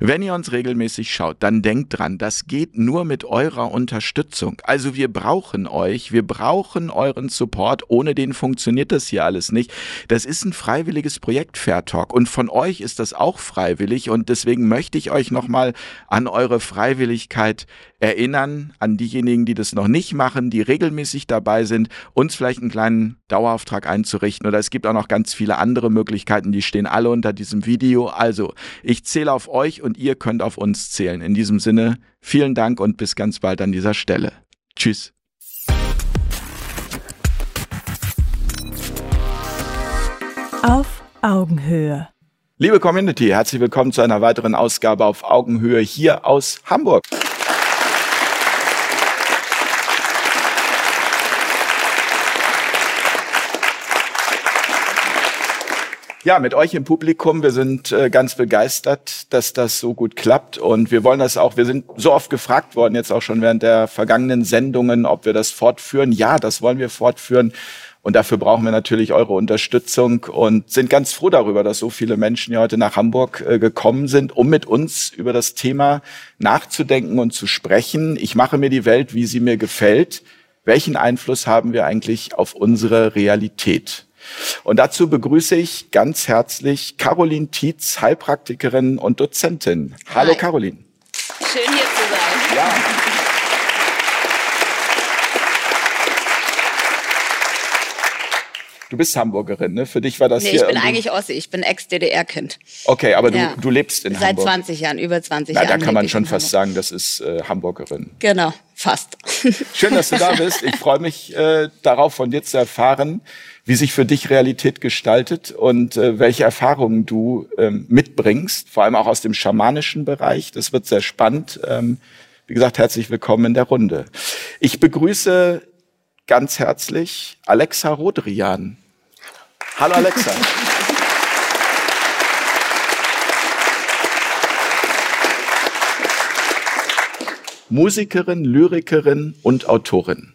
Wenn ihr uns regelmäßig schaut, dann denkt dran, das geht nur mit eurer Unterstützung. Also wir brauchen euch, wir brauchen euren Support. Ohne den funktioniert das hier alles nicht. Das ist ein freiwilliges Projekt Fair Talk und von euch ist das auch freiwillig und deswegen möchte ich euch nochmal an eure Freiwilligkeit erinnern, an diejenigen, die das noch nicht machen, die regelmäßig dabei sind, uns vielleicht einen kleinen Dauerauftrag einzurichten oder es gibt auch noch ganz viele andere Möglichkeiten, die stehen alle unter diesem Video. Also ich zähle auf euch und ihr könnt auf uns zählen. In diesem Sinne, vielen Dank und bis ganz bald an dieser Stelle. Tschüss. Auf Augenhöhe. Liebe Community, herzlich willkommen zu einer weiteren Ausgabe auf Augenhöhe hier aus Hamburg. Ja, mit euch im Publikum. Wir sind äh, ganz begeistert, dass das so gut klappt. Und wir wollen das auch, wir sind so oft gefragt worden, jetzt auch schon während der vergangenen Sendungen, ob wir das fortführen. Ja, das wollen wir fortführen. Und dafür brauchen wir natürlich eure Unterstützung und sind ganz froh darüber, dass so viele Menschen hier heute nach Hamburg äh, gekommen sind, um mit uns über das Thema nachzudenken und zu sprechen. Ich mache mir die Welt, wie sie mir gefällt. Welchen Einfluss haben wir eigentlich auf unsere Realität? Und dazu begrüße ich ganz herzlich Caroline Tietz, Heilpraktikerin und Dozentin. Hallo Hi. Caroline. Schön hier zu sein. Ja. Du bist Hamburgerin, ne? Für dich war das nee, hier. Ich bin eigentlich Ossi, ich bin Ex-DDR-Kind. Okay, aber ja. du, du lebst in Seit Hamburg. Seit 20 Jahren, über 20 Na, Jahren. Da kann man schon fast sagen, das ist äh, Hamburgerin. Genau, fast. Schön, dass du da bist. Ich freue mich äh, darauf, von dir zu erfahren, wie sich für dich Realität gestaltet und äh, welche Erfahrungen du ähm, mitbringst, vor allem auch aus dem schamanischen Bereich. Das wird sehr spannend. Ähm, wie gesagt, herzlich willkommen in der Runde. Ich begrüße ganz herzlich Alexa Rodrian. Hallo Alexa. Musikerin, Lyrikerin und Autorin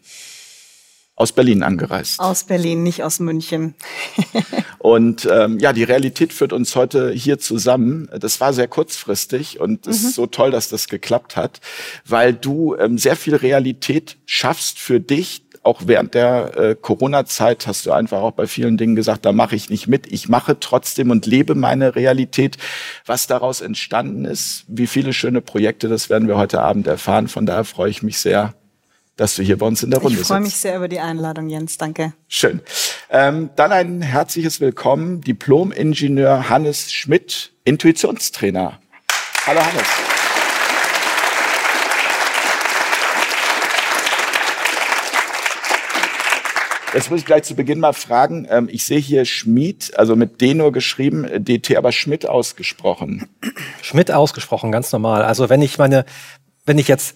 aus Berlin angereist. Aus Berlin, nicht aus München. und ähm, ja, die Realität führt uns heute hier zusammen. Das war sehr kurzfristig und es mhm. ist so toll, dass das geklappt hat, weil du ähm, sehr viel Realität schaffst für dich. Auch während der äh, Corona-Zeit hast du einfach auch bei vielen Dingen gesagt, da mache ich nicht mit. Ich mache trotzdem und lebe meine Realität. Was daraus entstanden ist, wie viele schöne Projekte, das werden wir heute Abend erfahren. Von daher freue ich mich sehr, dass du hier bei uns in der Runde bist. Ich freue mich sehr über die Einladung, Jens. Danke. Schön. Ähm, dann ein herzliches Willkommen, Diplom-Ingenieur Hannes Schmidt, Intuitionstrainer. Hallo Hannes. Jetzt muss ich gleich zu Beginn mal fragen. Ähm, ich sehe hier Schmied, also mit D nur geschrieben, DT, aber Schmidt ausgesprochen. Schmidt ausgesprochen, ganz normal. Also wenn ich meine, wenn ich jetzt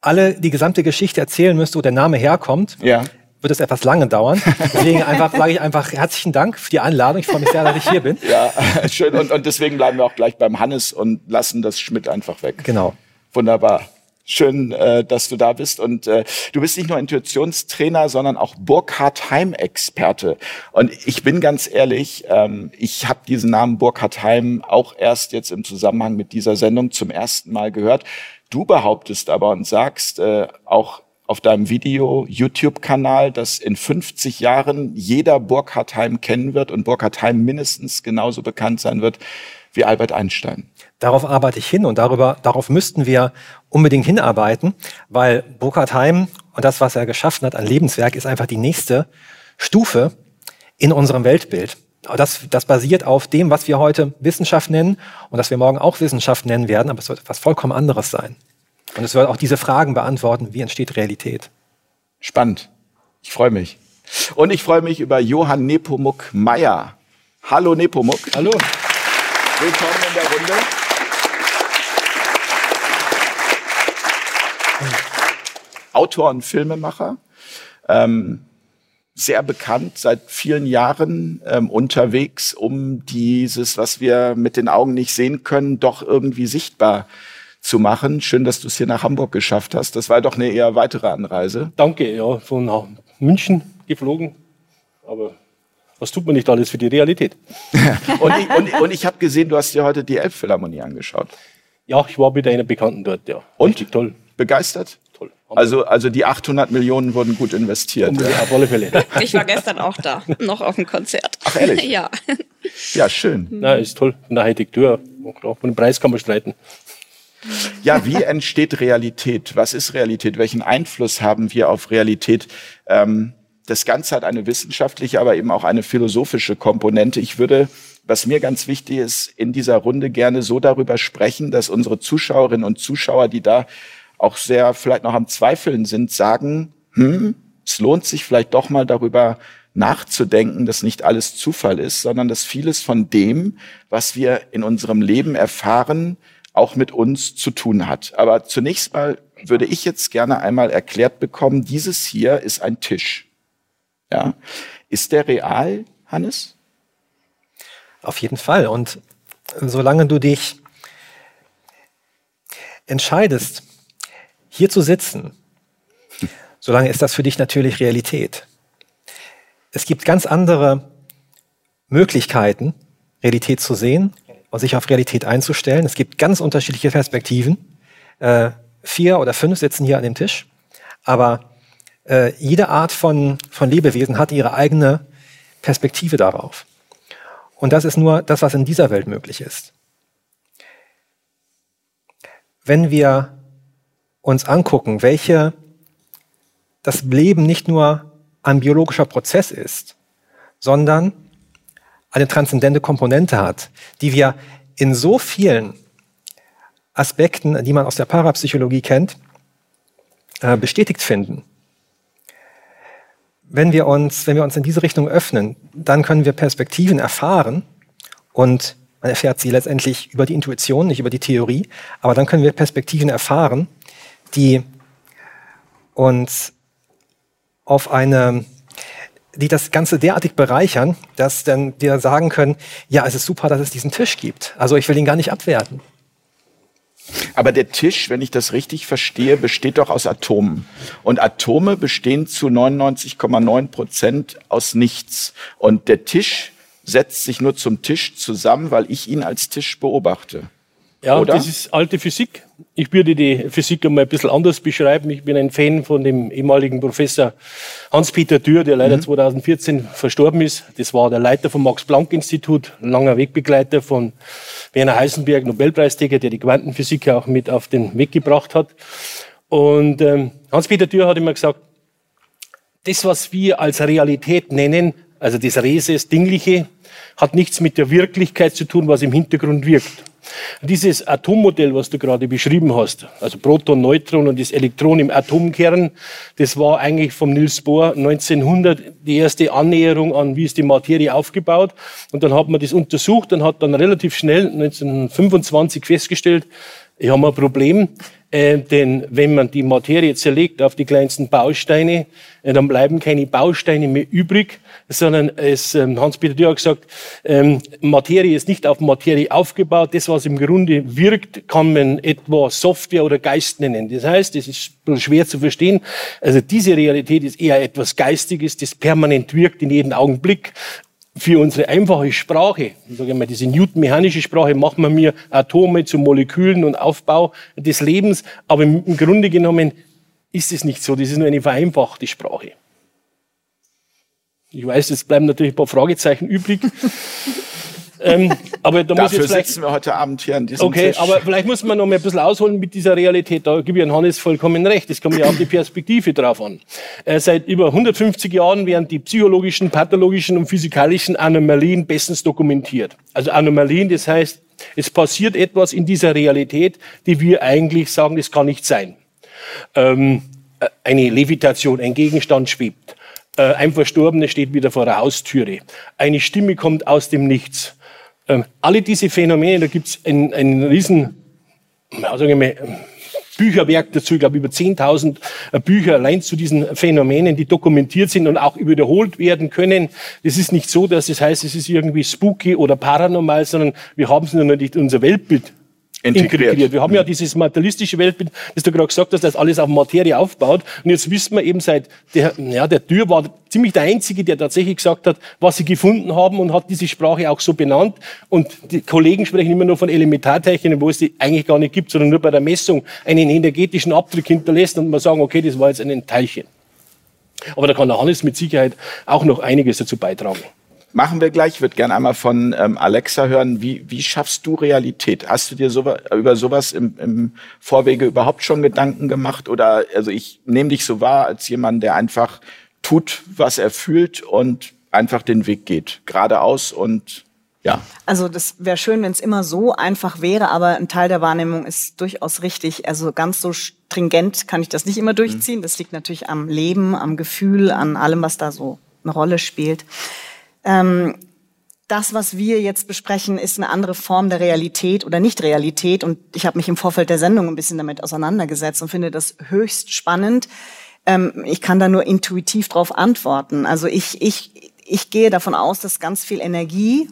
alle die gesamte Geschichte erzählen müsste, wo der Name herkommt, ja. wird es etwas lange dauern. Deswegen einfach sage ich einfach herzlichen Dank für die Einladung. Ich freue mich sehr, dass ich hier bin. Ja, schön. Und, und deswegen bleiben wir auch gleich beim Hannes und lassen das Schmidt einfach weg. Genau. Wunderbar. Schön, äh, dass du da bist. Und äh, du bist nicht nur Intuitionstrainer, sondern auch Burkhard Heim-Experte. Und ich bin ganz ehrlich, ähm, ich habe diesen Namen Burkhard Heim auch erst jetzt im Zusammenhang mit dieser Sendung zum ersten Mal gehört. Du behauptest aber und sagst äh, auch auf deinem Video YouTube-Kanal, dass in 50 Jahren jeder Burkhard Heim kennen wird und Burkhard Heim mindestens genauso bekannt sein wird wie Albert Einstein. Darauf arbeite ich hin und darüber, darauf müssten wir unbedingt hinarbeiten, weil Burkhard Heim und das, was er geschaffen hat an Lebenswerk, ist einfach die nächste Stufe in unserem Weltbild. Das, das basiert auf dem, was wir heute Wissenschaft nennen und das wir morgen auch Wissenschaft nennen werden, aber es wird etwas vollkommen anderes sein. Und es wird auch diese Fragen beantworten, wie entsteht Realität. Spannend. Ich freue mich. Und ich freue mich über Johann Nepomuk Meyer. Hallo Nepomuk. Hallo. Willkommen in der Runde. Autor und Filmemacher. Ähm, sehr bekannt, seit vielen Jahren ähm, unterwegs, um dieses, was wir mit den Augen nicht sehen können, doch irgendwie sichtbar zu machen. Schön, dass du es hier nach Hamburg geschafft hast. Das war doch eine eher weitere Anreise. Danke, ja, von München geflogen, aber Was tut man nicht alles für die Realität? und ich, und, und ich habe gesehen, du hast dir heute die Elbphilharmonie angeschaut. Ja, ich war mit einer Bekannten dort, ja. Und? Richtig toll. Begeistert? Toll. Also, also die 800 Millionen wurden gut investiert. Ja, auf alle Fälle. Ich war gestern auch da, noch auf dem Konzert. Ach, ehrlich? Ja. Ja, schön. Na, ist toll. Von der Architektur. Von dem Preis kann man streiten. Ja, wie entsteht Realität? Was ist Realität? Welchen Einfluss haben wir auf Realität? Ähm, das Ganze hat eine wissenschaftliche, aber eben auch eine philosophische Komponente. Ich würde, was mir ganz wichtig ist, in dieser Runde gerne so darüber sprechen, dass unsere Zuschauerinnen und Zuschauer, die da auch sehr vielleicht noch am Zweifeln sind, sagen, hm, es lohnt sich vielleicht doch mal darüber nachzudenken, dass nicht alles Zufall ist, sondern dass vieles von dem, was wir in unserem Leben erfahren, auch mit uns zu tun hat. Aber zunächst mal würde ich jetzt gerne einmal erklärt bekommen, dieses hier ist ein Tisch. Ja. Ist der real, Hannes? Auf jeden Fall. Und solange du dich entscheidest, hier zu sitzen, solange ist das für dich natürlich Realität. Es gibt ganz andere Möglichkeiten, Realität zu sehen und sich auf Realität einzustellen. Es gibt ganz unterschiedliche Perspektiven. Äh, vier oder fünf sitzen hier an dem Tisch, aber äh, jede Art von, von Lebewesen hat ihre eigene Perspektive darauf. Und das ist nur das, was in dieser Welt möglich ist. Wenn wir uns angucken, welche das Leben nicht nur ein biologischer Prozess ist, sondern eine transzendente Komponente hat, die wir in so vielen Aspekten, die man aus der Parapsychologie kennt, äh, bestätigt finden. Wenn wir uns, wenn wir uns in diese Richtung öffnen, dann können wir Perspektiven erfahren und man erfährt sie letztendlich über die Intuition, nicht über die Theorie, aber dann können wir Perspektiven erfahren, die uns auf eine, die das Ganze derartig bereichern, dass dann wir sagen können, ja, es ist super, dass es diesen Tisch gibt. Also ich will ihn gar nicht abwerten. Aber der Tisch, wenn ich das richtig verstehe, besteht doch aus Atomen. Und Atome bestehen zu 99,9 Prozent aus nichts. Und der Tisch setzt sich nur zum Tisch zusammen, weil ich ihn als Tisch beobachte. Ja, Oder? das ist alte Physik. Ich würde die Physik einmal ein bisschen anders beschreiben. Ich bin ein Fan von dem ehemaligen Professor Hans-Peter Dürr, der leider 2014 verstorben ist. Das war der Leiter vom Max-Planck-Institut, langer Wegbegleiter von Werner Heisenberg, Nobelpreisträger, der die Quantenphysik auch mit auf den Weg gebracht hat. Und ähm, Hans-Peter Dürr hat immer gesagt, das, was wir als Realität nennen, also das Reses, Dingliche, hat nichts mit der Wirklichkeit zu tun, was im Hintergrund wirkt. Dieses Atommodell, was du gerade beschrieben hast, also Proton, Neutron und das Elektron im Atomkern, das war eigentlich vom Niels Bohr 1900 die erste Annäherung an, wie ist die Materie aufgebaut. Und dann hat man das untersucht und hat dann relativ schnell 1925 festgestellt, ich habe ein Problem, äh, denn wenn man die Materie zerlegt auf die kleinsten Bausteine, äh, dann bleiben keine Bausteine mehr übrig, sondern es, ähm, Hans-Peter Dürr hat gesagt, ähm, Materie ist nicht auf Materie aufgebaut. Das, was im Grunde wirkt, kann man etwa Software oder Geist nennen. Das heißt, es ist schwer zu verstehen. Also diese Realität ist eher etwas Geistiges, das permanent wirkt in jedem Augenblick für unsere einfache Sprache, sage ich mal, diese Newton-mechanische Sprache, machen wir mir Atome zu Molekülen und Aufbau des Lebens. Aber im Grunde genommen ist es nicht so. Das ist nur eine vereinfachte Sprache. Ich weiß, es bleiben natürlich ein paar Fragezeichen übrig. ähm, aber da muss Dafür jetzt vielleicht, sitzen wir heute Abend hier an diesem Okay, Tisch. aber vielleicht muss man noch mal ein bisschen ausholen mit dieser Realität. Da gebe ich Herrn Hannes vollkommen recht. Es kommt ja auf die Perspektive drauf an. Äh, seit über 150 Jahren werden die psychologischen, pathologischen und physikalischen Anomalien bestens dokumentiert. Also Anomalien, das heißt, es passiert etwas in dieser Realität, die wir eigentlich sagen, das kann nicht sein. Ähm, äh, eine Levitation, ein Gegenstand schwebt. Äh, ein Verstorbener steht wieder vor der Haustüre. Eine Stimme kommt aus dem Nichts. Ähm, alle diese Phänomene, da gibt es ein, ein riesen, ja, sagen wir mal, Bücherwerk dazu, ich glaube über 10.000 Bücher allein zu diesen Phänomenen, die dokumentiert sind und auch wiederholt werden können. Es ist nicht so, dass es heißt, es ist irgendwie spooky oder paranormal, sondern wir haben es nur nicht in unser Weltbild Integriert. integriert. Wir haben ja dieses materialistische Weltbild, das du gerade gesagt hast, das alles auf Materie aufbaut. Und jetzt wissen wir eben seit, der, ja, der Tür war ziemlich der Einzige, der tatsächlich gesagt hat, was sie gefunden haben und hat diese Sprache auch so benannt. Und die Kollegen sprechen immer nur von Elementarteilchen, wo es die eigentlich gar nicht gibt, sondern nur bei der Messung einen energetischen Abdruck hinterlässt und man sagen, okay, das war jetzt ein Teilchen. Aber da kann der Hannes mit Sicherheit auch noch einiges dazu beitragen. Machen wir gleich. Ich würde gerne einmal von ähm, Alexa hören. Wie, wie schaffst du Realität? Hast du dir so, über sowas im, im Vorwege überhaupt schon Gedanken gemacht? Oder also ich nehme dich so wahr als jemand, der einfach tut, was er fühlt und einfach den Weg geht. Geradeaus und ja. Also das wäre schön, wenn es immer so einfach wäre, aber ein Teil der Wahrnehmung ist durchaus richtig. Also ganz so stringent kann ich das nicht immer durchziehen. Das liegt natürlich am Leben, am Gefühl, an allem, was da so eine Rolle spielt. Ähm, das, was wir jetzt besprechen, ist eine andere Form der Realität oder Nicht-Realität. Und ich habe mich im Vorfeld der Sendung ein bisschen damit auseinandergesetzt und finde das höchst spannend. Ähm, ich kann da nur intuitiv drauf antworten. Also ich, ich, ich gehe davon aus, dass ganz viel Energie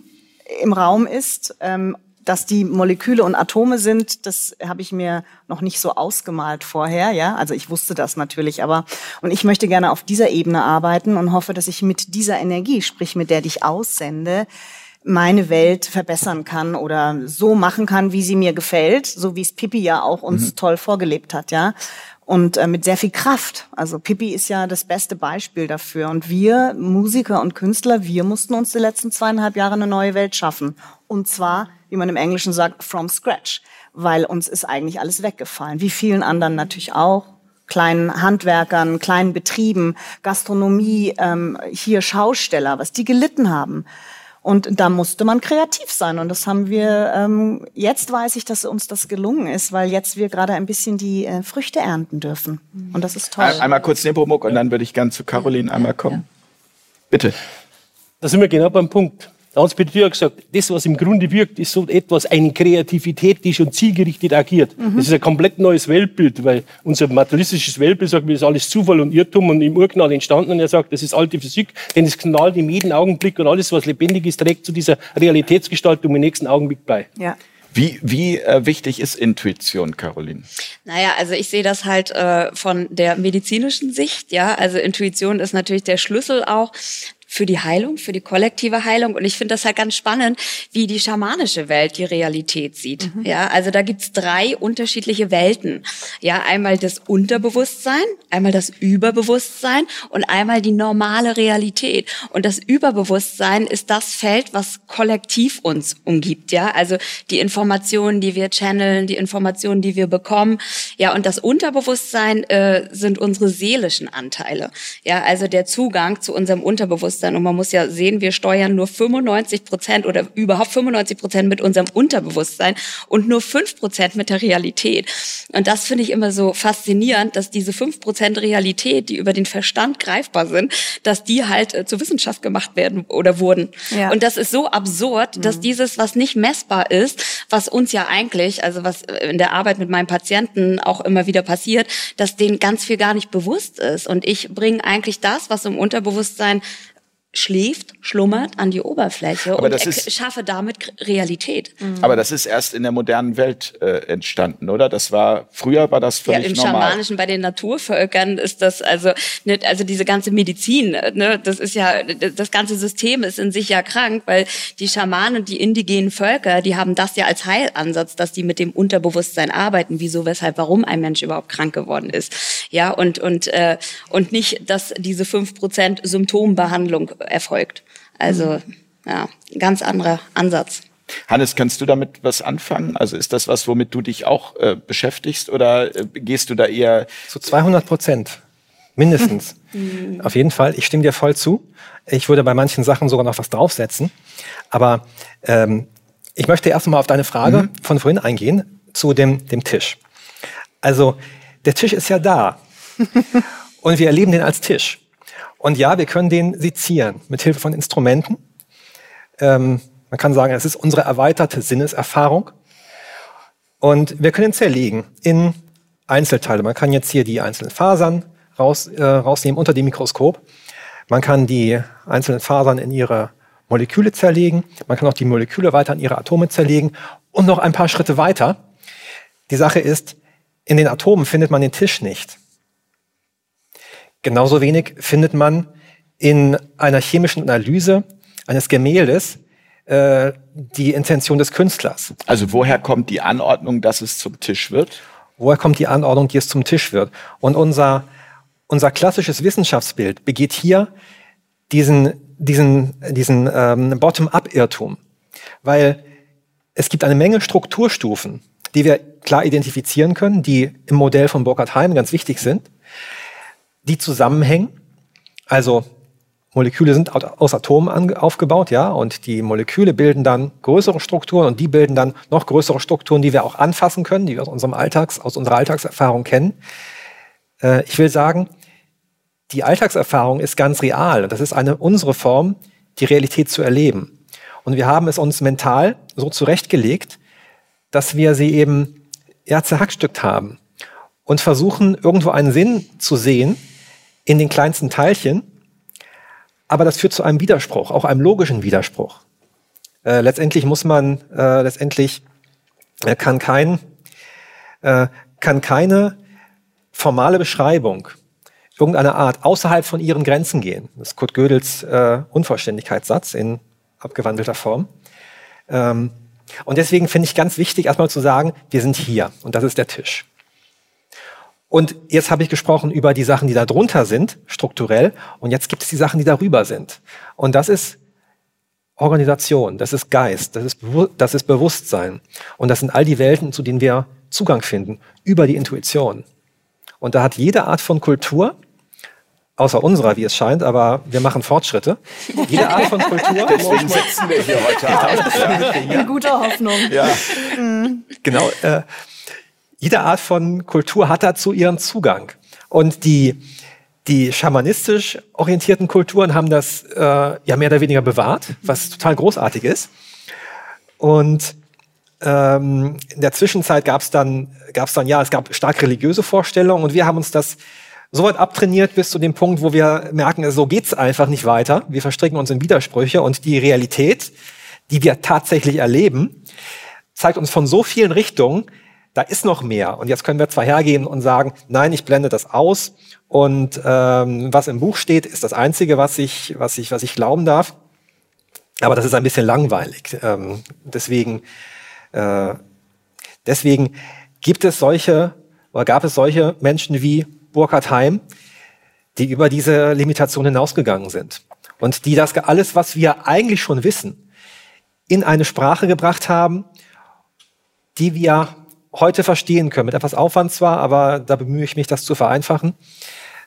im Raum ist. Ähm, dass die Moleküle und Atome sind, das habe ich mir noch nicht so ausgemalt vorher, ja. Also ich wusste das natürlich, aber und ich möchte gerne auf dieser Ebene arbeiten und hoffe, dass ich mit dieser Energie, sprich mit der ich aussende, meine Welt verbessern kann oder so machen kann, wie sie mir gefällt, so wie es Pippi ja auch uns mhm. toll vorgelebt hat, ja und äh, mit sehr viel Kraft. Also Pippi ist ja das beste Beispiel dafür. Und wir Musiker und Künstler, wir mussten uns die letzten zweieinhalb Jahre eine neue Welt schaffen. Und zwar, wie man im Englischen sagt, from scratch, weil uns ist eigentlich alles weggefallen. Wie vielen anderen natürlich auch kleinen Handwerkern, kleinen Betrieben, Gastronomie, ähm, hier Schausteller, was die gelitten haben. Und da musste man kreativ sein. Und das haben wir, ähm, jetzt weiß ich, dass uns das gelungen ist, weil jetzt wir gerade ein bisschen die äh, Früchte ernten dürfen. Und das ist toll. Einmal kurz Nepomuk und dann würde ich gern zu Caroline einmal kommen. Bitte. Da sind wir genau beim Punkt. Der Hans-Peter hat gesagt, das, was im Grunde wirkt, ist so etwas, eine Kreativität, die schon zielgerichtet agiert. Mhm. Das ist ein komplett neues Weltbild, weil unser materialistisches Weltbild sagt, das ist alles Zufall und Irrtum und im Urknall entstanden. Und er sagt, das ist alte Physik, denn es knallt in jedem Augenblick und alles, was lebendig ist, trägt zu dieser Realitätsgestaltung im nächsten Augenblick bei. Ja. Wie, wie äh, wichtig ist Intuition, Caroline? Naja, also ich sehe das halt äh, von der medizinischen Sicht, ja. Also Intuition ist natürlich der Schlüssel auch für die Heilung, für die kollektive Heilung. Und ich finde das halt ganz spannend, wie die schamanische Welt die Realität sieht. Mhm. Ja, also da gibt's drei unterschiedliche Welten. Ja, einmal das Unterbewusstsein, einmal das Überbewusstsein und einmal die normale Realität. Und das Überbewusstsein ist das Feld, was kollektiv uns umgibt. Ja, also die Informationen, die wir channeln, die Informationen, die wir bekommen. Ja, und das Unterbewusstsein äh, sind unsere seelischen Anteile. Ja, also der Zugang zu unserem Unterbewusstsein Unterbewusstsein. Und man muss ja sehen, wir steuern nur 95 Prozent oder überhaupt 95 Prozent mit unserem Unterbewusstsein und nur 5 Prozent mit der Realität. Und das finde ich immer so faszinierend, dass diese 5 Prozent Realität, die über den Verstand greifbar sind, dass die halt äh, zur Wissenschaft gemacht werden oder wurden. Ja. Und das ist so absurd, mhm. dass dieses, was nicht messbar ist, was uns ja eigentlich, also was in der Arbeit mit meinen Patienten auch immer wieder passiert, dass denen ganz viel gar nicht bewusst ist. Und ich bringe eigentlich das, was im Unterbewusstsein schläft, schlummert an die Oberfläche Aber und ist, schaffe damit Realität. Mhm. Aber das ist erst in der modernen Welt äh, entstanden, oder? Das war früher war das völlig ja, im normal. Schamanischen bei den Naturvölkern ist das also nicht, also diese ganze Medizin, ne, das ist ja das ganze System ist in sich ja krank, weil die Schamanen und die indigenen Völker, die haben das ja als Heilansatz, dass die mit dem Unterbewusstsein arbeiten, wieso, weshalb, warum ein Mensch überhaupt krank geworden ist, ja und und äh, und nicht, dass diese fünf Prozent Symptombehandlung erfolgt. Also ja, ganz anderer Ansatz. Hannes, kannst du damit was anfangen? Also ist das was, womit du dich auch äh, beschäftigst oder äh, gehst du da eher? Zu 200 Prozent. Mindestens. Auf jeden Fall. Ich stimme dir voll zu. Ich würde bei manchen Sachen sogar noch was draufsetzen. Aber ähm, ich möchte erst mal auf deine Frage mhm. von vorhin eingehen zu dem, dem Tisch. Also der Tisch ist ja da. und wir erleben den als Tisch. Und ja, wir können den sezieren mit Hilfe von Instrumenten. Ähm, man kann sagen, es ist unsere erweiterte Sinneserfahrung. Und wir können ihn zerlegen in Einzelteile. Man kann jetzt hier die einzelnen Fasern raus, äh, rausnehmen unter dem Mikroskop. Man kann die einzelnen Fasern in ihre Moleküle zerlegen. Man kann auch die Moleküle weiter in ihre Atome zerlegen. Und noch ein paar Schritte weiter Die Sache ist, in den Atomen findet man den Tisch nicht. Genauso wenig findet man in einer chemischen Analyse eines Gemäldes äh, die Intention des Künstlers. Also woher kommt die Anordnung, dass es zum Tisch wird? Woher kommt die Anordnung, die es zum Tisch wird? Und unser, unser klassisches Wissenschaftsbild begeht hier diesen, diesen, diesen ähm, Bottom-up-Irrtum. Weil es gibt eine Menge Strukturstufen, die wir klar identifizieren können, die im Modell von Burkhard Heim ganz wichtig sind, die zusammenhängen. Also Moleküle sind aus Atomen aufgebaut, ja, und die Moleküle bilden dann größere Strukturen und die bilden dann noch größere Strukturen, die wir auch anfassen können, die wir aus unserem Alltags, aus unserer Alltagserfahrung kennen. Äh, ich will sagen, die Alltagserfahrung ist ganz real. Das ist eine unsere Form, die Realität zu erleben. Und wir haben es uns mental so zurechtgelegt, dass wir sie eben ja, zerhackstückt haben und versuchen, irgendwo einen Sinn zu sehen in den kleinsten Teilchen. Aber das führt zu einem Widerspruch, auch einem logischen Widerspruch. Äh, letztendlich muss man, äh, letztendlich äh, kann kein, äh, kann keine formale Beschreibung irgendeiner Art außerhalb von ihren Grenzen gehen. Das ist Kurt Gödels äh, Unvollständigkeitssatz in abgewandelter Form. Ähm, und deswegen finde ich ganz wichtig, erstmal zu sagen, wir sind hier und das ist der Tisch. Und jetzt habe ich gesprochen über die Sachen, die da drunter sind, strukturell. Und jetzt gibt es die Sachen, die darüber sind. Und das ist Organisation, das ist Geist, das ist, das ist Bewusstsein. Und das sind all die Welten, zu denen wir Zugang finden, über die Intuition. Und da hat jede Art von Kultur außer unserer, wie es scheint, aber wir machen Fortschritte. Jede Art von Kultur. Deswegen sitzen wir hier heute Abend. In guter Hoffnung. Ja. Genau. Äh, jede Art von Kultur hat dazu ihren Zugang. Und die, die schamanistisch orientierten Kulturen haben das äh, ja mehr oder weniger bewahrt, was total großartig ist. Und ähm, in der Zwischenzeit gab es dann, gab's dann, ja, es gab stark religiöse Vorstellungen und wir haben uns das so weit abtrainiert bis zu dem Punkt, wo wir merken, so geht's einfach nicht weiter. Wir verstricken uns in Widersprüche und die Realität, die wir tatsächlich erleben, zeigt uns von so vielen Richtungen, da ist noch mehr. Und jetzt können wir zwar hergehen und sagen, nein, ich blende das aus und ähm, was im Buch steht, ist das Einzige, was ich, was ich, was ich glauben darf. Aber das ist ein bisschen langweilig. Ähm, deswegen, äh, deswegen gibt es solche oder gab es solche Menschen wie Burkhard Heim, die über diese Limitation hinausgegangen sind und die das alles, was wir eigentlich schon wissen, in eine Sprache gebracht haben, die wir heute verstehen können. Mit etwas Aufwand zwar, aber da bemühe ich mich, das zu vereinfachen.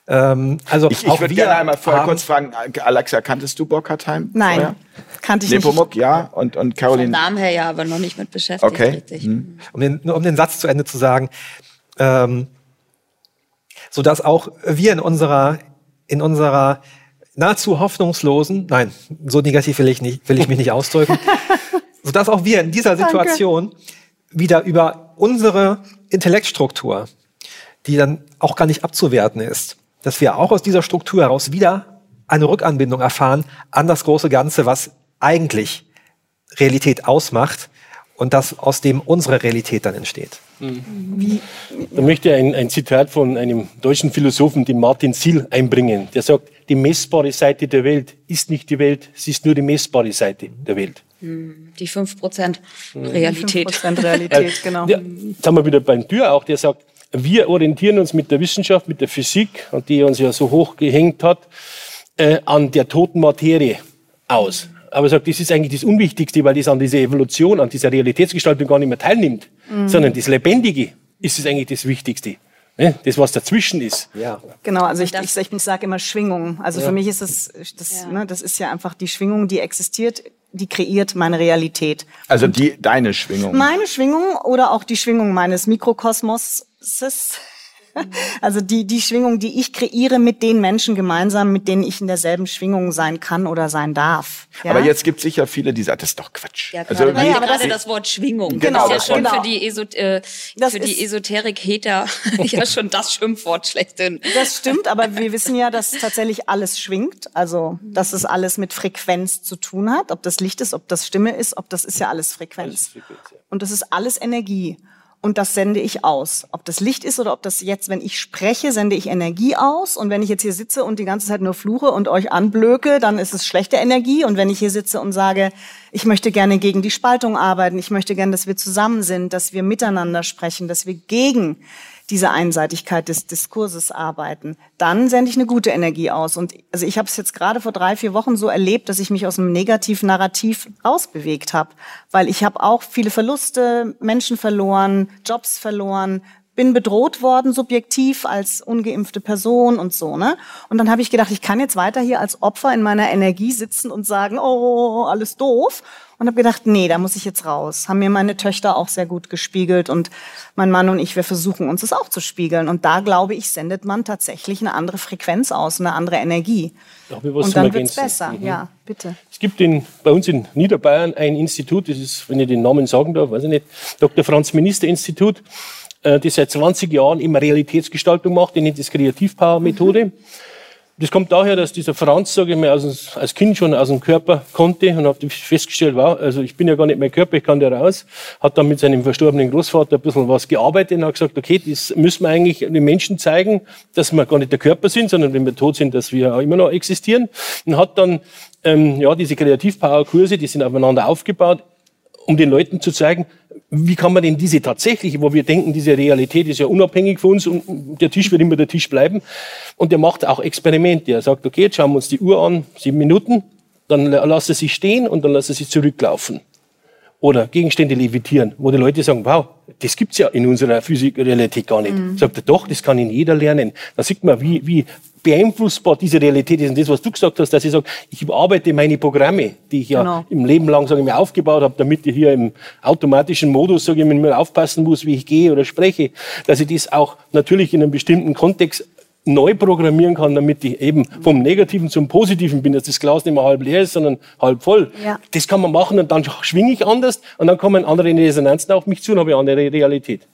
Ähm, also ich, ich würde gerne einmal vorher kurz fragen, Alexa, kanntest du Burkhard Heim? Nein, vorher? kannte ich Nepomuk, nicht. ja, und, und Caroline? Vom Namen her ja, aber noch nicht mit beschäftigt. Okay. Hm. Um, den, nur um den Satz zu Ende zu sagen, ähm, so dass auch wir in unserer, in unserer nahezu hoffnungslosen, nein, so negativ will ich nicht, will ich mich nicht ausdrücken, so dass auch wir in dieser Situation Danke. wieder über unsere Intellektstruktur, die dann auch gar nicht abzuwerten ist, dass wir auch aus dieser Struktur heraus wieder eine Rückanbindung erfahren an das große Ganze, was eigentlich Realität ausmacht und das aus dem unsere Realität dann entsteht. Da möchte ich ein, ein, Zitat von einem deutschen Philosophen, dem Martin Siel, einbringen. Der sagt, die messbare Seite der Welt ist nicht die Welt, sie ist nur die messbare Seite der Welt. Hm, die 5% Realität. Die 5% Realität, genau. Ja, jetzt haben wir wieder beim Tür auch, der sagt, wir orientieren uns mit der Wissenschaft, mit der Physik, an die uns ja so hoch gehängt hat, äh, an der toten Materie aus aber sagt, das ist eigentlich das Unwichtigste, weil das an dieser Evolution, an dieser Realitätsgestaltung gar nicht mehr teilnimmt, mhm. sondern das Lebendige ist es eigentlich das Wichtigste. Ne? Das, was dazwischen ist. Ja. Genau, also ich, ich, ich sage immer Schwingung. Also ja. für mich ist es, das, ja. ne, das ist ja einfach die Schwingung, die existiert, die kreiert meine Realität. Also die, deine Schwingung. Meine Schwingung oder auch die Schwingung meines Mikrokosmoses also die, die Schwingung, die ich kreiere mit den Menschen gemeinsam, mit denen ich in derselben Schwingung sein kann oder sein darf. Ja? Aber jetzt gibt es sicher viele, die sagen, das ist doch Quatsch. Ja, also, ja, aber gerade das Wort Schwingung. Genau, das ist ja schon genau. für die, Esot äh, für die Esoterik-Heter ja schon das Schimpfwort schlechthin. Das stimmt, aber wir wissen ja, dass tatsächlich alles schwingt. Also, dass es alles mit Frequenz zu tun hat. Ob das Licht ist, ob das Stimme ist, ob das ist ja alles Frequenz. Und das ist alles Energie. Und das sende ich aus. Ob das Licht ist oder ob das jetzt, wenn ich spreche, sende ich Energie aus. Und wenn ich jetzt hier sitze und die ganze Zeit nur fluche und euch anblöke, dann ist es schlechte Energie. Und wenn ich hier sitze und sage, ich möchte gerne gegen die Spaltung arbeiten, ich möchte gerne, dass wir zusammen sind, dass wir miteinander sprechen, dass wir gegen diese Einseitigkeit des Diskurses arbeiten, dann sende ich eine gute Energie aus. Und also ich habe es jetzt gerade vor drei, vier Wochen so erlebt, dass ich mich aus einem negativen Narrativ rausbewegt habe, weil ich habe auch viele Verluste, Menschen verloren, Jobs verloren, bin bedroht worden, subjektiv als ungeimpfte Person und so, ne? Und dann habe ich gedacht, ich kann jetzt weiter hier als Opfer in meiner Energie sitzen und sagen, oh, alles doof. Und habe gedacht, nee, da muss ich jetzt raus. Haben mir meine Töchter auch sehr gut gespiegelt und mein Mann und ich, wir versuchen uns das auch zu spiegeln. Und da, glaube ich, sendet man tatsächlich eine andere Frequenz aus, eine andere Energie. und dann wird's besser. Mhm. Ja, bitte. Es gibt in, bei uns in Niederbayern ein Institut, das ist, wenn ich den Namen sagen darf, weiß ich nicht, Dr. Franz Minister Institut äh, die seit 20 Jahren immer Realitätsgestaltung macht, die nennt das Kreativpower-Methode. Mhm. Das kommt daher, dass dieser Franz, sage ich mal, als, als Kind schon aus dem Körper konnte und habe festgestellt, wow, also ich bin ja gar nicht mein Körper, ich kann da raus. Hat dann mit seinem verstorbenen Großvater ein bisschen was gearbeitet und hat gesagt, okay, das müssen wir eigentlich den Menschen zeigen, dass wir gar nicht der Körper sind, sondern wenn wir tot sind, dass wir auch immer noch existieren. Und hat dann ähm, ja diese Kreativpower-Kurse, die sind aufeinander aufgebaut, um den Leuten zu zeigen, wie kann man denn diese tatsächliche, wo wir denken, diese Realität ist ja unabhängig von uns und der Tisch wird immer der Tisch bleiben. Und der macht auch Experimente. Er sagt, okay, jetzt schauen wir uns die Uhr an, sieben Minuten, dann lasse sie stehen und dann lasse sie zurücklaufen. Oder Gegenstände levitieren, wo die Leute sagen, wow, das gibt's ja in unserer Physik-Realität gar nicht. Mhm. Sagt er, doch, das kann in jeder lernen. Da sieht man, wie, wie beeinflussbar diese Realität ist. Und das, was du gesagt hast, dass ich sage, ich überarbeite meine Programme, die ich ja genau. im Leben lang sage ich, mir aufgebaut habe, damit ich hier im automatischen Modus sage ich mir aufpassen muss, wie ich gehe oder spreche, dass ich das auch natürlich in einem bestimmten Kontext neu programmieren kann, damit ich eben vom Negativen zum Positiven bin, dass das Glas nicht mehr halb leer ist, sondern halb voll. Ja. Das kann man machen und dann schwinge ich anders und dann kommen andere Resonanzen auf mich zu und habe eine andere Realität.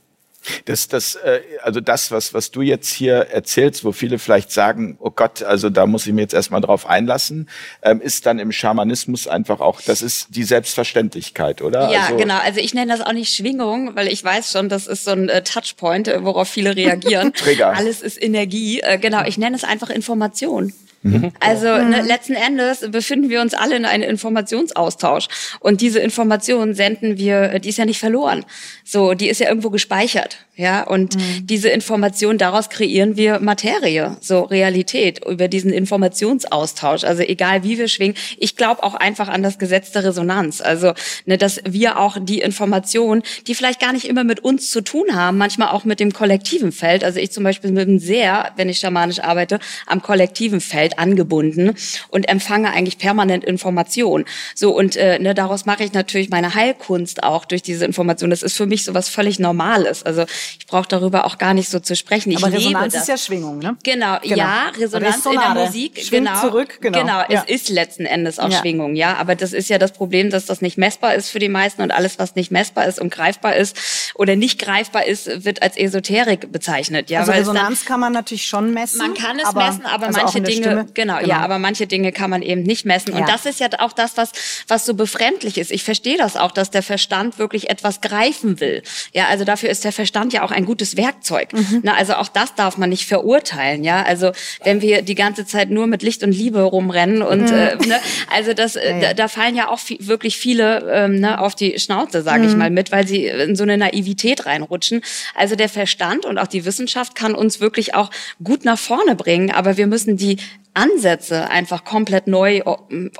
Das, das, äh, also das, was, was du jetzt hier erzählst, wo viele vielleicht sagen, oh Gott, also da muss ich mir jetzt erstmal drauf einlassen, ähm, ist dann im Schamanismus einfach auch, das ist die Selbstverständlichkeit, oder? Ja, also, genau. Also ich nenne das auch nicht Schwingung, weil ich weiß schon, das ist so ein äh, Touchpoint, äh, worauf viele reagieren. Trigger. Alles ist Energie. Äh, genau, ich nenne es einfach Information. Mhm. Also ne, letzten Endes befinden wir uns alle in einem Informationsaustausch und diese Information senden wir, die ist ja nicht verloren. So, die ist ja irgendwo gespeichert, ja. Und mhm. diese Information daraus kreieren wir Materie, so Realität über diesen Informationsaustausch. Also egal wie wir schwingen, ich glaube auch einfach an das Gesetz der Resonanz. Also ne, dass wir auch die Informationen, die vielleicht gar nicht immer mit uns zu tun haben, manchmal auch mit dem kollektiven Feld. Also ich zum Beispiel bin sehr, wenn ich schamanisch arbeite, am kollektiven Feld Umfeld angebunden und empfange eigentlich permanent Information. So und äh, ne, daraus mache ich natürlich meine Heilkunst auch durch diese Information. Das ist für mich so was völlig Normales. Also ich brauche darüber auch gar nicht so zu sprechen. Ich Aber Resonanz ist ja Schwingung, ne? Genau, genau. ja, Resonanz in der Musik, Schwingt genau, zurück, genau. Genau, ja. es ist letzten Endes auch ja. Schwingung, ja. Aber das ist ja das Problem, dass das nicht messbar ist für die meisten und alles, was nicht messbar ist und greifbar ist oder nicht greifbar ist, wird als Esoterik bezeichnet. Ja, also Resonanz kann man natürlich schon messen. Man kann es aber, messen, aber also manche Dinge Genau, genau, ja, aber manche Dinge kann man eben nicht messen. Und ja. das ist ja auch das, was, was so befremdlich ist. Ich verstehe das auch, dass der Verstand wirklich etwas greifen will. Ja, also dafür ist der Verstand ja auch ein gutes Werkzeug. Mhm. Na, also auch das darf man nicht verurteilen. Ja, also wenn wir die ganze Zeit nur mit Licht und Liebe rumrennen und mhm. äh, ne, also das, äh, ja. Da, da, fallen ja auch viel, wirklich viele ähm, ne, auf die Schnauze, sage mhm. ich mal, mit, weil sie in so eine Naivität reinrutschen. Also der Verstand und auch die Wissenschaft kann uns wirklich auch gut nach vorne bringen, aber wir müssen die Ansätze einfach komplett neu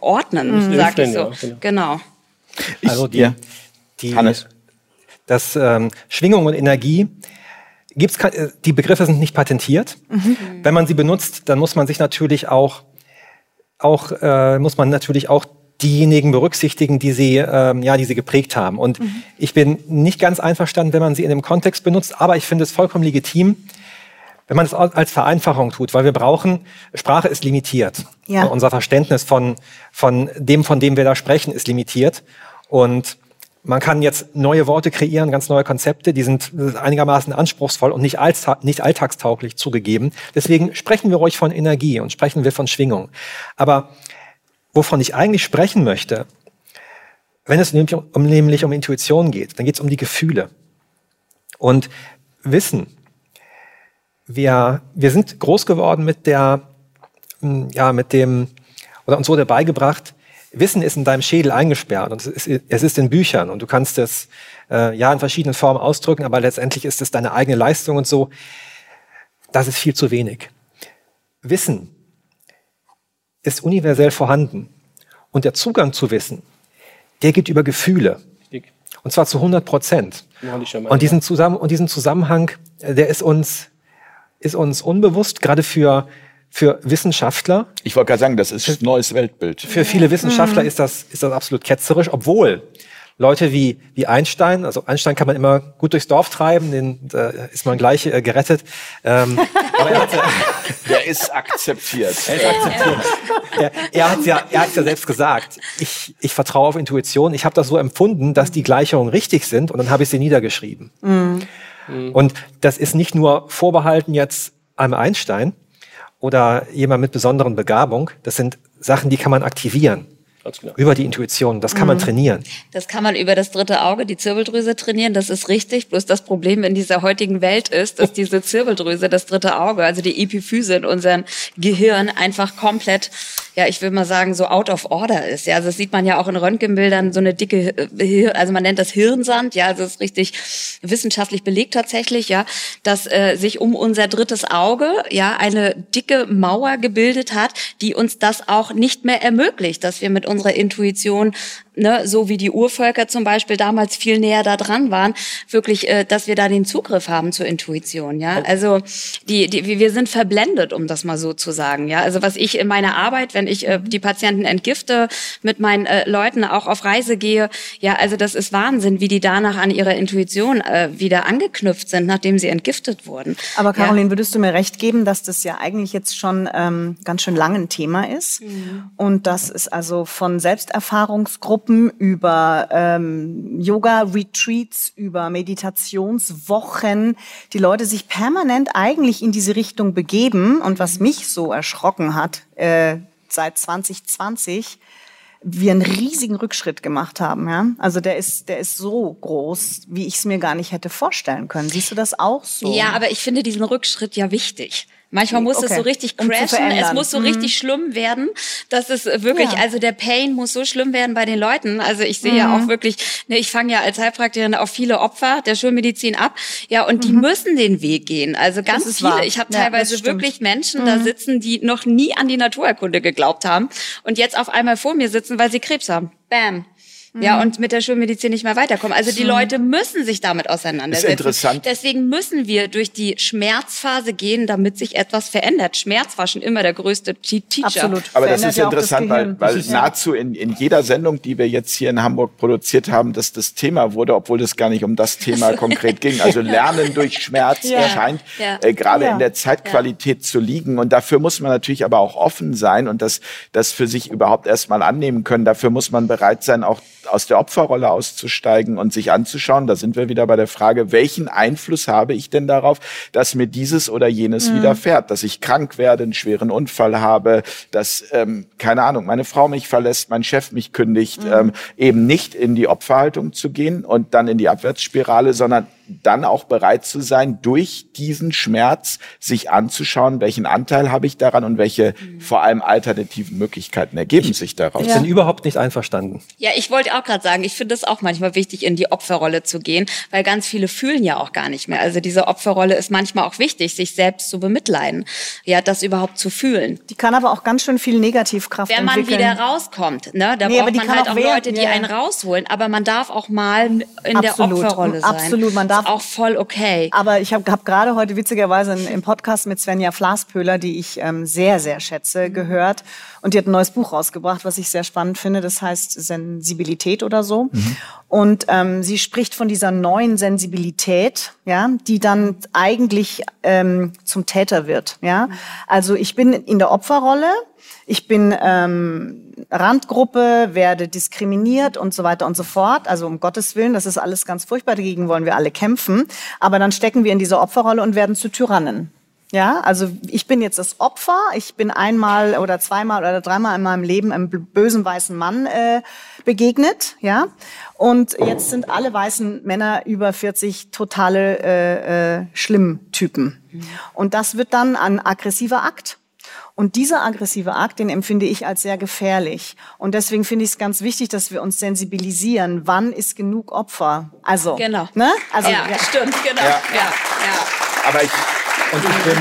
ordnen, mhm. sag ich so. Ja, genau. genau. Also die, ja. die Hannes. Das ähm, Schwingung und Energie gibt's äh, die Begriffe sind nicht patentiert. Mhm. Wenn man sie benutzt, dann muss man sich natürlich auch auch äh, muss man natürlich auch diejenigen berücksichtigen, die sie, ähm, ja, die sie geprägt haben. Und mhm. ich bin nicht ganz einverstanden, wenn man sie in dem Kontext benutzt, aber ich finde es vollkommen legitim, wenn man es als Vereinfachung tut, weil wir brauchen, Sprache ist limitiert. Ja. Unser Verständnis von, von dem, von dem wir da sprechen, ist limitiert. Und man kann jetzt neue Worte kreieren, ganz neue Konzepte, die sind einigermaßen anspruchsvoll und nicht, nicht alltagstauglich zugegeben. Deswegen sprechen wir ruhig von Energie und sprechen wir von Schwingung. Aber wovon ich eigentlich sprechen möchte, wenn es nämlich um, nämlich um Intuition geht, dann geht es um die Gefühle. Und Wissen. Wir, wir sind groß geworden mit der, hm, ja, mit dem, oder uns wurde beigebracht, Wissen ist in deinem Schädel eingesperrt und es ist, es ist in Büchern und du kannst es äh, ja in verschiedenen Formen ausdrücken, aber letztendlich ist es deine eigene Leistung und so. Das ist viel zu wenig. Wissen ist universell vorhanden und der Zugang zu Wissen, der geht über Gefühle. Und zwar zu 100 Prozent. Und diesen, Zusammen und diesen Zusammenhang, äh, der ist uns, ist uns unbewusst, gerade für, für Wissenschaftler. Ich wollte gerade sagen, das ist ein neues Weltbild. Für viele Wissenschaftler ist, das, ist das absolut ketzerisch, obwohl Leute wie, wie Einstein, also Einstein kann man immer gut durchs Dorf treiben, den da ist man gleich äh, gerettet. Ähm, aber er, hatte, der ist akzeptiert. Er, ist akzeptiert. er, er hat ja, er hat ja selbst gesagt. Ich, ich vertraue auf Intuition. Ich habe das so empfunden, dass die Gleichungen richtig sind, und dann habe ich sie niedergeschrieben. Mhm. Und das ist nicht nur vorbehalten jetzt einem Einstein oder jemand mit besonderen Begabung. Das sind Sachen, die kann man aktivieren. Genau. Über die Intuition. Das kann mhm. man trainieren. Das kann man über das dritte Auge, die Zirbeldrüse trainieren. Das ist richtig. Bloß das Problem in dieser heutigen Welt ist, dass diese Zirbeldrüse, das dritte Auge, also die Epiphyse in unserem Gehirn einfach komplett, ja, ich will mal sagen, so out of order ist. Ja, also das sieht man ja auch in Röntgenbildern, so eine dicke, äh, also man nennt das Hirnsand. Ja, also das ist richtig wissenschaftlich belegt tatsächlich, ja, dass äh, sich um unser drittes Auge, ja, eine dicke Mauer gebildet hat, die uns das auch nicht mehr ermöglicht, dass wir mit unserer Intuition ne, so wie die Urvölker zum Beispiel damals viel näher da dran waren, wirklich, äh, dass wir da den Zugriff haben zur Intuition. Ja, also die, die, wir sind verblendet, um das mal so zu sagen. Ja, also was ich in meiner Arbeit, wenn ich äh, die Patienten entgifte, mit meinen äh, Leuten auch auf Reise gehe, ja, also das ist Wahnsinn, wie die danach an ihrer Intuition äh, wieder angeknüpft sind, nachdem sie entgiftet wurden. Aber Caroline, ja. würdest du mir recht geben, dass das ja eigentlich jetzt schon ähm, ganz schön lang ein Thema ist mhm. und dass es also von Selbsterfahrungsgruppen Gruppen, über ähm, Yoga-Retreats, über Meditationswochen, die Leute sich permanent eigentlich in diese Richtung begeben. Und was mich so erschrocken hat, äh, seit 2020, wir einen riesigen Rückschritt gemacht haben. Ja? Also der ist, der ist so groß, wie ich es mir gar nicht hätte vorstellen können. Siehst du das auch so? Ja, aber ich finde diesen Rückschritt ja wichtig. Manchmal muss okay. es so richtig crashen, um es muss so mhm. richtig schlimm werden, dass es wirklich, ja. also der Pain muss so schlimm werden bei den Leuten. Also ich sehe mhm. ja auch wirklich, ne, ich fange ja als Heilpraktikerin auch viele Opfer der Schulmedizin ab, ja, und die mhm. müssen den Weg gehen. Also ganz viele. Wahr. Ich habe ja, teilweise wirklich Menschen da mhm. sitzen, die noch nie an die Naturerkunde geglaubt haben und jetzt auf einmal vor mir sitzen, weil sie Krebs haben. Bam. Ja, mhm. und mit der Schulmedizin nicht mehr weiterkommen. Also die Leute müssen sich damit auseinandersetzen. Ist interessant. Deswegen müssen wir durch die Schmerzphase gehen, damit sich etwas verändert. Schmerz war schon immer der größte Teacher. Absolut. Aber das ist interessant, weil, weil nahezu in, in jeder Sendung, die wir jetzt hier in Hamburg produziert haben, dass das Thema wurde, obwohl es gar nicht um das Thema konkret ging. Also Lernen durch Schmerz ja. erscheint ja. äh, gerade ja. in der Zeitqualität zu liegen. Und dafür muss man natürlich aber auch offen sein und das, das für sich überhaupt erstmal annehmen können. Dafür muss man bereit sein, auch aus der Opferrolle auszusteigen und sich anzuschauen. Da sind wir wieder bei der Frage, welchen Einfluss habe ich denn darauf, dass mir dieses oder jenes mhm. widerfährt, dass ich krank werde, einen schweren Unfall habe, dass, ähm, keine Ahnung, meine Frau mich verlässt, mein Chef mich kündigt, mhm. ähm, eben nicht in die Opferhaltung zu gehen und dann in die Abwärtsspirale, sondern dann auch bereit zu sein, durch diesen Schmerz sich anzuschauen, welchen Anteil habe ich daran und welche mhm. vor allem alternativen Möglichkeiten ergeben sich daraus. Ich bin überhaupt nicht einverstanden. Ja, ich wollte auch gerade sagen, ich finde es auch manchmal wichtig, in die Opferrolle zu gehen, weil ganz viele fühlen ja auch gar nicht mehr. Also diese Opferrolle ist manchmal auch wichtig, sich selbst zu bemitleiden, ja, das überhaupt zu fühlen. Die kann aber auch ganz schön viel Negativkraft Wenn man entwickeln. wieder rauskommt, ne, da nee, braucht man halt auch, auch Leute, die ja. einen rausholen. Aber man darf auch mal in Absolut. der Opferrolle sein. Absolut, man darf ist auch voll okay. Aber ich habe hab gerade heute witzigerweise im Podcast mit Svenja Flaspöhler, die ich ähm, sehr, sehr schätze, gehört. Und die hat ein neues Buch rausgebracht, was ich sehr spannend finde. Das heißt Sensibilität oder so. Mhm. Und ähm, sie spricht von dieser neuen Sensibilität, ja, die dann eigentlich ähm, zum Täter wird. Ja, also ich bin in der Opferrolle. Ich bin ähm, Randgruppe, werde diskriminiert und so weiter und so fort. Also um Gottes Willen, das ist alles ganz furchtbar. Dagegen wollen wir alle kämpfen. Aber dann stecken wir in dieser Opferrolle und werden zu Tyrannen. Ja, also ich bin jetzt das Opfer. Ich bin einmal oder zweimal oder dreimal in meinem Leben einem bösen weißen Mann äh, begegnet. Ja, und jetzt sind alle weißen Männer über 40 totale äh, äh, Schlimmtypen. Und das wird dann ein aggressiver Akt. Und dieser aggressive Akt, den empfinde ich als sehr gefährlich. Und deswegen finde ich es ganz wichtig, dass wir uns sensibilisieren. Wann ist genug Opfer? Also, Genau. ne? Also, ja, stimmt, genau. Ja. Ja. Ja, Aber ich, und ich bin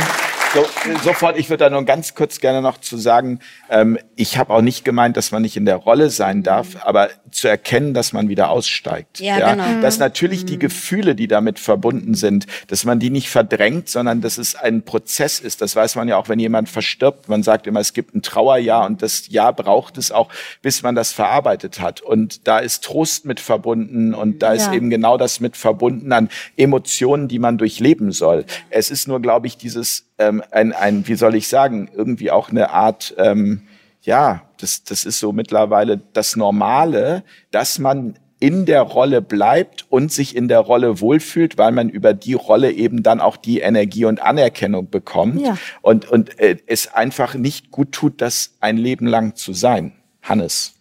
so, sofort, ich würde da nur ganz kurz gerne noch zu sagen, ähm, ich habe auch nicht gemeint, dass man nicht in der Rolle sein darf, aber zu erkennen, dass man wieder aussteigt. Ja, genau. Dass natürlich die Gefühle, die damit verbunden sind, dass man die nicht verdrängt, sondern dass es ein Prozess ist. Das weiß man ja auch, wenn jemand verstirbt. Man sagt immer, es gibt ein Trauerjahr und das Jahr braucht es auch, bis man das verarbeitet hat. Und da ist Trost mit verbunden und da ist Ja. eben genau das mit verbunden an Emotionen, die man durchleben soll. Es ist nur, glaube ich, dieses ähm, ein, ein, wie soll ich sagen, irgendwie auch eine Art, ähm, ja, das, das ist so mittlerweile das Normale, dass man in der Rolle bleibt und sich in der Rolle wohlfühlt, weil man über die Rolle eben dann auch die Energie und Anerkennung bekommt Ja. und, und äh, es einfach nicht gut tut, das ein Leben lang zu sein. Hannes.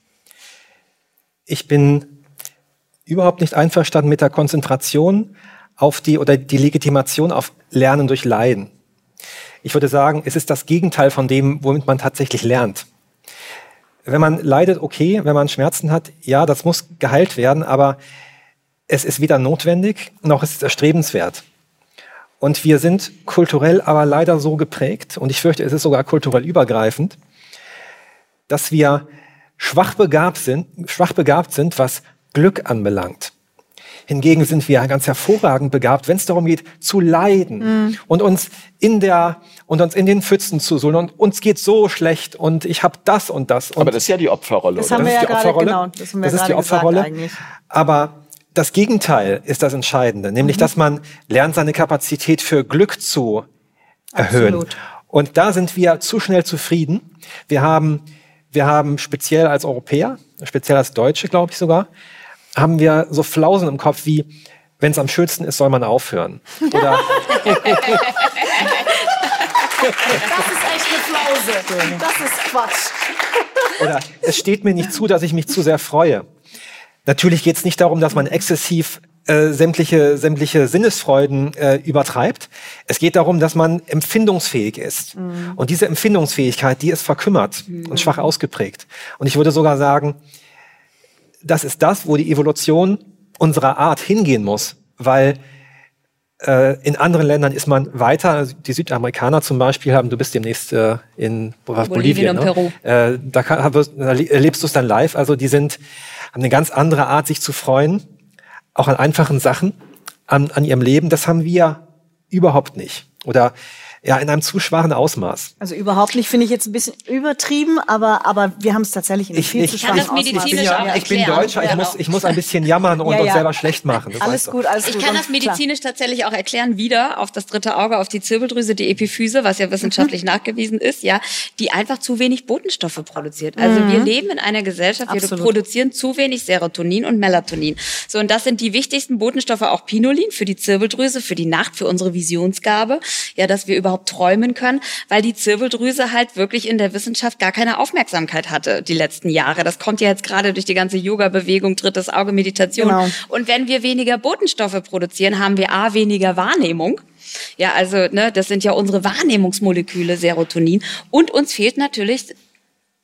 Ich bin überhaupt nicht einverstanden mit der Konzentration auf die oder die Legitimation auf Lernen durch Leiden. Ich würde sagen, es ist das Gegenteil von dem, womit man tatsächlich lernt. Wenn man leidet, okay, wenn man Schmerzen hat, ja, das muss geheilt werden, aber es ist weder notwendig noch ist es erstrebenswert. Und wir sind kulturell aber leider so geprägt, und ich fürchte, es ist sogar kulturell übergreifend, dass wir schwach begabt sind, schwach begabt sind, was Glück anbelangt. Hingegen sind wir ganz hervorragend begabt, wenn es darum geht, zu leiden und uns in der und uns in den Pfützen zu suhlen und uns geht so schlecht und ich habe das und das. Und Aber das ist ja die Opferrolle. Das oder? haben wir ist ja die gerade, Opferrolle. genau, das haben wir das ist die Opferrolle. eigentlich. Aber das Gegenteil ist das Entscheidende, nämlich, dass man lernt, seine Kapazität für Glück zu erhöhen. Absolut. Und da sind wir zu schnell zufrieden. Wir haben, wir haben speziell als Europäer, speziell als Deutsche, glaube ich sogar, haben wir so Flausen im Kopf wie, wenn es am schönsten ist, soll man aufhören. Oder Das ist echt eine Flause. Das ist Quatsch. Oder es steht mir nicht zu, dass ich mich zu sehr freue. Natürlich geht es nicht darum, dass man exzessiv äh, sämtliche, sämtliche Sinnesfreuden äh, übertreibt. Es geht darum, dass man empfindungsfähig ist. Und diese Empfindungsfähigkeit, die ist verkümmert und schwach ausgeprägt. Und ich würde sogar sagen, das ist das, wo die Evolution unserer Art hingehen muss, weil äh, in anderen Ländern ist man weiter. Die Südamerikaner zum Beispiel haben, du bist demnächst äh, in Bolivien, Bolivien und ne? Peru. Äh, da, kann, da le- erlebst du es dann live. Also die sind haben eine ganz andere Art, sich zu freuen, auch an einfachen Sachen, an, an ihrem Leben. Das haben wir überhaupt nicht. Oder ja, in einem zu schwachen Ausmaß. Also überhaupt nicht, finde ich jetzt ein bisschen übertrieben, aber, aber wir haben es tatsächlich in Ich, viel ich, zu ich, kann schwachen das ich, Ausmaß. medizinisch bin, auch ja, ich bin. Deutscher, ich, muss, ich muss ein bisschen jammern und Ja, uns ja. selber schlecht machen. Das Alles weißt du. gut, alles Ich gut. kann Und das medizinisch tatsächlich auch erklären, wieder auf das dritte Auge, auf die Zirbeldrüse, die Epiphyse, was ja wissenschaftlich Mhm. nachgewiesen ist, ja, die einfach zu wenig Botenstoffe produziert. Also wir leben in einer Gesellschaft, wir Mhm. Absolut. produzieren zu wenig Serotonin und Melatonin. So, und das sind die wichtigsten Botenstoffe, auch Pinolin für die Zirbeldrüse, für die Nacht, für unsere Visionsgabe, ja, dass wir überhaupt träumen können, weil die Zirbeldrüse halt wirklich in der Wissenschaft gar keine Aufmerksamkeit hatte die letzten Jahre. Das kommt ja jetzt gerade durch die ganze Yoga-Bewegung, drittes Auge, Meditation. Genau. Und wenn wir weniger Botenstoffe produzieren, haben wir A, weniger Wahrnehmung. Ja, also, ne, das sind ja unsere Wahrnehmungsmoleküle, Serotonin. Und uns fehlt natürlich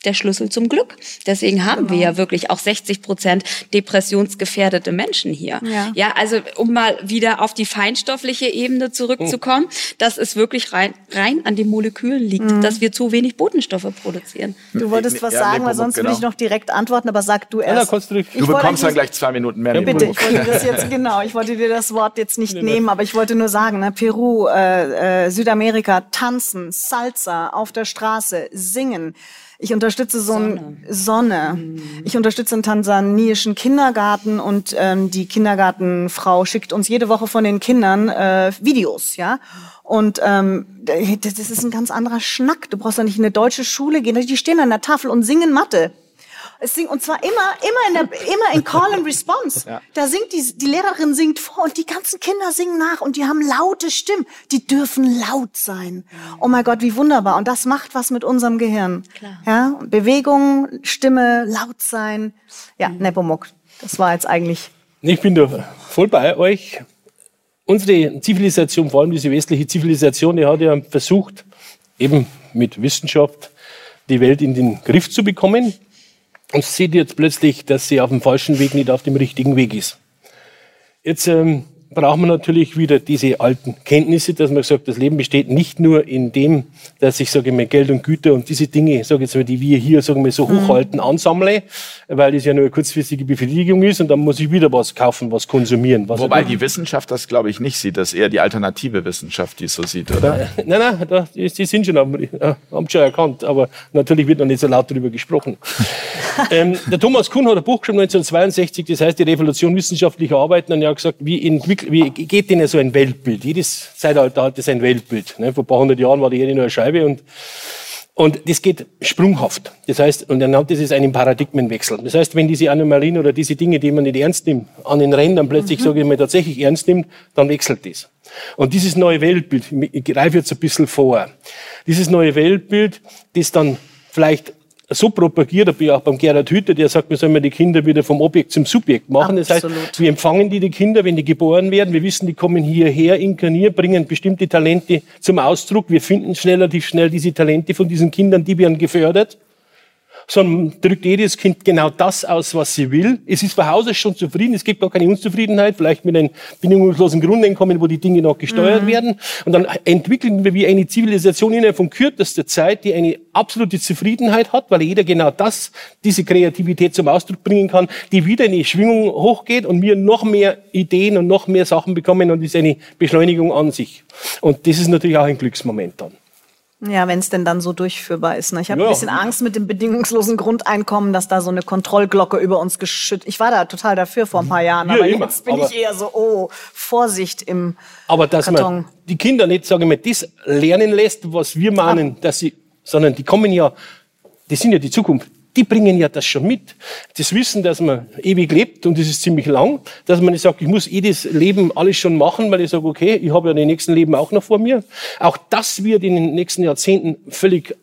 der Schlüssel zum Glück. Deswegen haben wir ja wirklich auch 60 Prozent depressionsgefährdete Menschen hier. Ja. ja, also um mal wieder auf die feinstoffliche Ebene zurückzukommen, dass es wirklich rein, rein an den Molekülen liegt, dass wir zu wenig Botenstoffe produzieren. Du wolltest was Ja, sagen, weil sonst genau. würde ich noch direkt antworten, aber sag du erst. Anna, kannst du Ich Du bekommst dann gleich zwei Minuten mehr. Ja. Bitte, ich wollte das jetzt genau, ich wollte dir das Wort jetzt nicht nehmen, aber ich wollte nur sagen, ne, Peru, äh, äh, Südamerika, tanzen, Salsa auf der Straße, singen. Ich unterstütze so ein Sonne. Ich unterstütze einen tansaniischen Kindergarten und ähm, die Kindergartenfrau schickt uns jede Woche von den Kindern äh, Videos, ja. Und ähm, das das ist ein ganz anderer Schnack. Du brauchst ja nicht in eine deutsche Schule gehen. Die stehen an der Tafel und singen Mathe. Es singt, und zwar immer, immer in der, immer in Call and Response. Ja. Da singt die, die Lehrerin singt vor und die ganzen Kinder singen nach und die haben laute Stimmen. Die dürfen laut sein. Oh mein Gott, wie wunderbar. Und das macht was mit unserem Gehirn. Klar. Ja, Bewegung, Stimme, laut sein. Ja, Nepomuk. Das war jetzt eigentlich Ich bin da voll bei euch. Unsere Zivilisation, vor allem diese westliche Zivilisation, die hat ja versucht, eben mit Wissenschaft die Welt in den Griff zu bekommen und sieht jetzt plötzlich, dass sie auf dem falschen Weg nicht auf dem richtigen Weg ist. Jetzt ähm, braucht man natürlich wieder diese alten Kenntnisse, dass man sagt, das Leben besteht nicht nur in dem, dass ich sage mal Geld und Güter und diese Dinge, sage jetzt mal, die wir hier sagen wir so hochhalten, ansammle, weil das ja nur eine kurzfristige Befriedigung ist und dann muss ich wieder was kaufen, was konsumieren. Was Wobei die Wissenschaft das, glaube ich, nicht sieht. Das ist eher die alternative Wissenschaft, die es so sieht, oder? Nein, nein, da, die, die sind schon, äh, haben schon erkannt, aber natürlich wird noch nicht so laut darüber gesprochen. ähm, der Thomas Kuhn hat ein Buch geschrieben 1962, das heißt die Revolution wissenschaftlicher Arbeiten, und er hat gesagt, wie, entwickelt, wie geht denn so ein Weltbild? Jedes Zeitalter hat das ein Weltbild. Ne? Vor ein paar hundert Jahren war die Erde nur eine Scheibe und und das geht sprunghaft. Das heißt, und er nannte es einen Paradigmenwechsel. Das heißt, wenn diese Anomalien oder diese Dinge, die man nicht ernst nimmt, an den Rändern plötzlich, sage ich mal, tatsächlich ernst nimmt, dann wechselt das. Und dieses neue Weltbild, ich greife jetzt ein bisschen vor, dieses neue Weltbild, das dann vielleicht so propagiert, wie auch beim Gerhard Hüther, der sagt, wir sollen mal die Kinder wieder vom Objekt zum Subjekt machen. Das heißt, Absolut. wir empfangen die, die Kinder, wenn die geboren werden. Wir wissen, die kommen hierher, inkarniert, bringen bestimmte Talente zum Ausdruck. Wir finden schnell, relativ schnell diese Talente von diesen Kindern, die werden gefördert. Sondern drückt jedes Kind genau das aus, was sie will. Es ist von Haus aus schon zufrieden. Es gibt gar keine Unzufriedenheit. Vielleicht mit einem bedingungslosen Grundeinkommen, wo die Dinge noch gesteuert werden. Und dann entwickeln wir wie eine Zivilisation innerhalb von kürzester Zeit, die eine absolute Zufriedenheit hat, weil jeder genau das, diese Kreativität zum Ausdruck bringen kann, die wieder in die Schwingung hochgeht und wir noch mehr Ideen und noch mehr Sachen bekommen und ist eine Beschleunigung an sich. Und das ist natürlich auch ein Glücksmoment dann. Ja, wenn es denn dann so durchführbar ist. Ne? Ich habe Ja. ein bisschen Angst mit dem bedingungslosen Grundeinkommen, dass da so eine Kontrollglocke über uns geschüttet. Ich war da total dafür vor ein paar Jahren, Ja, aber immer. jetzt bin Aber- ich eher so, oh, Vorsicht im Aber dass Karton. man die Kinder nicht, sagen wir, das lernen lässt, was wir meinen, dass sie, sondern die kommen ja, die sind ja die Zukunft. Die bringen ja das schon mit. Das Wissen, dass man ewig lebt, und das ist ziemlich lang, dass man nicht sagt, ich muss jedes Leben alles schon machen, weil ich sage, okay, ich habe ja die nächsten Leben auch noch vor mir. Auch das wird in den nächsten Jahrzehnten völlig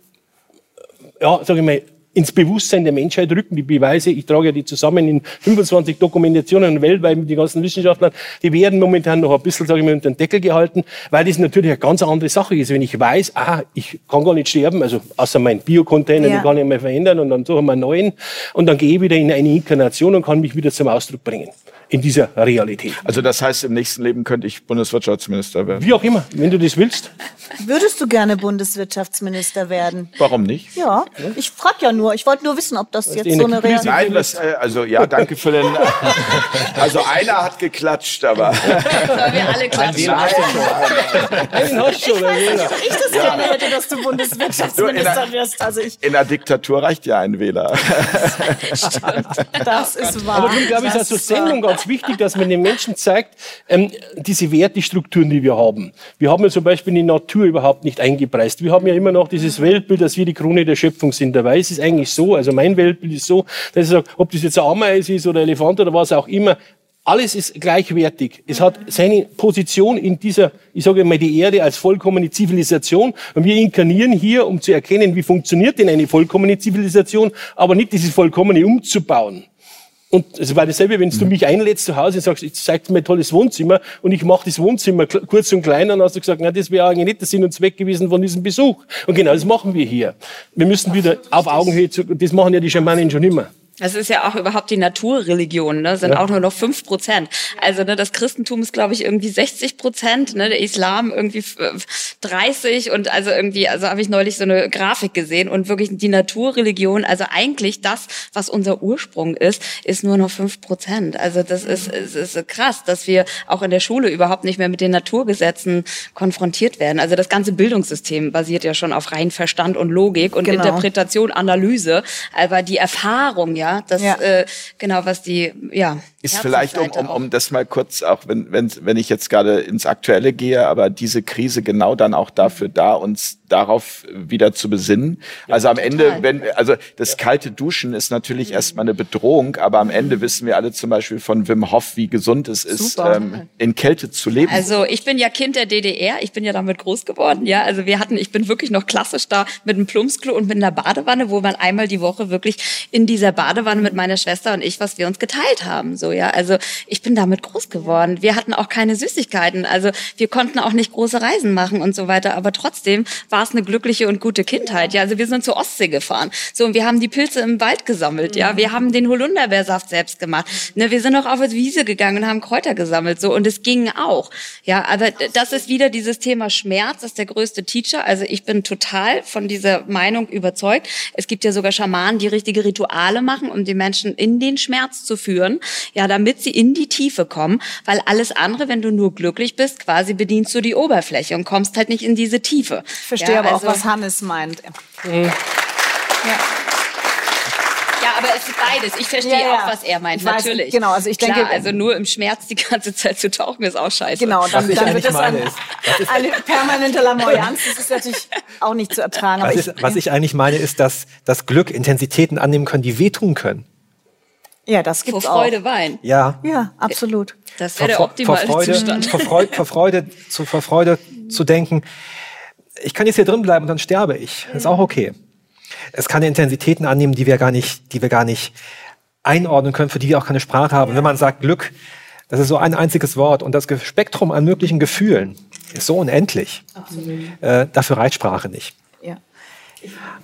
ja, sage ich mal, ins Bewusstsein der Menschheit rücken. Die Beweise, ich trage ja die zusammen in 25 Dokumentationen weltweit mit den ganzen Wissenschaftlern, die werden momentan noch ein bisschen, sage ich mal, unter den Deckel gehalten, weil das natürlich eine ganz andere Sache ist. Wenn ich weiß, ah, ich kann gar nicht sterben, also außer mein Biocontainer, Ja. den kann ich mal verändern und dann suche ich mir einen neuen und dann gehe ich wieder in eine Inkarnation und kann mich wieder zum Ausdruck bringen. In dieser Realität. Also das heißt, im nächsten Leben könnte ich Bundeswirtschaftsminister werden. Wie auch immer, wenn du das willst. Würdest du gerne Bundeswirtschaftsminister werden? Warum nicht? Ja, ich frag ja nur. Ich wollte nur wissen, ob das jetzt die so eine Realität Nein, das, äh, also ja, danke für den. Also einer hat geklatscht, aber Weil wir alle klatschen. Den hast du schon, Herr Wähler. Ich das gerne hätte, dass du Bundeswirtschaftsminister wirst. Also ich, in der Diktatur reicht ja ein Wähler. das ist wahr. Aber darum glaube ich, ist auch Das ist wahr. Sendung ganz wichtig, dass man den Menschen zeigt, ähm, diese Wertestrukturen, die wir haben. Wir haben ja zum Beispiel die Natur überhaupt nicht eingepreist. Wir haben ja immer noch dieses Weltbild, dass wir die Krone der Schöpfung sind. Dabei ist es eigentlich so, also mein Weltbild ist so, dass ich sage, ob das jetzt ein Ameise ist oder Elefant oder was auch immer, alles ist gleichwertig. Es hat seine Position in dieser, ich sage mal, die Erde als vollkommene Zivilisation. Und wir inkarnieren hier, um zu erkennen, wie funktioniert denn eine vollkommene Zivilisation, aber nicht dieses Vollkommene umzubauen. Und es war dasselbe, wenn du mich einlädst zu Hause und sagst, jetzt zeigt mir ein tolles Wohnzimmer und ich mache das Wohnzimmer kurz und klein, dann hast du gesagt, na, das wäre eigentlich nicht der Sinn und Zweck gewesen von diesem Besuch. Und genau das machen wir hier. Wir müssen wieder auf Augenhöhe, zu, das machen ja die Schamanen schon immer. Das ist ja auch überhaupt die Naturreligion, ne? sind Ja. auch nur noch fünf Prozent. Also ne, das Christentum ist, glaube ich, irgendwie 60 Prozent, ne? der Islam irgendwie f- 30 und also irgendwie, also habe ich neulich so eine Grafik gesehen und wirklich die Naturreligion, also eigentlich das, was unser Ursprung ist, ist nur noch fünf Prozent. Also das ist, ist, ist krass, dass wir auch in der Schule überhaupt nicht mehr mit den Naturgesetzen konfrontiert werden. Also das ganze Bildungssystem basiert ja schon auf rein Verstand und Logik und Genau. Interpretation, Analyse, aber die Erfahrung, ja, ja, das Ja. Äh, genau was die ja Ist vielleicht, um, um, um das mal kurz, auch wenn, wenn, wenn ich jetzt gerade ins Aktuelle gehe, aber diese Krise genau dann auch dafür da, uns darauf wieder zu besinnen. Also am Ende, wenn, also das kalte Duschen ist natürlich erstmal eine Bedrohung, aber am Ende wissen wir alle zum Beispiel von Wim Hof, wie gesund es ist, ähm, in Kälte zu leben. Also ich bin ja Kind der DDR, ich bin ja damit groß geworden, ja. Also wir hatten, ich bin wirklich noch klassisch da mit einem Plumpsklo und mit einer Badewanne, wo man einmal die Woche wirklich in dieser Badewanne mit meiner Schwester und ich, was wir uns geteilt haben, so ja. Also ich bin damit groß geworden. Wir hatten auch keine Süßigkeiten, also wir konnten auch nicht große Reisen machen und so weiter, aber trotzdem war es eine glückliche und gute Kindheit, ja. Also wir sind zur Ostsee gefahren, so und wir haben die Pilze im Wald gesammelt, ja. Wir haben den Holunderbeersaft selbst gemacht, ne. Wir sind auch auf die Wiese gegangen und haben Kräuter gesammelt, so und es ging auch, ja. Aber das ist wieder dieses Thema Schmerz, das ist der größte Teacher. Also ich bin total von dieser Meinung überzeugt. Es gibt ja sogar Schamanen, die richtige Rituale machen, um die Menschen in den Schmerz zu führen, ja, damit sie in die Tiefe kommen, weil alles andere, wenn du nur glücklich bist, quasi bedienst du die Oberfläche und kommst halt nicht in diese Tiefe. Ich verstehe ja, aber also- auch, was Hannes meint. Ja, aber es ist beides. Ich verstehe Ja, ja. auch, was er meint, Ich weiß, natürlich. genau, also ich denke- Klar, also nur im Schmerz die ganze Zeit zu tauchen ist auch scheiße. Genau, dann, Was ich dann wird das ein, meine ist, was ist- eine permanente Lamoyanz. Das ist natürlich auch nicht zu ertragen. Aber Was, ich, ist, was ich eigentlich meine, ist, dass das Glück Intensitäten annehmen können, die wehtun können. ja, das Vor gibt's auch. Freude weinen. Ja. Ja, absolut. Das wäre der vor, optimale vor Freude, Zustand. Vor Freude, vor, Freude, zu, vor Freude zu denken, ich kann jetzt hier drin bleiben und dann sterbe ich. Das ist auch okay. Es kann Intensitäten annehmen, die wir gar nicht, die wir gar nicht einordnen können, für die wir auch keine Sprache haben. Und wenn man sagt Glück, das ist so ein einziges Wort und das Spektrum an möglichen Gefühlen ist so unendlich. Äh, dafür reicht Sprache nicht. Ja.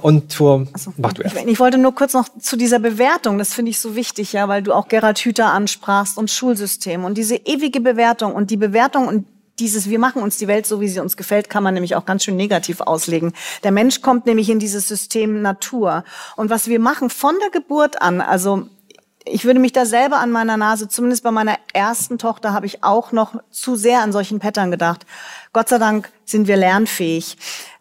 Und für, mach du Ich, erst. ich wollte nur kurz noch zu dieser Bewertung, das finde ich so wichtig, ja, weil du auch Gerhard Hüther ansprachst und Schulsystem und diese ewige Bewertung und die Bewertung und dieses, wir machen uns die Welt so, wie sie uns gefällt, kann man nämlich auch ganz schön negativ auslegen. Der Mensch kommt nämlich in dieses System Natur. Und was wir machen von der Geburt an, also ich würde mich da selber an meiner Nase, zumindest bei meiner ersten Tochter, habe ich auch noch zu sehr an solchen Pattern gedacht. Gott sei Dank sind wir lernfähig.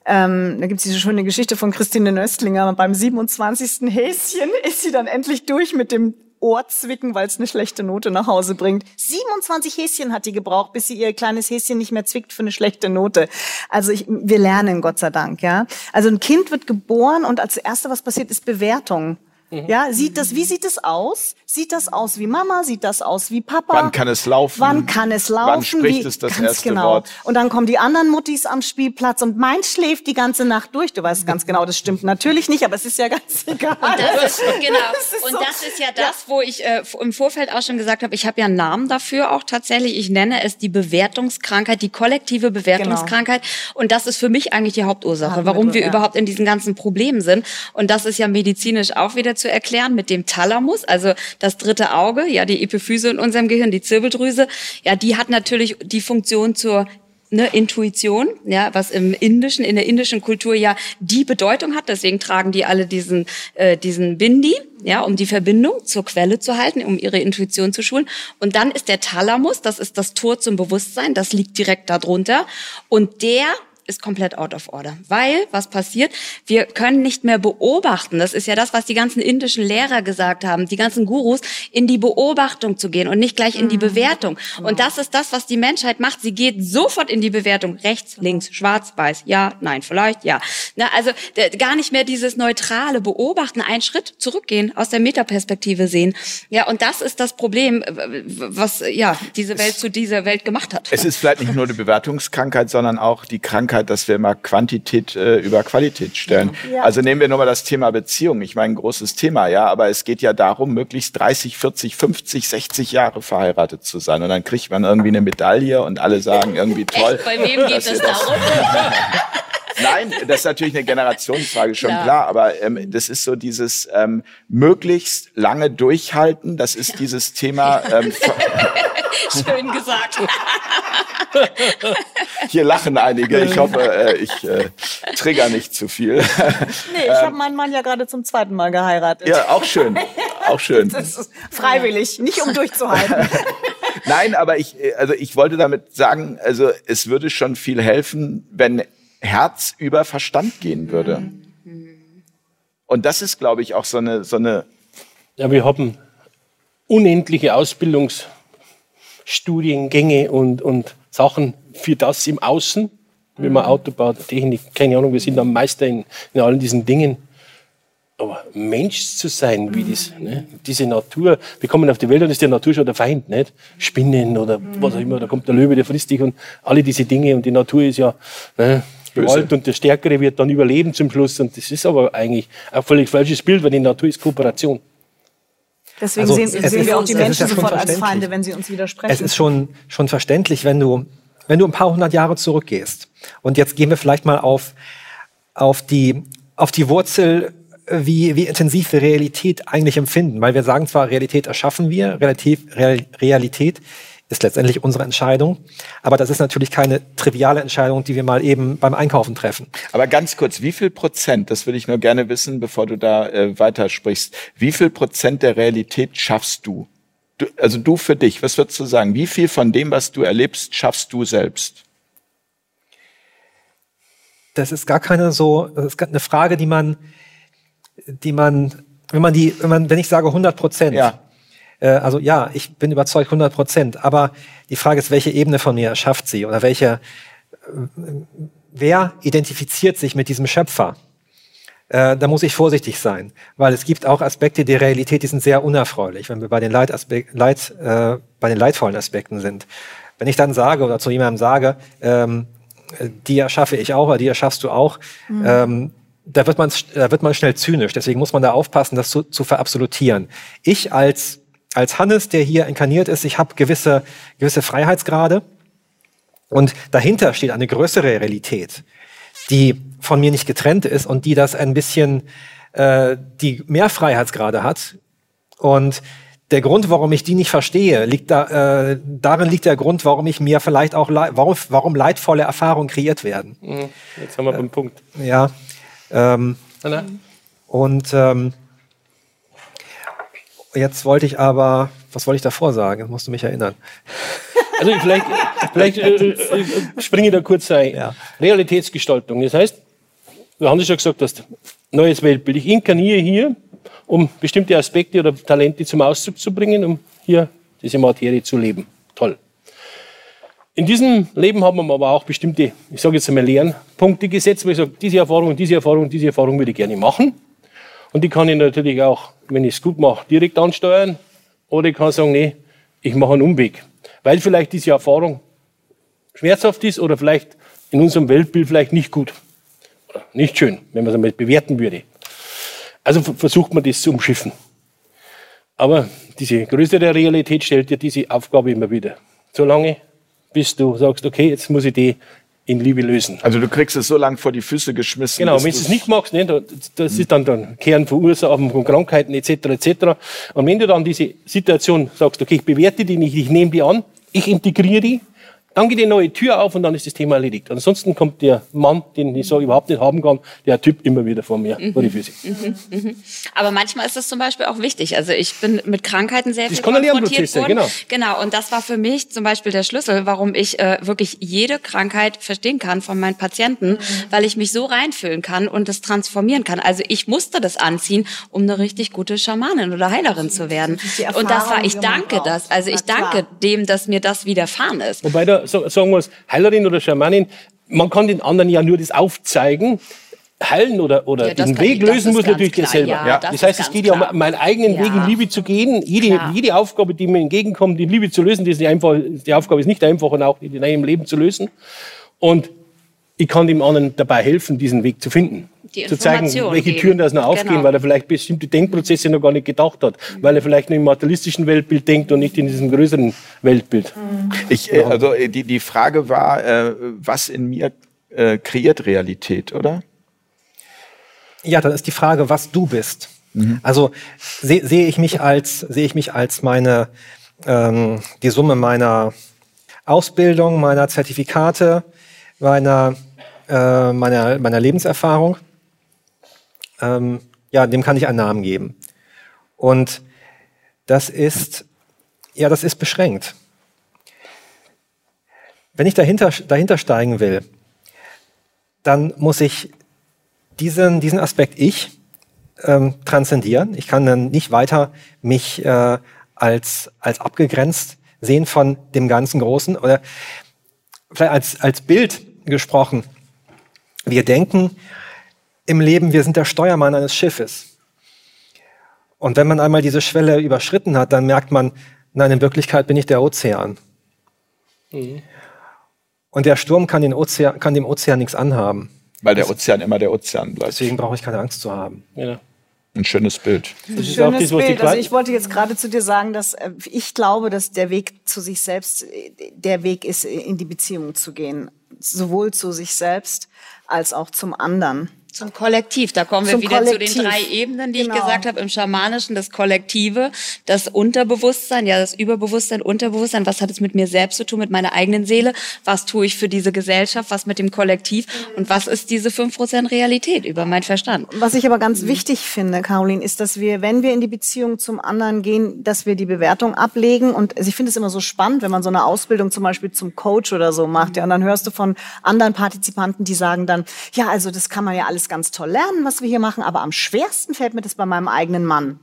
Ähm, da gibt es diese schöne Geschichte von Christine Nöstlinger. Beim 27. Häschen ist sie dann endlich durch mit dem Ohrzwicken, weil es eine schlechte Note nach Hause bringt. 27 Häschen hat die gebraucht, bis sie ihr kleines Häschen nicht mehr zwickt für eine schlechte Note. Also ich, wir lernen, Gott sei Dank, ja. Also ein Kind wird geboren und als erste, was passiert, ist Bewertung. Ja, sieht das, wie sieht es aus? Sieht das aus wie Mama? Sieht das aus wie Papa? Wann kann es laufen? Wann kann es laufen? Wann spricht Wie- es das ganz erste genau. Wort? Und dann kommen die anderen Muttis am Spielplatz und meins schläft die ganze Nacht durch. Du weißt ganz genau, das stimmt natürlich nicht, aber es ist ja ganz egal. Das ist, genau. Das ist und so- das ist ja das, wo ich äh, im Vorfeld auch schon gesagt habe, ich habe ja einen Namen dafür auch tatsächlich. Ich nenne es die Bewertungskrankheit, die kollektive Bewertungskrankheit. Und das ist für mich eigentlich die Hauptursache, Haben wir warum wir ja. überhaupt in diesen ganzen Problemen sind. Und das ist ja medizinisch auch wieder zu erklären mit dem Thalamus, also das dritte Auge, ja, die Epiphyse in unserem Gehirn, die Zirbeldrüse. Ja, die hat natürlich die Funktion zur ne, Intuition, ja, was im indischen, in der indischen Kultur ja die Bedeutung hat. Deswegen tragen die alle diesen, äh, diesen Bindi, ja, um die Verbindung zur Quelle zu halten, um ihre Intuition zu schulen. Und dann ist der Thalamus, das ist das Tor zum Bewusstsein, das liegt direkt darunter. Und der ist komplett out of order. Weil, was passiert? Wir können nicht mehr beobachten. Das ist ja das, was die ganzen indischen Lehrer gesagt haben, die ganzen Gurus, in die Beobachtung zu gehen und nicht gleich in die Bewertung. Und das ist das, was die Menschheit macht. Sie geht sofort in die Bewertung. Rechts, links, schwarz, weiß, ja, nein, vielleicht, ja. Na, also gar nicht mehr dieses neutrale Beobachten, einen Schritt zurückgehen, aus der Metaperspektive sehen. Ja, und das ist das Problem, was ja diese Welt zu dieser Welt gemacht hat. Es ist vielleicht nicht nur eine Bewertungskrankheit, sondern auch die Krankheit, dass wir immer Quantität äh, über Qualität stellen. Ja. Also nehmen wir nur mal das Thema Beziehung. Ich meine, ein großes Thema, ja, aber es geht ja darum, möglichst 30, 40, 50, 60 Jahre verheiratet zu sein. Und dann kriegt man irgendwie eine Medaille und alle sagen irgendwie toll. Echt? Bei wem geht das- darum? Nein, das ist natürlich eine Generationsfrage, schon Klar. klar. Aber ähm, das ist so dieses ähm, möglichst lange durchhalten. Das ist dieses Thema. Ähm, Schön gesagt. hier lachen einige. Ich hoffe, äh, ich äh, trigger nicht zu viel. Nee, ich habe meinen Mann ja gerade zum zweiten Mal geheiratet. ja, auch schön, auch schön. Das ist freiwillig, nicht um durchzuhalten. Nein, aber ich, äh, also ich wollte damit sagen, also es würde schon viel helfen, wenn Herz über Verstand gehen würde. Und das ist, glaube ich, auch so eine, so eine Ja, wir haben unendliche Ausbildungsstudiengänge und, und Sachen für das im Außen. Wenn man Auto baut, Technik, keine Ahnung, wir sind am Meister in, in allen diesen Dingen. Aber Mensch zu sein, wie das, ne? diese Natur, wir kommen auf die Welt und ist die Natur schon der Feind, nicht? Spinnen oder was auch immer, da kommt der Löwe, der frisst dich und alle diese Dinge und die Natur ist ja ne? Gewalt und der Stärkere wird dann überleben zum Schluss und das ist aber eigentlich ein völlig falsches Bild, weil die Natur ist Kooperation. Deswegen Also, sehen, sehen wir auch die Menschen sofort als. Feinde, wenn sie uns widersprechen. Es ist schon, schon verständlich, wenn du, wenn du ein paar hundert Jahre zurückgehst. Und jetzt gehen wir vielleicht mal auf, auf, die, auf die Wurzel, wie, wie intensiv wir Realität eigentlich empfinden. Weil wir sagen zwar, Realität erschaffen wir, Realität, Real- Realität ist letztendlich unsere Entscheidung. Aber das ist natürlich keine triviale Entscheidung, die wir mal eben beim Einkaufen treffen. Aber ganz kurz, wie viel Prozent, das würde ich nur gerne wissen, bevor du da äh, weitersprichst, wie viel Prozent der Realität schaffst du? du? Also du für dich, was würdest du sagen? Wie viel von dem, was du erlebst, schaffst du selbst? das ist gar keine so, das ist eine Frage, die man, die man, wenn man die, wenn man, wenn ich sage 100 Prozent, Ja. Äh, also ja, ich bin überzeugt 100 Prozent, aber die Frage ist, welche Ebene von mir schafft sie oder welche, äh, wer identifiziert sich mit diesem Schöpfer? Äh, da muss ich vorsichtig sein, weil es gibt auch Aspekte der Realität, die sind sehr unerfreulich, wenn wir bei den, Leitaspek Leit, äh, bei den leidvollen Aspekten sind. Wenn ich dann sage oder zu jemandem sage, ähm, äh, die erschaffe ich auch oder die erschaffst du auch, ähm, da wird man, da wird man schnell zynisch. Deswegen muss man da aufpassen, das zu, zu verabsolutieren. Ich als, als Hannes, der hier inkarniert ist, ich habe gewisse, gewisse Freiheitsgrade und dahinter steht eine größere Realität, die von mir nicht getrennt ist und die das ein bisschen, äh, die mehr Freiheitsgrade hat. Und der Grund, warum ich die nicht verstehe, liegt da, äh, darin liegt der Grund, warum ich mir vielleicht auch, lei- warum, warum leidvolle Erfahrungen kreiert werden. Mhm. Jetzt haben wir beim Punkt. Ja. Ähm, und ähm, jetzt wollte ich aber, was wollte ich davor sagen? Das musst du mich erinnern. Also vielleicht, vielleicht äh, äh, springe ich da kurz ein. Ja. Realitätsgestaltung. Das heißt, du hast ja schon gesagt, hast neues Weltbild. Ich inkarniere hier, um bestimmte Aspekte oder Talente zum Ausdruck zu bringen, um hier diese Materie zu leben. Toll. In diesem Leben haben wir aber auch bestimmte, ich sage jetzt einmal Lernpunkte gesetzt, wo ich sage, diese Erfahrung, diese Erfahrung, diese Erfahrung würde ich gerne machen. Und die kann ich natürlich auch, wenn ich es gut mache, direkt ansteuern. Oder ich kann sagen, nee, ich mache einen Umweg. Weil vielleicht diese Erfahrung schmerzhaft ist oder vielleicht in unserem Weltbild vielleicht nicht gut. Nicht schön, wenn man es einmal bewerten würde. Also versucht man das zu umschiffen. Aber diese größere Realität stellt dir diese Aufgabe immer wieder. Solange, bis du sagst, okay, jetzt muss ich die in Liebe lösen. Also du kriegst es so lang vor die Füße geschmissen. Genau, wenn du es nicht magst, ne, da- das ist dann der Kern von Ursachen von Krankheiten etc. etc. Und wenn du dann diese Situation sagst, okay, ich bewerte die nicht, ich nehme die an, ich integriere die, dann geht die neue Tür auf und dann ist das Thema erledigt. Ansonsten kommt der Mann, den ich sage, überhaupt nicht haben kann, der Typ immer wieder vor mir, vor die Füße. Aber manchmal ist das zum Beispiel auch wichtig. Also ich bin mit Krankheiten sehr Das viel ein konfrontiert worden. genau. Genau. Und das war für mich zum Beispiel der Schlüssel, warum ich äh, wirklich jede Krankheit verstehen kann von meinen Patienten, Mhm. weil ich mich so reinfühlen kann und das transformieren kann. Also ich musste das anziehen, um eine richtig gute Schamanin oder Heilerin zu werden. Und das war, Erfahrung, ich danke das. Also ich danke dem, dass mir das widerfahren ist. Wobei da so- sagen wir es, Heilerin oder Schamanin, man kann den anderen ja nur das aufzeigen. Heilen oder, oder Ja, das den Weg ich- das lösen muss natürlich der selber. ja, das das ist heißt, es geht ja klar. um meinen eigenen Ja. Weg in Liebe zu gehen. Jede, jede Aufgabe, die mir entgegenkommt, die Liebe zu lösen, die, ist nicht einfach, die Aufgabe ist nicht einfach und auch in deinem Leben zu lösen. Und ich kann dem anderen dabei helfen, diesen Weg zu finden. Die zu zeigen, welche geben. Türen das noch aufgehen, Genau. weil er vielleicht bestimmte Denkprozesse noch gar nicht gedacht hat, weil er vielleicht nur im materialistischen Weltbild denkt und nicht in diesem größeren Weltbild. Ich, äh, also äh, die, die Frage war, äh, was in mir äh, kreiert Realität, oder? Ja, dann ist die Frage, was du bist. Also se- sehe ich mich als sehe ich mich als meine ähm, die Summe meiner Ausbildung, meiner Zertifikate, meiner äh, meiner meiner Lebenserfahrung. Ähm, ja, dem kann ich einen Namen geben. Und das ist ja, das ist beschränkt. Wenn ich dahinter dahinter steigen will, dann muss ich diesen, diesen Aspekt Ich ähm, transzendieren. Ich kann dann nicht weiter mich äh, als, als abgegrenzt sehen von dem ganzen Großen. Oder vielleicht als, als Bild gesprochen. Wir denken im Leben, wir sind der Steuermann eines Schiffes. Und wenn man einmal diese Schwelle überschritten hat, dann merkt man, nein, in Wirklichkeit bin ich der Ozean. Mhm. Und der Sturm kann, den Ozean, kann dem Ozean nichts anhaben. Weil der Ozean immer der Ozean bleibt. Deswegen brauche ich keine Angst zu haben. Ja. Ein schönes Bild. Das ist schönes das, Bild. Also ich wollte jetzt gerade zu dir sagen, dass äh, ich glaube, dass der Weg zu sich selbst äh, der Weg ist, in die Beziehung zu gehen. Sowohl zu sich selbst als auch zum anderen. Zum Kollektiv, da kommen wir wieder Kollektiv. zu den drei Ebenen, die genau. ich gesagt habe. Im Schamanischen das Kollektive, das Unterbewusstsein, ja das Überbewusstsein, Unterbewusstsein. Was hat es mit mir selbst zu tun, mit meiner eigenen Seele? Was tue ich für diese Gesellschaft? Was mit dem Kollektiv? Und was ist diese 5% Realität über mein Verstand? Was ich aber ganz mhm. wichtig finde, Caroline, ist, dass wir, wenn wir in die Beziehung zum anderen gehen, dass wir die Bewertung ablegen. Und ich finde es immer so spannend, wenn man so eine Ausbildung zum Beispiel zum Coach oder so macht. Ja, und dann hörst du von anderen Partizipanten, die sagen dann, ja, also das kann man ja alles ganz toll lernen, was wir hier machen, aber am schwersten fällt mir das bei meinem eigenen Mann.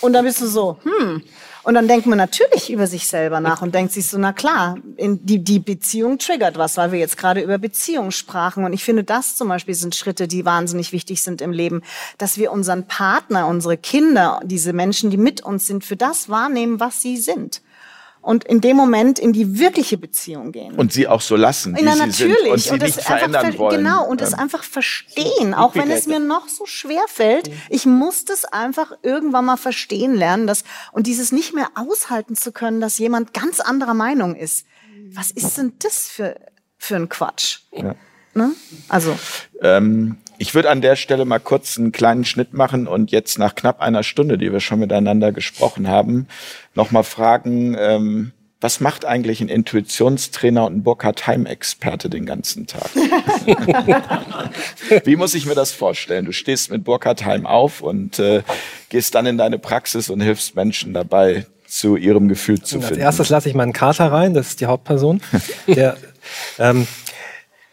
Und dann bist du so, hm. Und dann denkt man natürlich über sich selber nach und denkt sich so, na klar, die, die Beziehung triggert was, weil wir jetzt gerade über Beziehung sprachen. Und ich finde, das zum Beispiel sind Schritte, die wahnsinnig wichtig sind im Leben, dass wir unseren Partner, unsere Kinder, diese Menschen, die mit uns sind, für das wahrnehmen, was sie sind und in dem Moment in die wirkliche Beziehung gehen. Und sie auch so lassen, wie ja, sie natürlich. sind und sie und nicht verändern wollen. Genau, und es einfach verstehen, auch wenn es mir noch so schwer fällt. Ich muss das einfach irgendwann mal verstehen lernen, dass, und dieses nicht mehr aushalten zu können, dass jemand ganz anderer Meinung ist. Was ist denn das für, für ein Quatsch? Ja. Ne? Also. Ähm, ich würde an der Stelle mal kurz einen kleinen Schnitt machen und jetzt nach knapp einer Stunde, die wir schon miteinander gesprochen haben, nochmal fragen, ähm, was macht eigentlich ein Intuitionstrainer und ein Burkhard Heim-Experte den ganzen Tag? Wie muss ich mir das vorstellen? Du stehst mit Burkhard Heim auf und äh, gehst dann in deine Praxis und hilfst Menschen dabei, zu ihrem Gefühl zu finden. Als erstes lasse ich meinen Kater rein, das ist die Hauptperson. Der, ähm,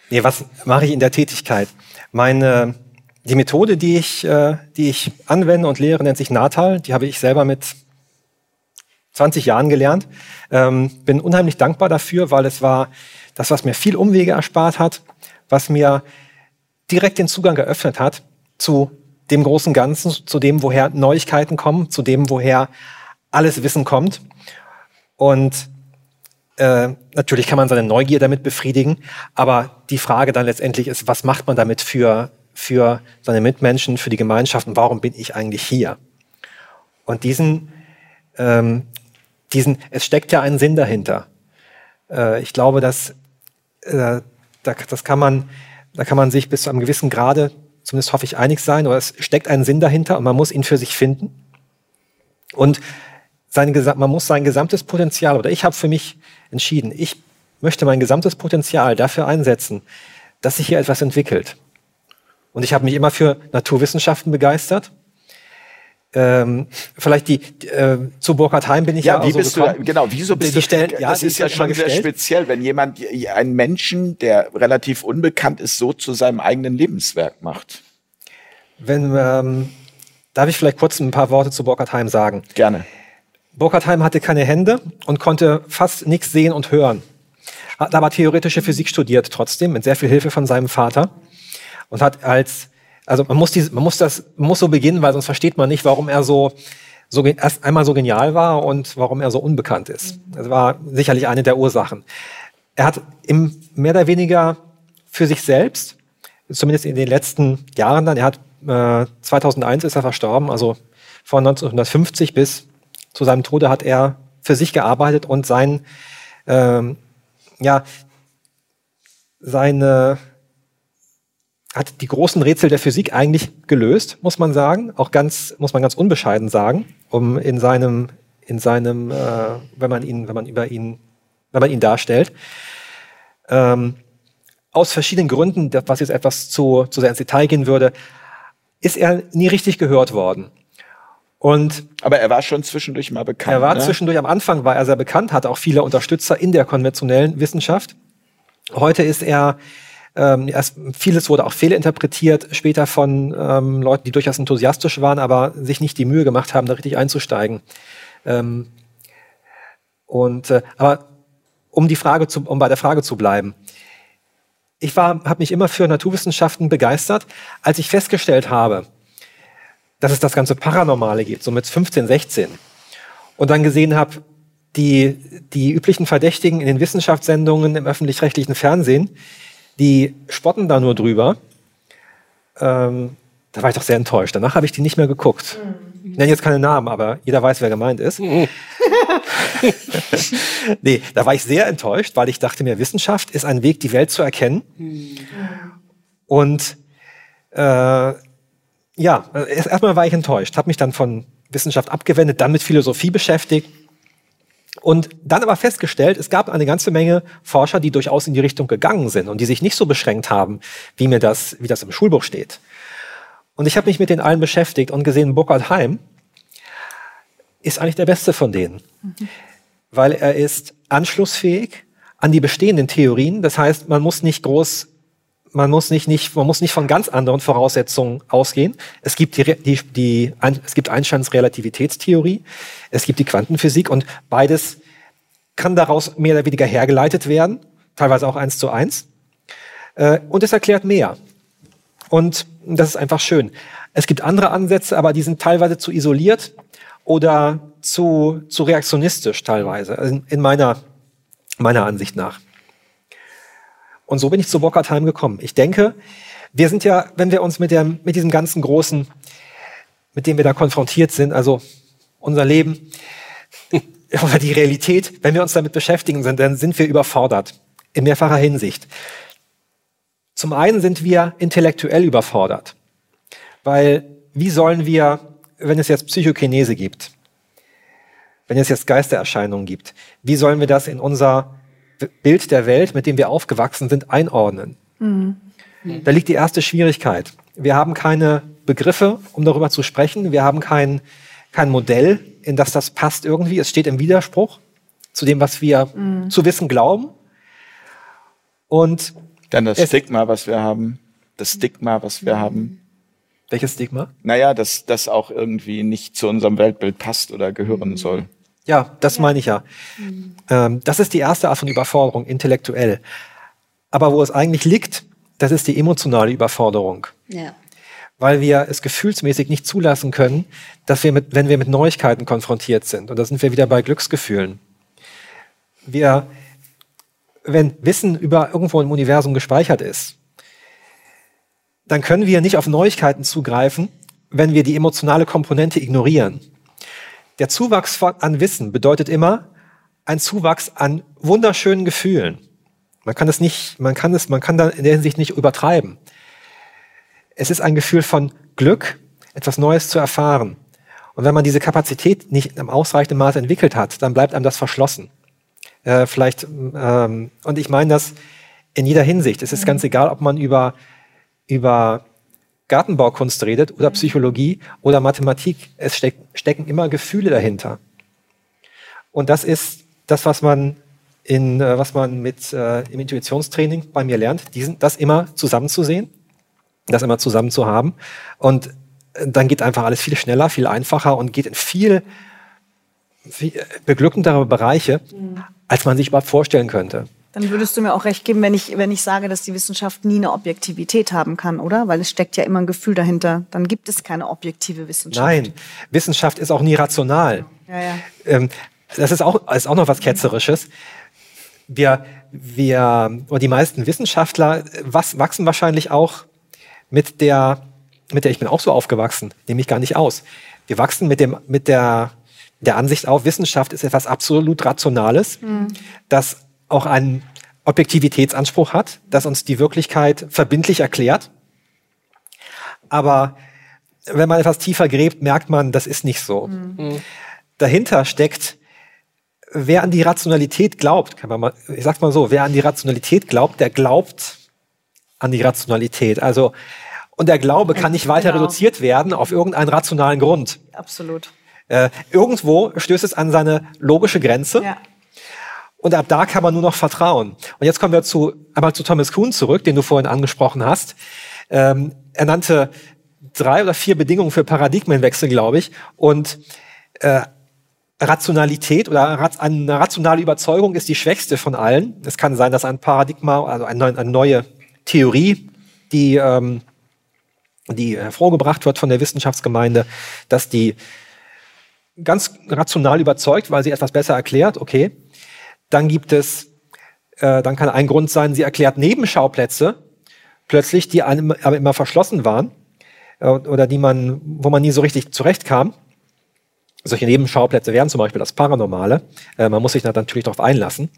nee, was mache ich in der Tätigkeit? Meine, die Methode, die ich, äh, die ich anwende und lehre, nennt sich Natal. Die habe ich selber mit 20 Jahren gelernt. Ähm, bin unheimlich dankbar dafür, weil es war das, was mir viel Umwege erspart hat, was mir direkt den Zugang geöffnet hat zu dem großen Ganzen, zu dem, woher Neuigkeiten kommen, zu dem, woher alles Wissen kommt. Und äh, natürlich kann man seine Neugier damit befriedigen, aber die Frage dann letztendlich ist, was macht man damit für, für seine Mitmenschen, für die Gemeinschaft und warum bin ich eigentlich hier? Und diesen, ähm, diesen, es steckt ja ein Sinn dahinter. Äh, ich glaube, dass äh, da, das kann man, da kann man sich bis zu einem gewissen Grade, zumindest hoffe ich, einig sein, oder es steckt ein Sinn dahinter und man muss ihn für sich finden. Und sein, man muss sein gesamtes Potenzial, oder ich habe für mich entschieden, ich möchte mein gesamtes Potenzial dafür einsetzen, dass sich hier etwas entwickelt. Und ich habe mich immer für Naturwissenschaften begeistert. Ähm, vielleicht die äh, zu Burkhard Heim bin ich ja, ja wie so bist gekommen. du genau wieso bist die, die stellen, ja, das ist ja schon sehr speziell wenn jemand einen Menschen der relativ unbekannt ist so zu seinem eigenen Lebenswerk macht wenn ähm, darf ich vielleicht kurz ein paar Worte zu Burkhard Heim sagen gerne Burkhard Heim hatte keine Hände und konnte fast nichts sehen und hören. Hat aber theoretische Physik studiert trotzdem, mit sehr viel Hilfe von seinem Vater. Und hat als, also man muss, diese, man muss das, muss so beginnen, weil sonst versteht man nicht, warum er so, so erst einmal so genial war und warum er so unbekannt ist. Das war sicherlich eine der Ursachen. Er hat im, mehr oder weniger für sich selbst, zumindest in den letzten Jahren dann, er hat äh, 2001 ist er verstorben, also von 1950 bis zu seinem Tode hat er für sich gearbeitet und sein, ähm, ja, seine, hat die großen Rätsel der Physik eigentlich gelöst, muss man sagen, auch ganz, muss man ganz unbescheiden sagen, um in seinem, in seinem, äh, wenn man ihn, wenn man über ihn, wenn man ihn darstellt. Ähm, aus verschiedenen Gründen, was jetzt etwas zu, zu sehr ins Detail gehen würde, ist er nie richtig gehört worden. Und Aber er war schon zwischendurch mal bekannt. Er war ne? zwischendurch, am Anfang war er sehr bekannt, hatte auch viele Unterstützer in der konventionellen Wissenschaft. Heute ist er Ähm, erst, vieles wurde auch fehlinterpretiert später von ähm, Leuten, die durchaus enthusiastisch waren, aber sich nicht die Mühe gemacht haben, da richtig einzusteigen. Ähm, und äh, aber um die Frage zu, um bei der Frage zu bleiben. Ich war, habe mich immer für Naturwissenschaften begeistert, als ich festgestellt habe, dass es das ganze Paranormale gibt, so mit 15, 16. Und dann gesehen habe, die, die üblichen Verdächtigen in den Wissenschaftssendungen im öffentlich-rechtlichen Fernsehen, die spotten da nur drüber. Ähm, da war ich doch sehr enttäuscht. Danach habe ich die nicht mehr geguckt. Mhm. Ich nenne jetzt keine Namen, aber jeder weiß, wer gemeint ist. Mhm. nee, da war ich sehr enttäuscht, weil ich dachte mir, Wissenschaft ist ein Weg, die Welt zu erkennen. Mhm. Und äh, ja, erstmal war ich enttäuscht, habe mich dann von Wissenschaft abgewendet, dann mit Philosophie beschäftigt und dann aber festgestellt, es gab eine ganze Menge Forscher, die durchaus in die Richtung gegangen sind und die sich nicht so beschränkt haben, wie mir das, wie das im Schulbuch steht. Und ich habe mich mit den allen beschäftigt und gesehen, Burkhard Heim ist eigentlich der beste von denen, mhm. weil er ist anschlussfähig an die bestehenden Theorien. Das heißt, man muss nicht groß man muss nicht, nicht, man muss nicht von ganz anderen Voraussetzungen ausgehen. Es gibt die, die, die es gibt Einsteins Relativitätstheorie, es gibt die Quantenphysik und beides kann daraus mehr oder weniger hergeleitet werden, teilweise auch eins zu eins. Äh, und es erklärt mehr. Und das ist einfach schön. Es gibt andere Ansätze, aber die sind teilweise zu isoliert oder zu, zu reaktionistisch teilweise, in, in meiner, meiner Ansicht nach. Und so bin ich zu Bockertheim gekommen. Ich denke, wir sind ja, wenn wir uns mit, der, mit diesem ganzen Großen, mit dem wir da konfrontiert sind, also unser Leben oder die Realität, wenn wir uns damit beschäftigen sind, dann sind wir überfordert in mehrfacher Hinsicht. Zum einen sind wir intellektuell überfordert, weil wie sollen wir, wenn es jetzt Psychokinese gibt, wenn es jetzt Geistererscheinungen gibt, wie sollen wir das in unser Bild der Welt, mit dem wir aufgewachsen sind, einordnen. Mhm. Da liegt die erste Schwierigkeit. Wir haben keine Begriffe, um darüber zu sprechen. Wir haben kein, kein Modell, in das das passt irgendwie. Es steht im Widerspruch zu dem, was wir mhm. zu wissen glauben. Und dann das Stigma, was wir haben. Das Stigma, was wir mhm. haben. Welches Stigma? Naja, dass das auch irgendwie nicht zu unserem Weltbild passt oder gehören mhm. soll. Ja, das ja. meine ich ja. Mhm. Ähm, das ist die erste Art von Überforderung, intellektuell. Aber wo es eigentlich liegt, das ist die emotionale Überforderung. Ja. Weil wir es gefühlsmäßig nicht zulassen können, dass wir mit, wenn wir mit Neuigkeiten konfrontiert sind, und da sind wir wieder bei Glücksgefühlen. Wir, wenn Wissen über irgendwo im Universum gespeichert ist, dann können wir nicht auf Neuigkeiten zugreifen, wenn wir die emotionale Komponente ignorieren. Der Zuwachs an Wissen bedeutet immer ein Zuwachs an wunderschönen Gefühlen. Man kann es nicht, man kann es, man kann da in der Hinsicht nicht übertreiben. Es ist ein Gefühl von Glück, etwas Neues zu erfahren. Und wenn man diese Kapazität nicht im ausreichenden Maße entwickelt hat, dann bleibt einem das verschlossen. Äh, vielleicht, ähm, und ich meine das in jeder Hinsicht. Es ist mhm. ganz egal, ob man über, über Gartenbaukunst redet oder Psychologie oder Mathematik. Es steck, stecken immer Gefühle dahinter. Und das ist das, was man in, äh, was man mit äh, im Intuitionstraining bei mir lernt, diesen, das immer zusammenzusehen, das immer zusammen zu haben. Und äh, dann geht einfach alles viel schneller, viel einfacher und geht in viel, viel beglückendere Bereiche, mhm. als man sich überhaupt vorstellen könnte. Dann würdest du mir auch recht geben, wenn ich, wenn ich sage, dass die Wissenschaft nie eine Objektivität haben kann, oder? Weil es steckt ja immer ein Gefühl dahinter. Dann gibt es keine objektive Wissenschaft. Nein, Wissenschaft ist auch nie rational. Ja, ja. Ähm, das ist auch, ist auch noch was Ketzerisches. Wir, wir, oder die meisten Wissenschaftler was, wachsen wahrscheinlich auch mit der, mit der, ich bin auch so aufgewachsen, nehme ich gar nicht aus. Wir wachsen mit dem, mit der, der Ansicht auf, Wissenschaft ist etwas absolut Rationales, mhm. das auch einen Objektivitätsanspruch hat, das uns die Wirklichkeit verbindlich erklärt. Aber wenn man etwas tiefer gräbt, merkt man, das ist nicht so. Mhm. Dahinter steckt, wer an die Rationalität glaubt, kann man mal, ich sag's mal so, wer an die Rationalität glaubt, der glaubt an die Rationalität. Also, und der Glaube kann nicht weiter genau. reduziert werden auf irgendeinen rationalen Grund. Absolut. Äh, irgendwo stößt es an seine logische Grenze. Ja. Und ab da kann man nur noch vertrauen. Und jetzt kommen wir zu, einmal zu Thomas Kuhn zurück, den du vorhin angesprochen hast. Ähm, er nannte drei oder vier Bedingungen für Paradigmenwechsel, glaube ich. Und äh, Rationalität oder eine rationale Überzeugung ist die schwächste von allen. Es kann sein, dass ein Paradigma, also eine, neue Theorie, die, ähm, die hervorgebracht wird von der Wissenschaftsgemeinde, dass die ganz rational überzeugt, weil sie etwas besser erklärt, okay. Dann gibt es, äh, dann kann ein Grund sein, sie erklärt Nebenschauplätze plötzlich, die aber immer verschlossen waren äh, oder die man, wo man nie so richtig zurechtkam. Solche Nebenschauplätze wären zum Beispiel das Paranormale. Äh, man muss sich da natürlich darauf einlassen.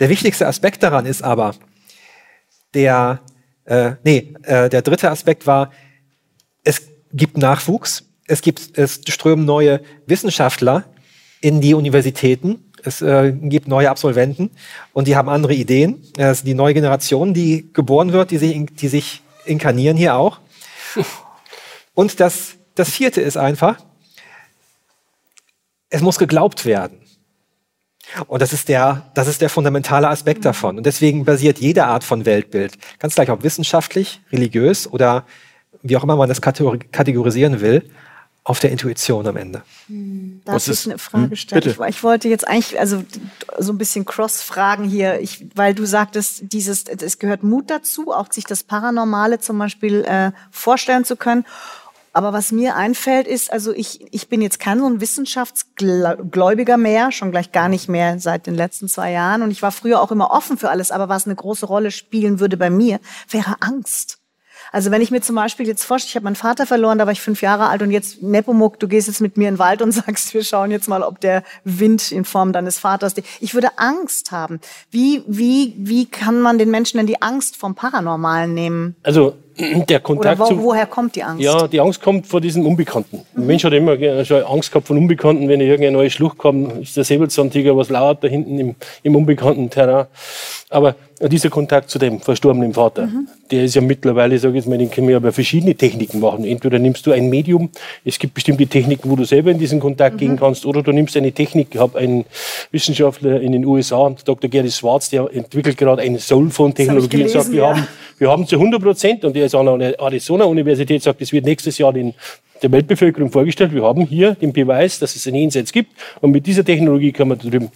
Der wichtigste Aspekt daran ist aber, der, äh, nee, äh, der dritte Aspekt war, es gibt Nachwuchs, es gibt, es strömen neue Wissenschaftler in die Universitäten, es äh, gibt neue Absolventen und die haben andere Ideen. Es ist die neue Generation, die geboren wird, die sich, die sich inkarnieren hier auch. Und das, das vierte ist einfach, es muss geglaubt werden. Und das ist der, das ist der fundamentale Aspekt mhm. davon. Und deswegen basiert jede Art von Weltbild, ganz gleich ob wissenschaftlich, religiös oder wie auch immer man das kategorisieren will, auf der Intuition am Ende. Hm, darf Was ich ist, eine Frage hm, stellen? Bitte. Ich, ich, wollte jetzt eigentlich also so ein bisschen Cross-Fragen hier, ich, weil du sagtest, dieses, es gehört Mut dazu, auch sich das Paranormale zum Beispiel äh, vorstellen zu können. Aber was mir einfällt, ist, also ich, ich bin jetzt kein so ein Wissenschaftsgläubiger mehr, schon gleich gar nicht mehr seit den letzten zwei Jahren. Und ich war früher auch immer offen für alles. Aber was eine große Rolle spielen würde bei mir, wäre Angst. Also wenn ich mir zum Beispiel jetzt vorstelle, ich habe meinen Vater verloren, da war ich fünf Jahre alt und jetzt Nepomuk, du gehst jetzt mit mir in den Wald und sagst, wir schauen jetzt mal, ob der Wind in Form deines Vaters. Ich würde Angst haben. Wie wie wie kann man den Menschen denn die Angst vom Paranormalen nehmen? Also der Kontakt Oder wo, woher kommt die Angst? Ja, die Angst kommt vor diesem Unbekannten. Mhm. Ein Mensch hat immer schon Angst gehabt von Unbekannten. Wenn er irgendeine neue Schlucht kommt, ist der Säbelzahntiger, was lauert da hinten im, im unbekannten Terrain. Aber dieser Kontakt zu dem verstorbenen Vater, mhm. der ist ja mittlerweile, sage ich jetzt mal, den können wir aber verschiedene Techniken machen. Entweder nimmst du ein Medium, es gibt bestimmte Techniken, wo du selber in diesen Kontakt mhm. gehen kannst, oder du nimmst eine Technik. Ich habe einen Wissenschaftler in den USA, Dr. Gary Schwarz, der entwickelt gerade eine Soulphone-Technologie und sagt, wir, ja. haben, wir haben zu 100 Prozent, und der ist an der Arizona-Universität, sagt, es wird nächstes Jahr den der Weltbevölkerung vorgestellt, wir haben hier den Beweis, dass es ein Jenseits gibt und mit dieser Technologie kann man drüben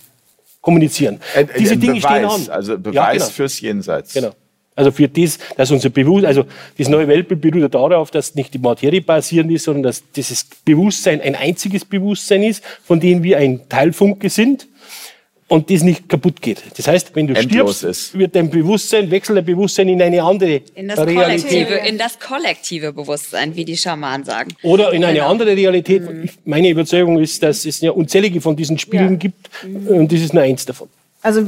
kommunizieren. Ein, Diese ein Dinge Beweis, stehen an. Also Beweis ja, genau. fürs Jenseits. Genau. Also für das, dass unser Bewusstsein, also das neue Weltbild beruht darauf, dass nicht die Materie basierend ist, sondern dass dieses Bewusstsein ein einziges Bewusstsein ist, von dem wir ein Teilfunke sind und das nicht kaputt geht. Das heißt, wenn du Endlos stirbst, ist. wird dein Bewusstsein, wechselt dein Bewusstsein in eine andere in das Realität. Kollektive, in das kollektive Bewusstsein, wie die Schamanen sagen. Oder in eine genau. andere Realität. Mhm. Meine Überzeugung ist, dass es ja unzählige von diesen Spielen ja. gibt mhm. und das ist nur eins davon. Also,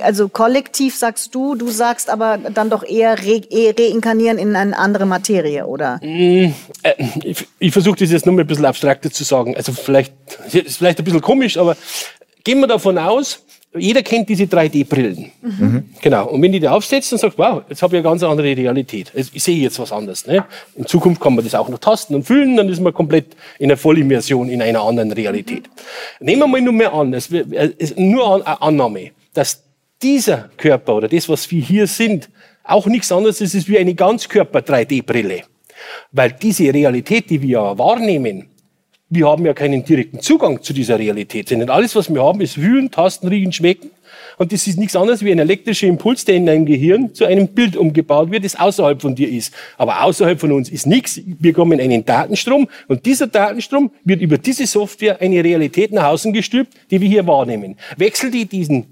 also kollektiv sagst du, du sagst aber dann doch eher re reinkarnieren in eine andere Materie, oder? Mm, äh, ich, ich versuche das jetzt nur mal ein bisschen abstrakter zu sagen. Also vielleicht ist vielleicht ein bisschen komisch, aber gehen wir davon aus, jeder kennt diese 3D-Brillen. Mhm. Genau. Und wenn die die aufsetzt und sagt, wow, jetzt habe ich eine ganz andere Realität. Ich sehe jetzt was anderes. Ne? In Zukunft kann man das auch noch tasten und fühlen, dann ist man komplett in einer Vollimmersion in einer anderen Realität. Mhm. Nehmen wir mal nur mehr an, es ist nur eine Annahme, dass dieser Körper oder das, was wir hier sind, auch nichts anderes ist wie eine Ganzkörper-3D-Brille. Weil diese Realität, die wir wahrnehmen, wir haben ja keinen direkten Zugang zu dieser Realität, sondern alles, was wir haben, ist Fühlen, Tasten, Riechen, Schmecken. Und das ist nichts anderes wie ein elektrischer Impuls, der in deinem Gehirn zu einem Bild umgebaut wird, das außerhalb von dir ist. Aber außerhalb von uns ist nichts. Wir kommen in einen Datenstrom und dieser Datenstrom wird über diese Software eine Realität nach außen gestülpt, die wir hier wahrnehmen. Wechselt die diesen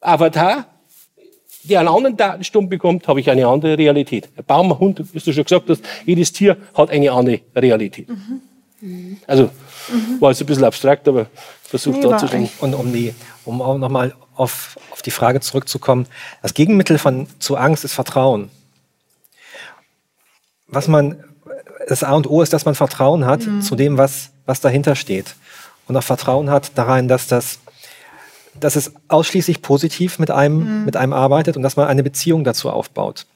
Avatar, der einen anderen Datenstrom bekommt, habe ich eine andere Realität. Der Baum, ein Hund, wie du schon gesagt hast, jedes Tier hat eine andere Realität. Mhm. Also mhm. war jetzt ein bisschen abstrakt, aber versucht nee, darzustellen. Und um, die, um auch nochmal auf, auf die Frage zurückzukommen, das Gegenmittel von, zu Angst ist Vertrauen. Was man, das A und O ist, dass man Vertrauen hat mhm. zu dem, was, was dahinter steht. Und auch Vertrauen hat darin, dass das dass es ausschließlich positiv mit einem, mhm. mit einem arbeitet und dass man eine Beziehung dazu aufbaut.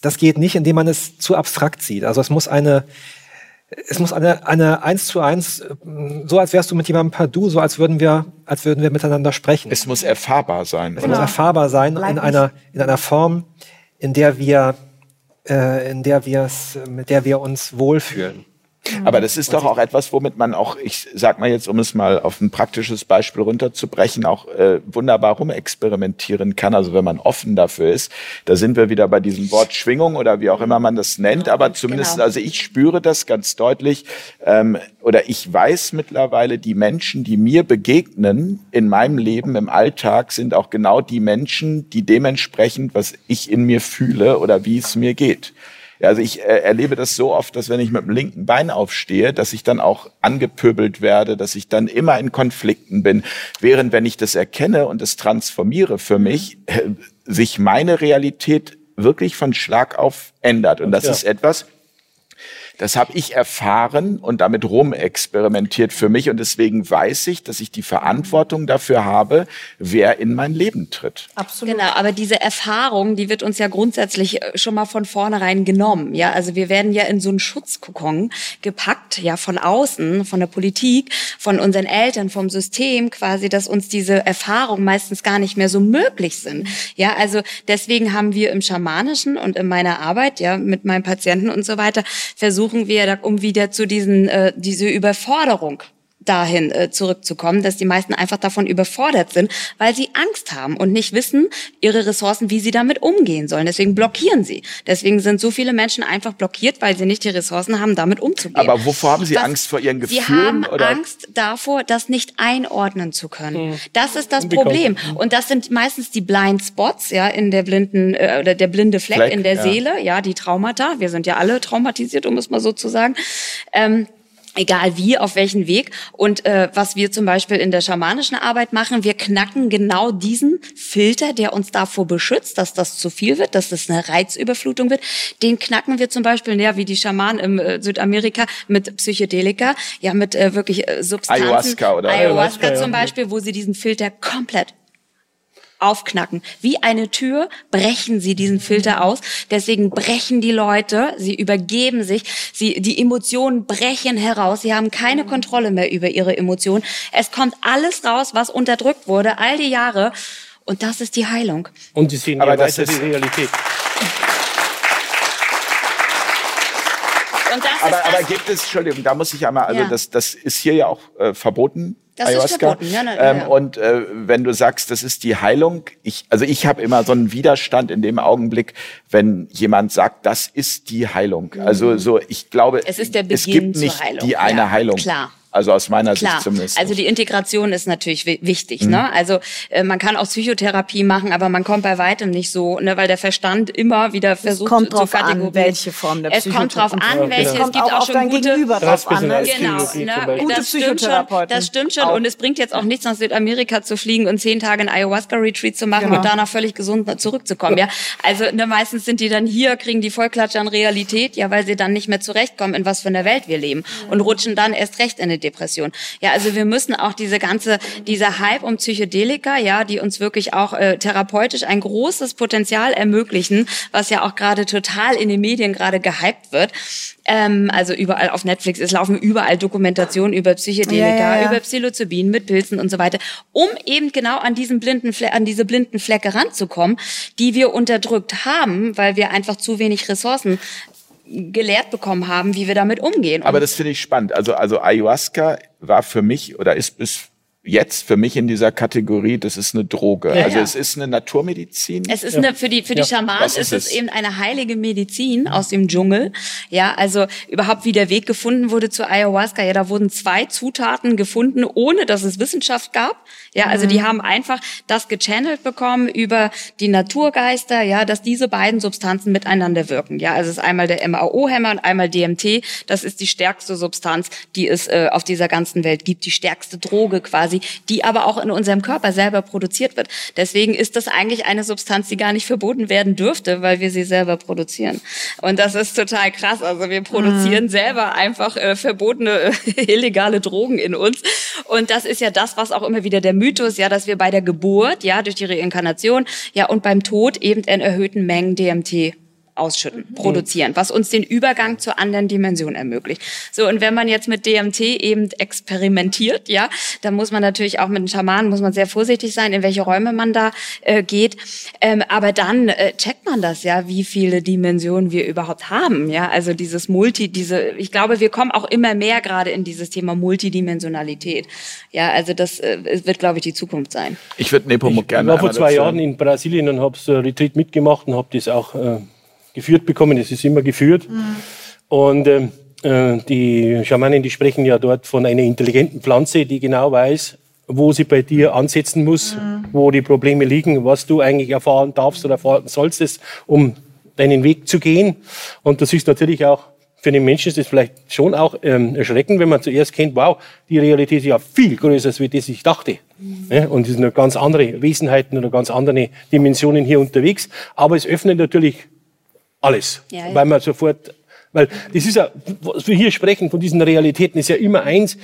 Das geht nicht, indem man es zu abstrakt sieht. Also es muss eine, es muss eine, eine eins zu eins, äh, so als wärst du mit jemandem per Du, so als würden wir, als würden wir miteinander sprechen. Es muss erfahrbar sein. Es muss erfahrbar sein in einer, in einer Form, in der wir, äh, in der wir es, mit der wir uns wohlfühlen. Aber das ist doch auch etwas, womit man auch, ich sag mal jetzt, um es mal auf ein praktisches Beispiel runterzubrechen, auch äh, wunderbar rumexperimentieren kann. Also wenn man offen dafür ist, da sind wir wieder bei diesem Wort Schwingung oder wie auch immer man das nennt. Aber zumindest, Genau. also ich spüre das ganz deutlich ähm, oder ich weiß mittlerweile, die Menschen, die mir begegnen in meinem Leben, im Alltag, sind auch genau die Menschen, die dementsprechend, was ich in mir fühle oder wie es mir geht. Ja, also ich äh, erlebe das so oft, dass wenn ich mit dem linken Bein aufstehe, dass ich dann auch angepöbelt werde, dass ich dann immer in Konflikten bin. Während wenn ich das erkenne und es transformiere für mich, äh, sich meine Realität wirklich von Schlag auf ändert. Und das Ja. ist etwas, das habe ich erfahren und damit rumexperimentiert für mich. Und deswegen weiß ich, dass ich die Verantwortung dafür habe, wer in mein Leben tritt. Absolut. Genau, aber diese Erfahrung, die wird uns ja grundsätzlich äh, schon mal von vornherein genommen. Ja, also wir werden ja in so einen Schutzkokon gepackt, ja, von außen, von der Politik, von unseren Eltern, vom System quasi, dass uns diese Erfahrungen meistens gar nicht mehr so möglich sind. Ja, also deswegen haben wir im Schamanischen und in meiner Arbeit, ja, mit meinen Patienten und so weiter, versuchen wir, um wieder zu diesen, äh, diese Überforderung dahin äh, zurückzukommen, dass die meisten einfach davon überfordert sind, weil sie Angst haben und nicht wissen, ihre Ressourcen, wie sie damit umgehen sollen. Deswegen blockieren sie. Deswegen sind so viele Menschen einfach blockiert, weil sie nicht die Ressourcen haben, damit umzugehen. Aber wovor haben Sie Was- Angst vor Ihren Sie Gefühlen? haben oder? Angst davor, das nicht einordnen zu können. Das ist das. Problem. Und das sind meistens die Blind Spots, ja, in der blinden äh, oder der blinde Fleck, Fleck, in der ja. Seele, ja, die Traumata. Wir sind ja alle traumatisiert, um es mal so zu sagen. Ähm, Egal wie, auf welchen Weg. Und äh, was wir zum Beispiel in der schamanischen Arbeit machen, wir knacken genau diesen Filter, der uns davor beschützt, dass das zu viel wird, dass das eine Reizüberflutung wird. Den knacken wir zum Beispiel, ja, wie die Schamanen im äh, Südamerika mit Psychedelika, ja, mit äh, wirklich äh, Substanzen. Ayahuasca oder- Ayahuasca Ayahuasca, zum. Beispiel, wo sie diesen Filter komplett aufknacken. Wie eine Tür brechen sie diesen Filter aus. Deswegen brechen die Leute, sie übergeben sich, sie, die Emotionen brechen heraus. Sie haben keine Kontrolle mehr über ihre Emotionen. Es kommt alles raus, was unterdrückt wurde, all die Jahre. Und das ist die Heilung. Und die sehen Aber ja das ist- die Realität. Und das ist Aber, das, aber gibt es, Entschuldigung, da muss ich einmal, also Ja. das, das ist hier ja auch äh, verboten. Das ist Ayahuasca. verboten, ja, na, ähm, ja. Und äh, wenn du sagst, das ist die Heilung, ich, also ich habe immer so einen Widerstand in dem Augenblick, wenn jemand sagt, das ist die Heilung. Also so, ich glaube, Es ist der es gibt nicht Heilung. die eine Ja, Heilung. klar. Also aus meiner Klar, Sicht zumindest. also die Integration ist natürlich wi- wichtig. Ne? Also äh, man kann auch Psychotherapie machen, aber man kommt bei weitem nicht so, ne, weil der Verstand immer wieder versucht kommt zu drauf an, kategorisieren. welche Form der Es kommt drauf an, welche. Es Es kommt gibt auch auch auf schon dein gute Gegenüber drauf an. Ne? Genau, ne? Gute das stimmt schon. Das stimmt schon. auch. Und es bringt jetzt auch nichts, nach Südamerika zu fliegen und zehn Tage ein Ayahuasca-Retreat zu machen Genau. und danach völlig gesund zurückzukommen. Ja, also ne, meistens sind die dann hier, kriegen die Vollklatsche an Realität, ja, weil sie dann nicht mehr zurechtkommen, in was für einer Welt wir leben und rutschen dann erst recht in eine Depression. Ja, also wir müssen auch diese ganze, dieser Hype um Psychedelika, ja, die uns wirklich auch äh, therapeutisch ein großes Potenzial ermöglichen, was ja auch gerade total in den Medien gerade gehypt wird. Ähm, also überall auf Netflix, es laufen überall Dokumentationen über Psychedelika, Ja, ja, ja. über Psilocybin mit Pilzen und so weiter, um eben genau an diesen blinden Fle an diese blinden Flecke ranzukommen, die wir unterdrückt haben, weil wir einfach zu wenig Ressourcen gelehrt bekommen haben, wie wir damit umgehen. Aber das finde ich spannend. Also, also Ayahuasca war für mich oder ist bis jetzt für mich in dieser Kategorie, das ist eine Droge. Ja, also ja. es ist eine Naturmedizin. Es ist eine, für die, für die Schamanen ist, ist es eben eine heilige Medizin aus dem Dschungel. Ja, also überhaupt wie der Weg gefunden wurde zu Ayahuasca. Ja, da wurden zwei Zutaten gefunden, ohne dass es Wissenschaft gab. Ja, also die haben einfach das gechannelt bekommen über die Naturgeister, ja, dass diese beiden Substanzen miteinander wirken. Ja, also es ist einmal der MAO-Hämmer und einmal DMT. Das ist die stärkste Substanz, die es äh, auf dieser ganzen Welt gibt. Die stärkste Droge quasi, die aber auch in unserem Körper selber produziert wird. Deswegen ist das eigentlich eine Substanz, die gar nicht verboten werden dürfte, weil wir sie selber produzieren. Und das ist total krass. Also wir produzieren selber einfach äh, verbotene, äh, illegale Drogen in uns. Und das ist ja das, was auch immer wieder der Mythos, ja, dass wir bei der Geburt, ja, durch die Reinkarnation, ja, und beim Tod eben in erhöhten Mengen DMT ausschütten, produzieren, was uns den Übergang zur anderen Dimension ermöglicht. So, und wenn man jetzt mit DMT eben experimentiert, ja, dann muss man natürlich auch mit den Schamanen, muss man sehr vorsichtig sein, in welche Räume man da äh, geht. Ähm, aber dann äh, checkt man das, ja, wie viele Dimensionen wir überhaupt haben, ja. Also dieses Multi, diese, ich glaube, wir kommen auch immer mehr gerade in dieses Thema Multidimensionalität. Ja, also das äh, wird, glaube ich, die Zukunft sein. Ich würde Nepomuk Ich gerne war vor zwei dazu- Jahren in Brasilien und habe so ein Retreat mitgemacht und habe das auch äh, geführt bekommen. Es ist immer geführt. Und ähm, äh, die Schamanen, die sprechen ja dort von einer intelligenten Pflanze, die genau weiß, wo sie bei dir ansetzen muss, wo die Probleme liegen, was du eigentlich erfahren darfst oder erfahren solltest, um deinen Weg zu gehen. Und das ist natürlich auch für den Menschen ist das vielleicht schon auch ähm, erschreckend, wenn man zuerst kennt, wow, die Realität ist ja viel größer, als wie das ich dachte. Ja, und es sind ganz andere Wesenheiten oder ganz andere Dimensionen hier unterwegs. Aber es öffnet natürlich alles, Ja, ja. weil man sofort, weil das ist ja, was wir hier sprechen von diesen Realitäten, ist ja immer eins.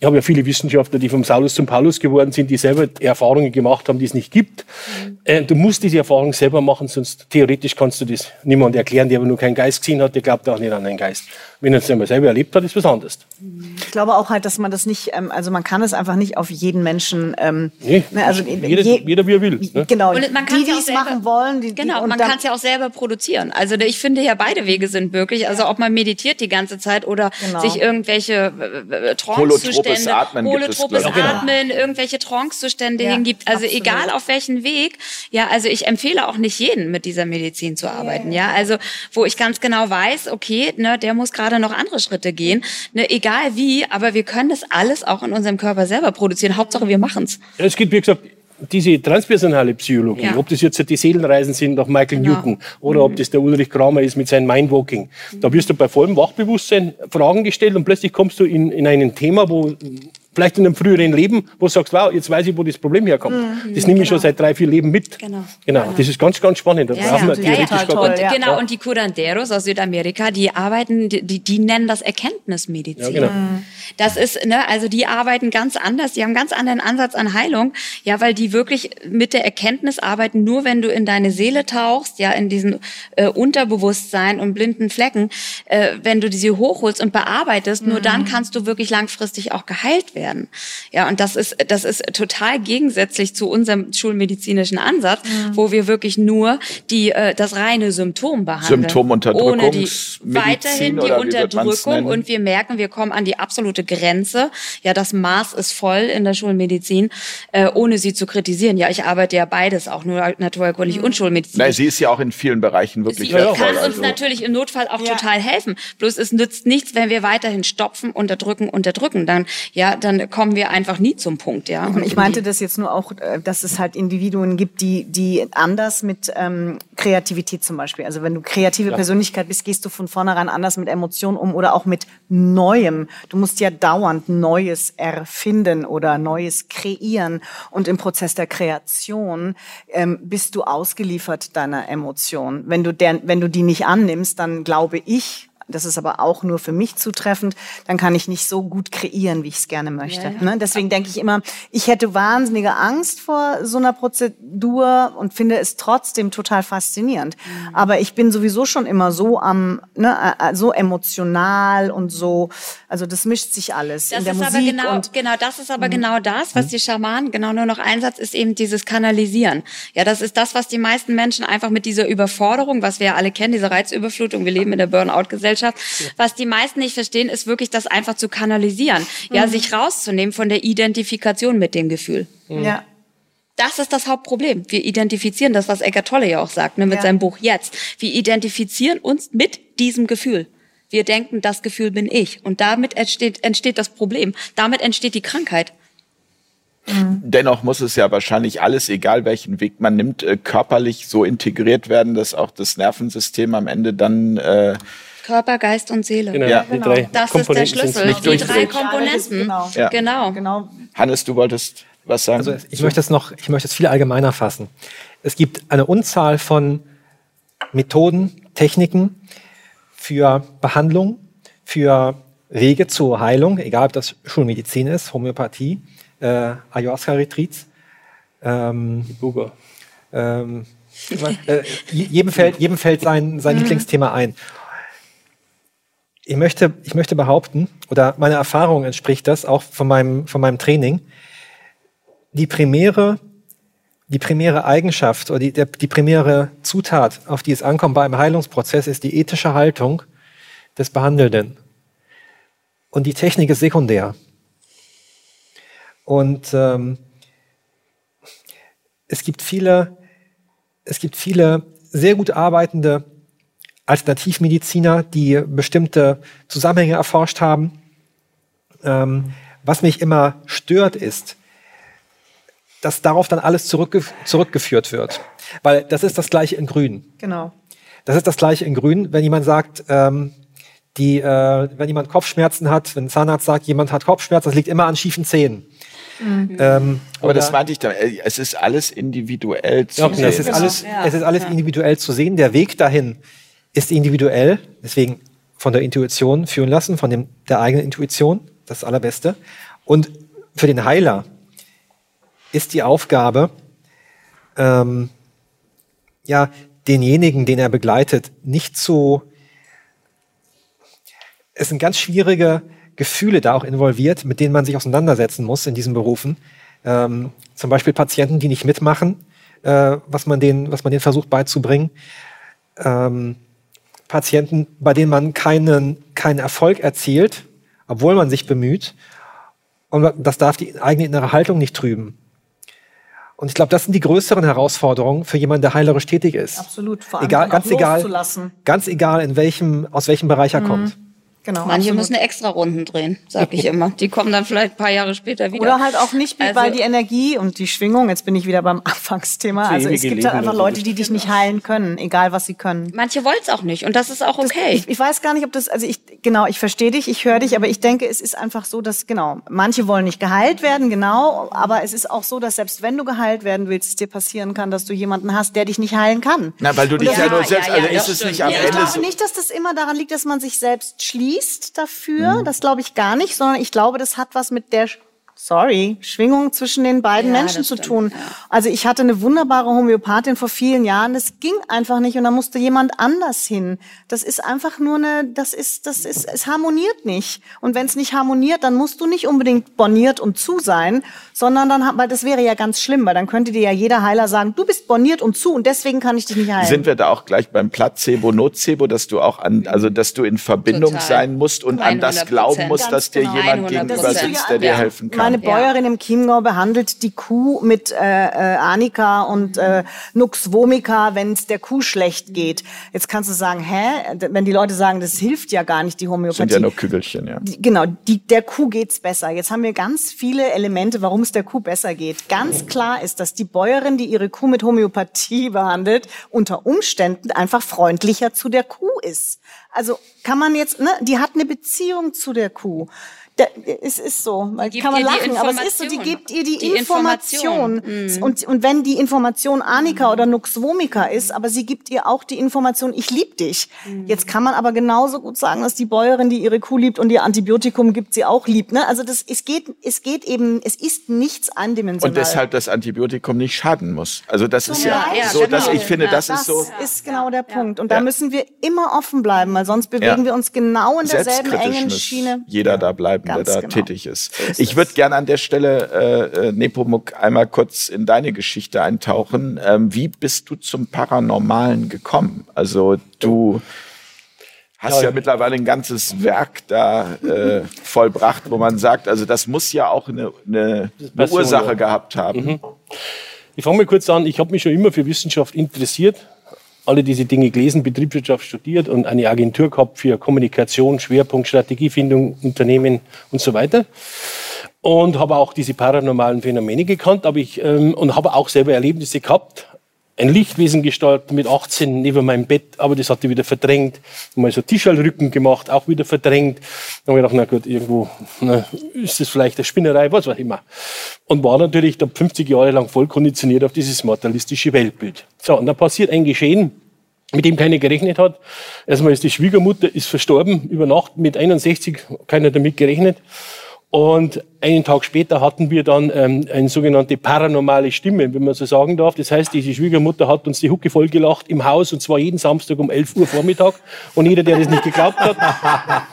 Ich habe ja viele Wissenschaftler, die vom Saulus zum Paulus geworden sind, die selber Erfahrungen gemacht haben, die es nicht gibt. Äh, du musst diese Erfahrung selber machen, sonst theoretisch kannst du das niemand erklären, der aber nur keinen Geist gesehen hat, der glaubt auch nicht an einen Geist. Wenn er es einmal selber erlebt hat, ist was anderes. Ich glaube auch halt, dass man das nicht, ähm, also man kann es einfach nicht auf jeden Menschen, ähm, Nee, ne, also jeder, je- jeder wie er will. Ne? Genau, Und man die, die es selber- machen wollen, die, die Genau, und man kann es ja auch selber produzieren. Also ich finde ja beide Wege sind möglich. Also ob man meditiert die ganze Zeit oder Genau. sich irgendwelche äh, äh, Holotropes Trance-Zustände, Atmen gibt es, holotropes. Atmen, irgendwelche Trance-Zustände Ja, hingibt. Also absolut. egal auf welchen Weg. Ja, also ich empfehle auch nicht jeden mit dieser Medizin zu arbeiten. Ja, also wo ich ganz genau weiß, okay, ne, der muss gerade noch andere Schritte gehen. Ne, egal wie, aber wir können das alles auch in unserem Körper selber produzieren. Hauptsache wir machen's. Ja, Es gibt, wie gesagt, diese transpersonale Psychologie, Ja. ob das jetzt die Seelenreisen sind nach Michael Genau. Newton oder ob das der Ulrich Kramer ist mit seinem Mindwalking. Da wirst du bei vollem Wachbewusstsein Fragen gestellt und plötzlich kommst du in, in ein Thema, wo vielleicht in einem früheren Leben, wo du sagst, wow, jetzt weiß ich, wo das Problem herkommt. Das nehme ich schon seit drei, vier Leben mit. Genau. Genau. Das ist ganz, ganz spannend. Da Ja, brauchen ja, wir ja, ja. Toll, Und, ja. genau, und die Curanderos aus Südamerika, die arbeiten, die, die, nennen das Erkenntnismedizin. Ja, genau. Das ist, ne, also die arbeiten ganz anders, die haben einen ganz anderen Ansatz an Heilung, ja, weil die wirklich mit der Erkenntnis arbeiten, nur wenn du in deine Seele tauchst, ja, in diesen äh, Unterbewusstsein und blinden Flecken, äh, wenn du diese hochholst und bearbeitest, nur dann kannst du wirklich langfristig auch geheilt werden. Ja, und das ist, das ist total gegensätzlich zu unserem schulmedizinischen Ansatz, wo wir wirklich nur die, äh, das reine Symptom behandeln. Ohne die, weiterhin die Unterdrückung und wir merken, wir kommen an die absolute Grenze. Ja, das Maß ist voll in der Schulmedizin, äh, ohne sie zu kritisieren. Ja, ich arbeite ja beides, auch nur naturheilkundig und Schulmedizin. Nein, sie ist ja auch in vielen Bereichen wirklich Sie wertvoll. kann uns also. natürlich im Notfall auch Ja. total helfen. Bloß es nützt nichts, wenn wir weiterhin stopfen, unterdrücken, unterdrücken. Dann, ja, dann kommen wir einfach nie zum Punkt, ja. Und Ich meinte das jetzt nur auch, äh, dass es halt Individuen gibt, die, die anders mit ähm, Kreativität zum Beispiel. Also wenn du kreative Persönlichkeit bist, gehst du von vornherein anders mit Emotionen um oder auch mit Neuem. Du musst ja dauernd Neues erfinden oder Neues kreieren. Und im Prozess der Kreation ähm, bist du ausgeliefert deiner Emotion. Wenn du, der, wenn du die nicht annimmst, dann glaube ich, das ist aber auch nur für mich zutreffend, dann kann ich nicht so gut kreieren, wie ich es gerne möchte. Ne? Deswegen denke ich immer, ich hätte wahnsinnige Angst vor so einer Prozedur und finde es trotzdem total faszinierend. Mhm. Aber ich bin sowieso schon immer so am, ne, so emotional und so, also das mischt sich alles Das in der ist Musik aber genau, und genau, das ist aber genau das, was die Schamanen, genau nur noch Einsatz ist eben dieses Kanalisieren. Ja, das ist das, was die meisten Menschen einfach mit dieser Überforderung, was wir ja alle kennen, diese Reizüberflutung, wir leben in der Burnout-Gesellschaft, was die meisten nicht verstehen, ist wirklich das einfach zu kanalisieren. Ja, sich rauszunehmen von der Identifikation mit dem Gefühl. ja. Das ist das Hauptproblem. Wir identifizieren das, was Eckart Tolle ja auch sagt, ne, mit Ja. seinem Buch Jetzt. Wir identifizieren uns mit diesem Gefühl. Wir denken, das Gefühl bin ich. Und damit entsteht, entsteht das Problem. Damit entsteht die Krankheit. Dennoch muss es ja wahrscheinlich alles, egal welchen Weg man nimmt, äh, körperlich so integriert werden, dass auch das Nervensystem am Ende dann äh, Körper, Geist und Seele. Genau, Ja. die drei Das ist der Komponenten Schlüssel. nicht Die drei. Komponenten. Genau. Ja. Genau. Genau. Hannes, du wolltest was sagen? Also ich möchte es noch, ich möchte es viel allgemeiner fassen. Es gibt eine Unzahl von Methoden, Techniken für Behandlung, für Wege zur Heilung, egal ob das Schulmedizin ist, Homöopathie, äh, Ayahuasca-Retreats, ähm, Buga. ähm, äh, jedem fällt, jedem fällt sein, sein Lieblingsthema ein. Ich möchte, ich möchte behaupten, oder meine Erfahrung entspricht das auch von meinem, von meinem Training, die primäre, die primäre Eigenschaft oder die, der, die primäre Zutat, auf die es ankommt bei einem Heilungsprozess, ist die ethische Haltung des Behandelnden. Und die Technik ist sekundär. Und ähm, es gibt viele, es gibt viele sehr gut arbeitende Alternativmediziner, die bestimmte Zusammenhänge erforscht haben. Ähm, was mich immer stört, ist, dass darauf dann alles zurückgef zurückgeführt wird. Weil das ist das gleiche in Grün. Genau. Das ist das gleiche in Grün, wenn jemand sagt, ähm, die, äh, wenn jemand Kopfschmerzen hat, wenn ein Zahnarzt sagt, jemand hat Kopfschmerzen, das liegt immer an schiefen Zähnen. Mhm. Ähm, Aber das meinte ich dann. Äh, es ist alles individuell zu ja, sehen. Es ist alles, ja. es ist alles individuell zu sehen. Der Weg dahin ist individuell. Deswegen von der Intuition führen lassen, von dem, der eigenen Intuition. Das Allerbeste. Und für den Heiler ist die Aufgabe, ähm, ja, denjenigen, den er begleitet, nicht zu. Es sind ganz schwierige Gefühle da auch involviert, mit denen man sich auseinandersetzen muss in diesen Berufen. Ähm, zum Beispiel Patienten, die nicht mitmachen, äh, was, man denen, was man denen versucht beizubringen. Ähm, Patienten, bei denen man keinen, keinen Erfolg erzielt, obwohl man sich bemüht. Und das darf die eigene innere Haltung nicht trüben. Und ich glaube, das sind die größeren Herausforderungen für jemanden, der heilerisch tätig ist. Absolut, vor allem egal, ganz egal, ganz egal, in welchem, aus welchem Bereich er mhm. kommt. Genau, Manche absolut. müssen extra Runden drehen, sag ich immer. Die kommen dann vielleicht ein paar Jahre später wieder. Oder halt auch nicht, also, weil die Energie und die Schwingung, jetzt bin ich wieder beim Anfangsthema, also es gibt halt einfach Leute, die dich nicht heilen können, egal was sie können. Manche wollen es auch nicht und das ist auch okay. Das, ich, ich, weiß gar nicht, ob das, also ich, genau, ich verstehe dich, ich höre dich, aber ich denke, es ist einfach so, dass, genau, manche wollen nicht geheilt werden, genau, aber es ist auch so, dass selbst wenn du geheilt werden willst, es dir passieren kann, dass du jemanden hast, der dich nicht heilen kann. Na, weil du dich ja, ja, nur selbst, ja, also ist es nicht am Ende so. Ich glaube nicht, dass das immer daran liegt, dass man sich selbst schließt dafür, dafür. Mhm. Das glaube ich gar nicht, sondern ich glaube, das hat was mit der sorry, Schwingung zwischen den beiden ja, Menschen zu tun. Ja. Also ich hatte eine wunderbare Homöopathin vor vielen Jahren, das ging einfach nicht und da musste jemand anders hin. Das ist einfach nur eine, das ist, das ist, es harmoniert nicht. Und wenn es nicht harmoniert, dann musst du nicht unbedingt borniert und zu sein, sondern dann, weil das wäre ja ganz schlimm, weil dann könnte dir ja jeder Heiler sagen, du bist borniert und zu und deswegen kann ich dich nicht heilen. Sind wir da auch gleich beim Placebo, Nocebo, dass du auch an, also dass du in Verbindung Total. sein musst und an das glauben musst, dass dir genau. jemand gegenüber sitzt, der dir helfen kann? Meine Bäuerin im Chiemgau behandelt die Kuh mit äh, äh, Anika und äh, Nux vomica, wenn es der Kuh schlecht geht. Jetzt kannst du sagen, hä? Wenn die Leute sagen, das hilft ja gar nicht, die Homöopathie. Sind ja nur Kügelchen, ja. Die, genau, die, der Kuh geht's besser. Jetzt haben wir ganz viele Elemente, warum es der Kuh besser geht. Ganz klar ist, dass die Bäuerin, die ihre Kuh mit Homöopathie behandelt, unter Umständen einfach freundlicher zu der Kuh ist. Also kann man jetzt, ne, die hat eine Beziehung zu der Kuh. Da, es ist so, man kann man lachen, aber es ist so, die gibt ihr die, die Information. Information. Mhm. Und, und wenn die Information Annika mhm. oder Nux Vomica ist, aber sie gibt ihr auch die Information, ich lieb dich. Mhm. Jetzt kann man aber genauso gut sagen, dass die Bäuerin, die ihre Kuh liebt und ihr Antibiotikum gibt, sie auch liebt. Ne? Also das, es geht, es geht eben, es ist nichts eindimensional. Und deshalb das Antibiotikum nicht schaden muss. Also das ist ja, ja so, genau. dass ich finde, das, das ist so. Das ist genau der Punkt. Und da müssen wir immer offen bleiben, weil sonst bewegen wir uns genau in derselben engen Schiene. Jeder da bleiben Ganz der da genau. tätig ist. So ist ich würde gerne an der Stelle, äh, äh, Nepomuk, einmal kurz in deine Geschichte eintauchen. Ähm, wie bist du zum Paranormalen gekommen? Also du hast ja, ja mittlerweile ein ganzes Werk da äh, vollbracht, wo man sagt, also das muss ja auch eine, eine, eine Ursache gehabt haben. Mhm. Ich fange mal kurz an. Ich habe mich schon immer für Wissenschaft interessiert alle diese Dinge gelesen, Betriebswirtschaft studiert und eine Agentur gehabt für Kommunikation, Schwerpunkt, Strategiefindung, Unternehmen und so weiter. Und habe auch diese paranormalen Phänomene gekannt, aber ich, ähm, und habe auch selber Erlebnisse gehabt. Ein Lichtwesen gestaltet mit 18 neben meinem Bett, aber das hatte wieder verdrängt. Mal so Tischalrücken gemacht, auch wieder verdrängt. Dann habe ich gedacht, na gut, irgendwo na, ist das vielleicht eine Spinnerei, was auch immer. Und war natürlich da 50 Jahre lang voll konditioniert auf dieses materialistische Weltbild. So, und dann passiert ein Geschehen, mit dem keiner gerechnet hat. Erstmal ist die Schwiegermutter ist verstorben über Nacht mit 61, keiner damit gerechnet. Und einen Tag später hatten wir dann ähm, eine sogenannte paranormale Stimme, wenn man so sagen darf. Das heißt, diese Schwiegermutter hat uns die Hucke voll gelacht im Haus und zwar jeden Samstag um 11 Uhr Vormittag. Und jeder, der das nicht geglaubt hat,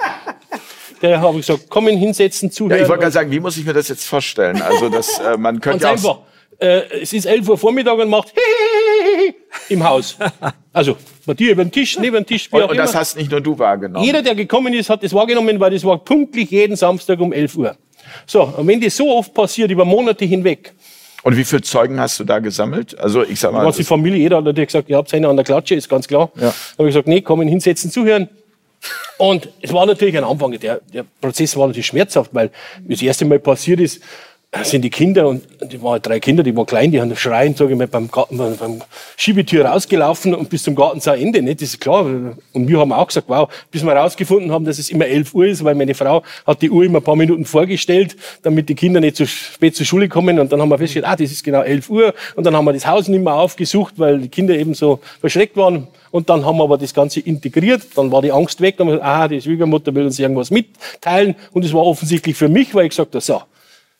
der habe ich gesagt, kommen, hinsetzen, zuhören. Ja, ich wollte gerade sagen, wie muss ich mir das jetzt vorstellen? Also, das, äh, man könnte ja auch einfach. Äh, es ist 11 Uhr Vormittag und macht im Haus. Also, bei dir über den Tisch, neben dem Tisch, wie Und, auch und das hast nicht nur du wahrgenommen. Jeder, der gekommen ist, hat das wahrgenommen, weil das war pünktlich jeden Samstag um 11 Uhr. So, und wenn das so oft passiert, über Monate hinweg, Und wie viele Zeugen hast du da gesammelt? Also ich sag mal, was die Familie, jeder hat natürlich gesagt, ihr habt eine an der Klatsche, ist ganz klar. Ja. Habe ich gesagt, nee, kommen, hinsetzen, zuhören. Und es war natürlich ein Anfang, der, der Prozess war natürlich schmerzhaft, weil das erste Mal passiert ist, sind die Kinder, und die waren drei Kinder, die waren klein, die haben schreien, sage ich mal, beim, Garten, beim, Schiebetür rausgelaufen und bis zum Gartenzaunende, nicht? Das ist klar. Und wir haben auch gesagt, wow, bis wir rausgefunden haben, dass es immer 11 Uhr ist, weil meine Frau hat die Uhr immer ein paar Minuten vorgestellt, damit die Kinder nicht zu spät zur Schule kommen. Und dann haben wir festgestellt, ah, das ist genau 11 Uhr. Und dann haben wir das Haus nicht mehr aufgesucht, weil die Kinder eben so verschreckt waren. Und dann haben wir aber das Ganze integriert. Dann war die Angst weg. Dann haben wir gesagt, ah, die Schwiegermutter will uns irgendwas mitteilen. Und es war offensichtlich für mich, weil ich gesagt habe, so,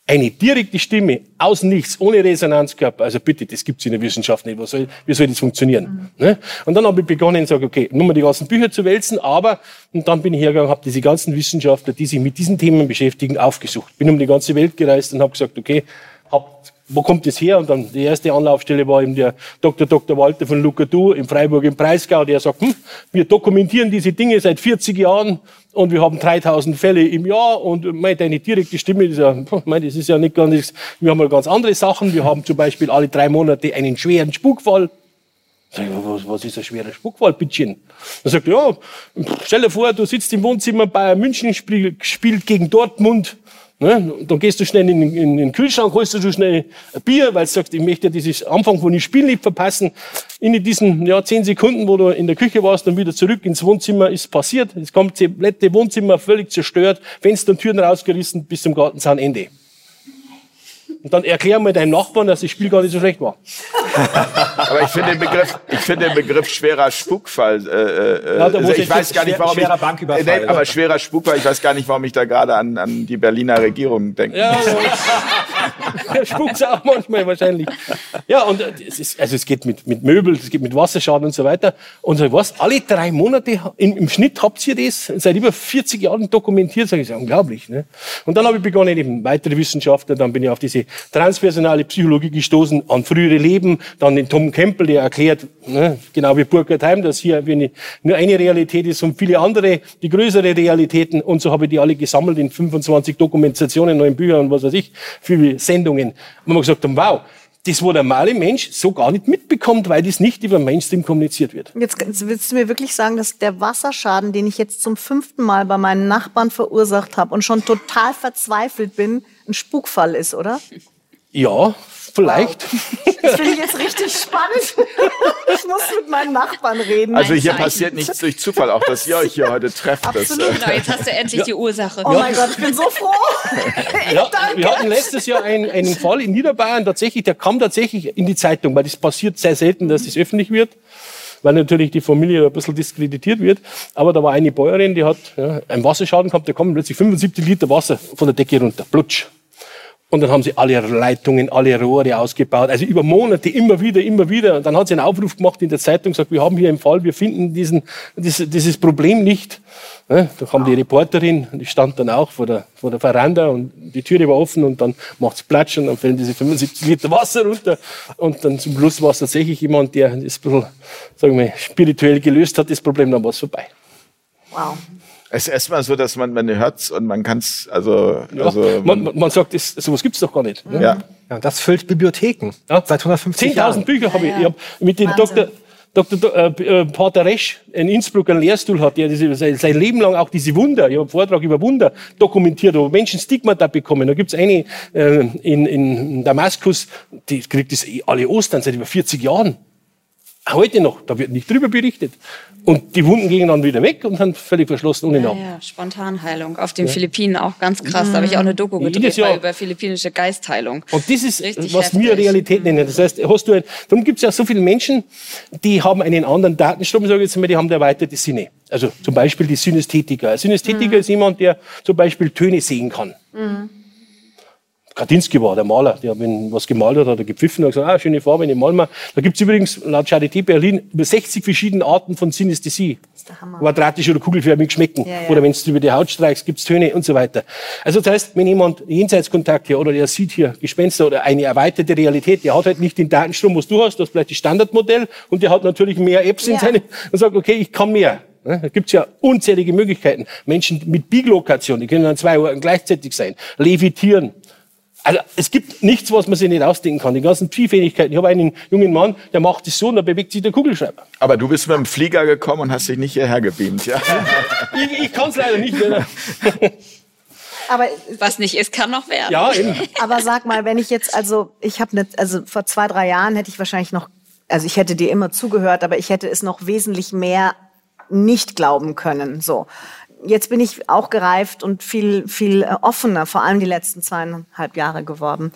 eine direkte Stimme aus nichts, ohne Resonanzkörper, also bitte, das gibt's in der Wissenschaft nicht. Soll, wie soll das funktionieren? Ne? Und dann habe ich begonnen, sage, okay, nur mal die ganzen Bücher zu wälzen, aber und dann bin ich hergegangen, habe diese ganzen Wissenschaftler, die sich mit diesen Themen beschäftigen, aufgesucht. Bin um die ganze Welt gereist und habe gesagt, okay, hab, wo kommt das her? Und dann die erste Anlaufstelle war eben der Dr. Dr. Walter von Lucadou in Freiburg im Breisgau, der sagt, hm, wir dokumentieren diese Dinge seit 40 Jahren und wir haben 3000 Fälle im Jahr und äh, mei, deine direkte Stimme, ist, ja, mei, das ist ja nicht nichts. Wir haben mal ganz andere Sachen. Wir haben zum Beispiel alle drei Monate einen schweren Spukfall. Sag ich, was, was ist ein schwerer Spukfall, Bittchen? Dann sagt er, ja, stell dir vor, du sitzt im Wohnzimmer, Bayern München spiel, spielt gegen Dortmund. Ne? Dann gehst du schnell in, den- in den Kühlschrank, holst du schnell ein Bier, weil du sagst, ich möchte dieses Anfang von dem Spiel nicht verpassen. In diesen ja, zehn Sekunden, wo du in der Küche warst, dann wieder zurück ins Wohnzimmer, ist passiert. Es kommt das komplette Wohnzimmer völlig zerstört, Fenster und Türen rausgerissen bis zum Gartenzaunende. Und dann erklär mal deinem Nachbarn, dass das Spiel gar nicht so schlecht war. Aber ich finde den Begriff, ich finde den Begriff schwerer Spukfall. Äh, äh, Ja, also ich weiß gar nicht, warum schwerer ich, Banküberfall, äh, nee, aber schwerer Spukfall. Ich weiß gar nicht, warum ich da gerade an, an die Berliner Regierung denke. Ja, ja. spukt's auch manchmal wahrscheinlich. Ja, und äh, es ist, also es geht mit, mit Möbel, es geht mit Wasserschaden und so weiter. Und so was, alle drei Monate im, im Schnitt habt ihr das seit über 40 Jahren dokumentiert, sage ich, ist ja unglaublich. Ne? Und dann habe ich begonnen, eben weitere Wissenschaftler, dann bin ich auf diese transpersonale Psychologie gestoßen, an frühere Leben, dann den Tom Campbell, der erklärt, ne, genau wie Burkhard Heim, dass hier nur eine Realität ist und viele andere, die größere Realitäten. Und so habe ich die alle gesammelt in 25 Dokumentationen, neuen Büchern und was weiß ich, viele Sendungen. Und wir gesagt haben, wow, das, wo der normale Mensch so gar nicht mitbekommt, weil das nicht über Mainstream kommuniziert wird. Jetzt willst du mir wirklich sagen, dass der Wasserschaden, den ich jetzt zum fünften Mal bei meinen Nachbarn verursacht habe und schon total verzweifelt bin, ein Spukfall ist, oder? Ja, vielleicht. Das finde ich jetzt richtig spannend. Ich muss mit meinen Nachbarn reden. Also hier passiert nichts durch Zufall, auch dass ihr euch hier heute trefft. Das, Absolut. äh, Genau, jetzt hast du endlich die Ursache. oh mein Gott, ich bin so froh. Ja, Danke. wir hatten letztes Jahr einen, einen Fall in Niederbayern, tatsächlich, der kam tatsächlich in die Zeitung, weil das passiert sehr selten, dass das öffentlich wird, weil natürlich die Familie ein bisschen diskreditiert wird. Aber da war eine Bäuerin, die hat ja, einen Wasserschaden gehabt, da kommen plötzlich 75 Liter Wasser von der Decke runter, plutsch. Und dann haben sie alle Leitungen, alle Rohre ausgebaut. Also über Monate, immer wieder, immer wieder. Und dann hat sie einen Aufruf gemacht in der Zeitung, gesagt, wir haben hier einen Fall, wir finden diesen, dieses, dieses Problem nicht. Da kam die Reporterin, die stand dann auch vor der, vor der Veranda und die Türe war offen und dann macht's Platsch und dann fällen diese 75 Liter Wasser runter. Und dann zum Schluss war es tatsächlich jemand, der das ein bisschen, sagen wir, spirituell gelöst hat, das Problem, dann war es vorbei. Wow. Es ist erstmal so, dass man, man hört's und man kann's, also, Ja, also man, man, man sagt, das, sowas gibt's doch gar nicht. Ne? ja. Ja, das füllt Bibliotheken Ja. seit 150 10.000 Jahren. Bücher habe ich. Ja, Ich hab mit dem Wahnsinn. Dr. Dr. Äh, äh, Pater Resch in Innsbruck einen Lehrstuhl hat, der diese, sein, Leben lang auch diese Wunder, ich habe einen Vortrag über Wunder dokumentiert, wo Menschen Stigmata bekommen. Da gibt's eine äh, in, in Damaskus, die kriegt das alle Ostern seit über 40 Jahren. Heute noch, da wird nicht drüber berichtet. Und die Wunden gingen dann wieder weg und sind völlig verschlossen ohne Ja, Namen. ja, Spontanheilung. Auf den Philippinen auch ganz krass. Da habe ich auch eine Doku gedreht über philippinische Geistheilung. Und das ist, Richtig was wir. Realität nennen. Das heißt, hast du ein, darum gibt es ja so viele Menschen, die haben einen anderen Datenstrom, sage ich jetzt mal, die haben erweiterte Sinne. Also zum Beispiel die Synästhetiker. Ein Synästhetiker ist jemand, der zum Beispiel Töne sehen kann. Kandinsky war der Maler, der, wenn was gemalt hat, hat er gepfiffen und gesagt, ah, schöne Farbe, ich mal mal. Da gibt's übrigens laut Charité Berlin über 60 verschiedene Arten von Synästhesie. Quadratisch oder kugelförmig schmecken. Ja, ja. Oder wenn du über die Haut streichst, gibt's Töne und so weiter. Also das heißt, wenn jemand Jenseitskontakt hier oder der sieht hier Gespenster oder eine erweiterte Realität, der hat halt nicht den Datenstrom, was du hast, das ist vielleicht das Standardmodell und der hat natürlich mehr Apps in Ja. seine und sagt, okay, ich kann mehr. Da gibt's ja unzählige Möglichkeiten. Menschen mit Biglokation, die können an zwei Orten gleichzeitig sein, levitieren. Also es gibt nichts, was man sich nicht ausdenken kann. Die ganzen Phi-Fähigkeiten. Ich habe einen jungen Mann, der macht das so und da bewegt sich der Kugelschreiber. Aber du bist mit dem Flieger gekommen und hast dich nicht hierher gebeamt, ja? Ich, ich kann es leider nicht. Ne? Aber, Was nicht ist, kann noch werden. Ja, eben. aber sag mal, wenn ich jetzt, also ich habe nicht, also vor zwei, drei Jahren hätte ich wahrscheinlich noch, also ich hätte dir immer zugehört, aber ich hätte es noch wesentlich mehr nicht glauben können. So. Jetzt bin ich auch gereift und viel, viel äh, offener, vor allem die letzten zweieinhalb Jahre geworden.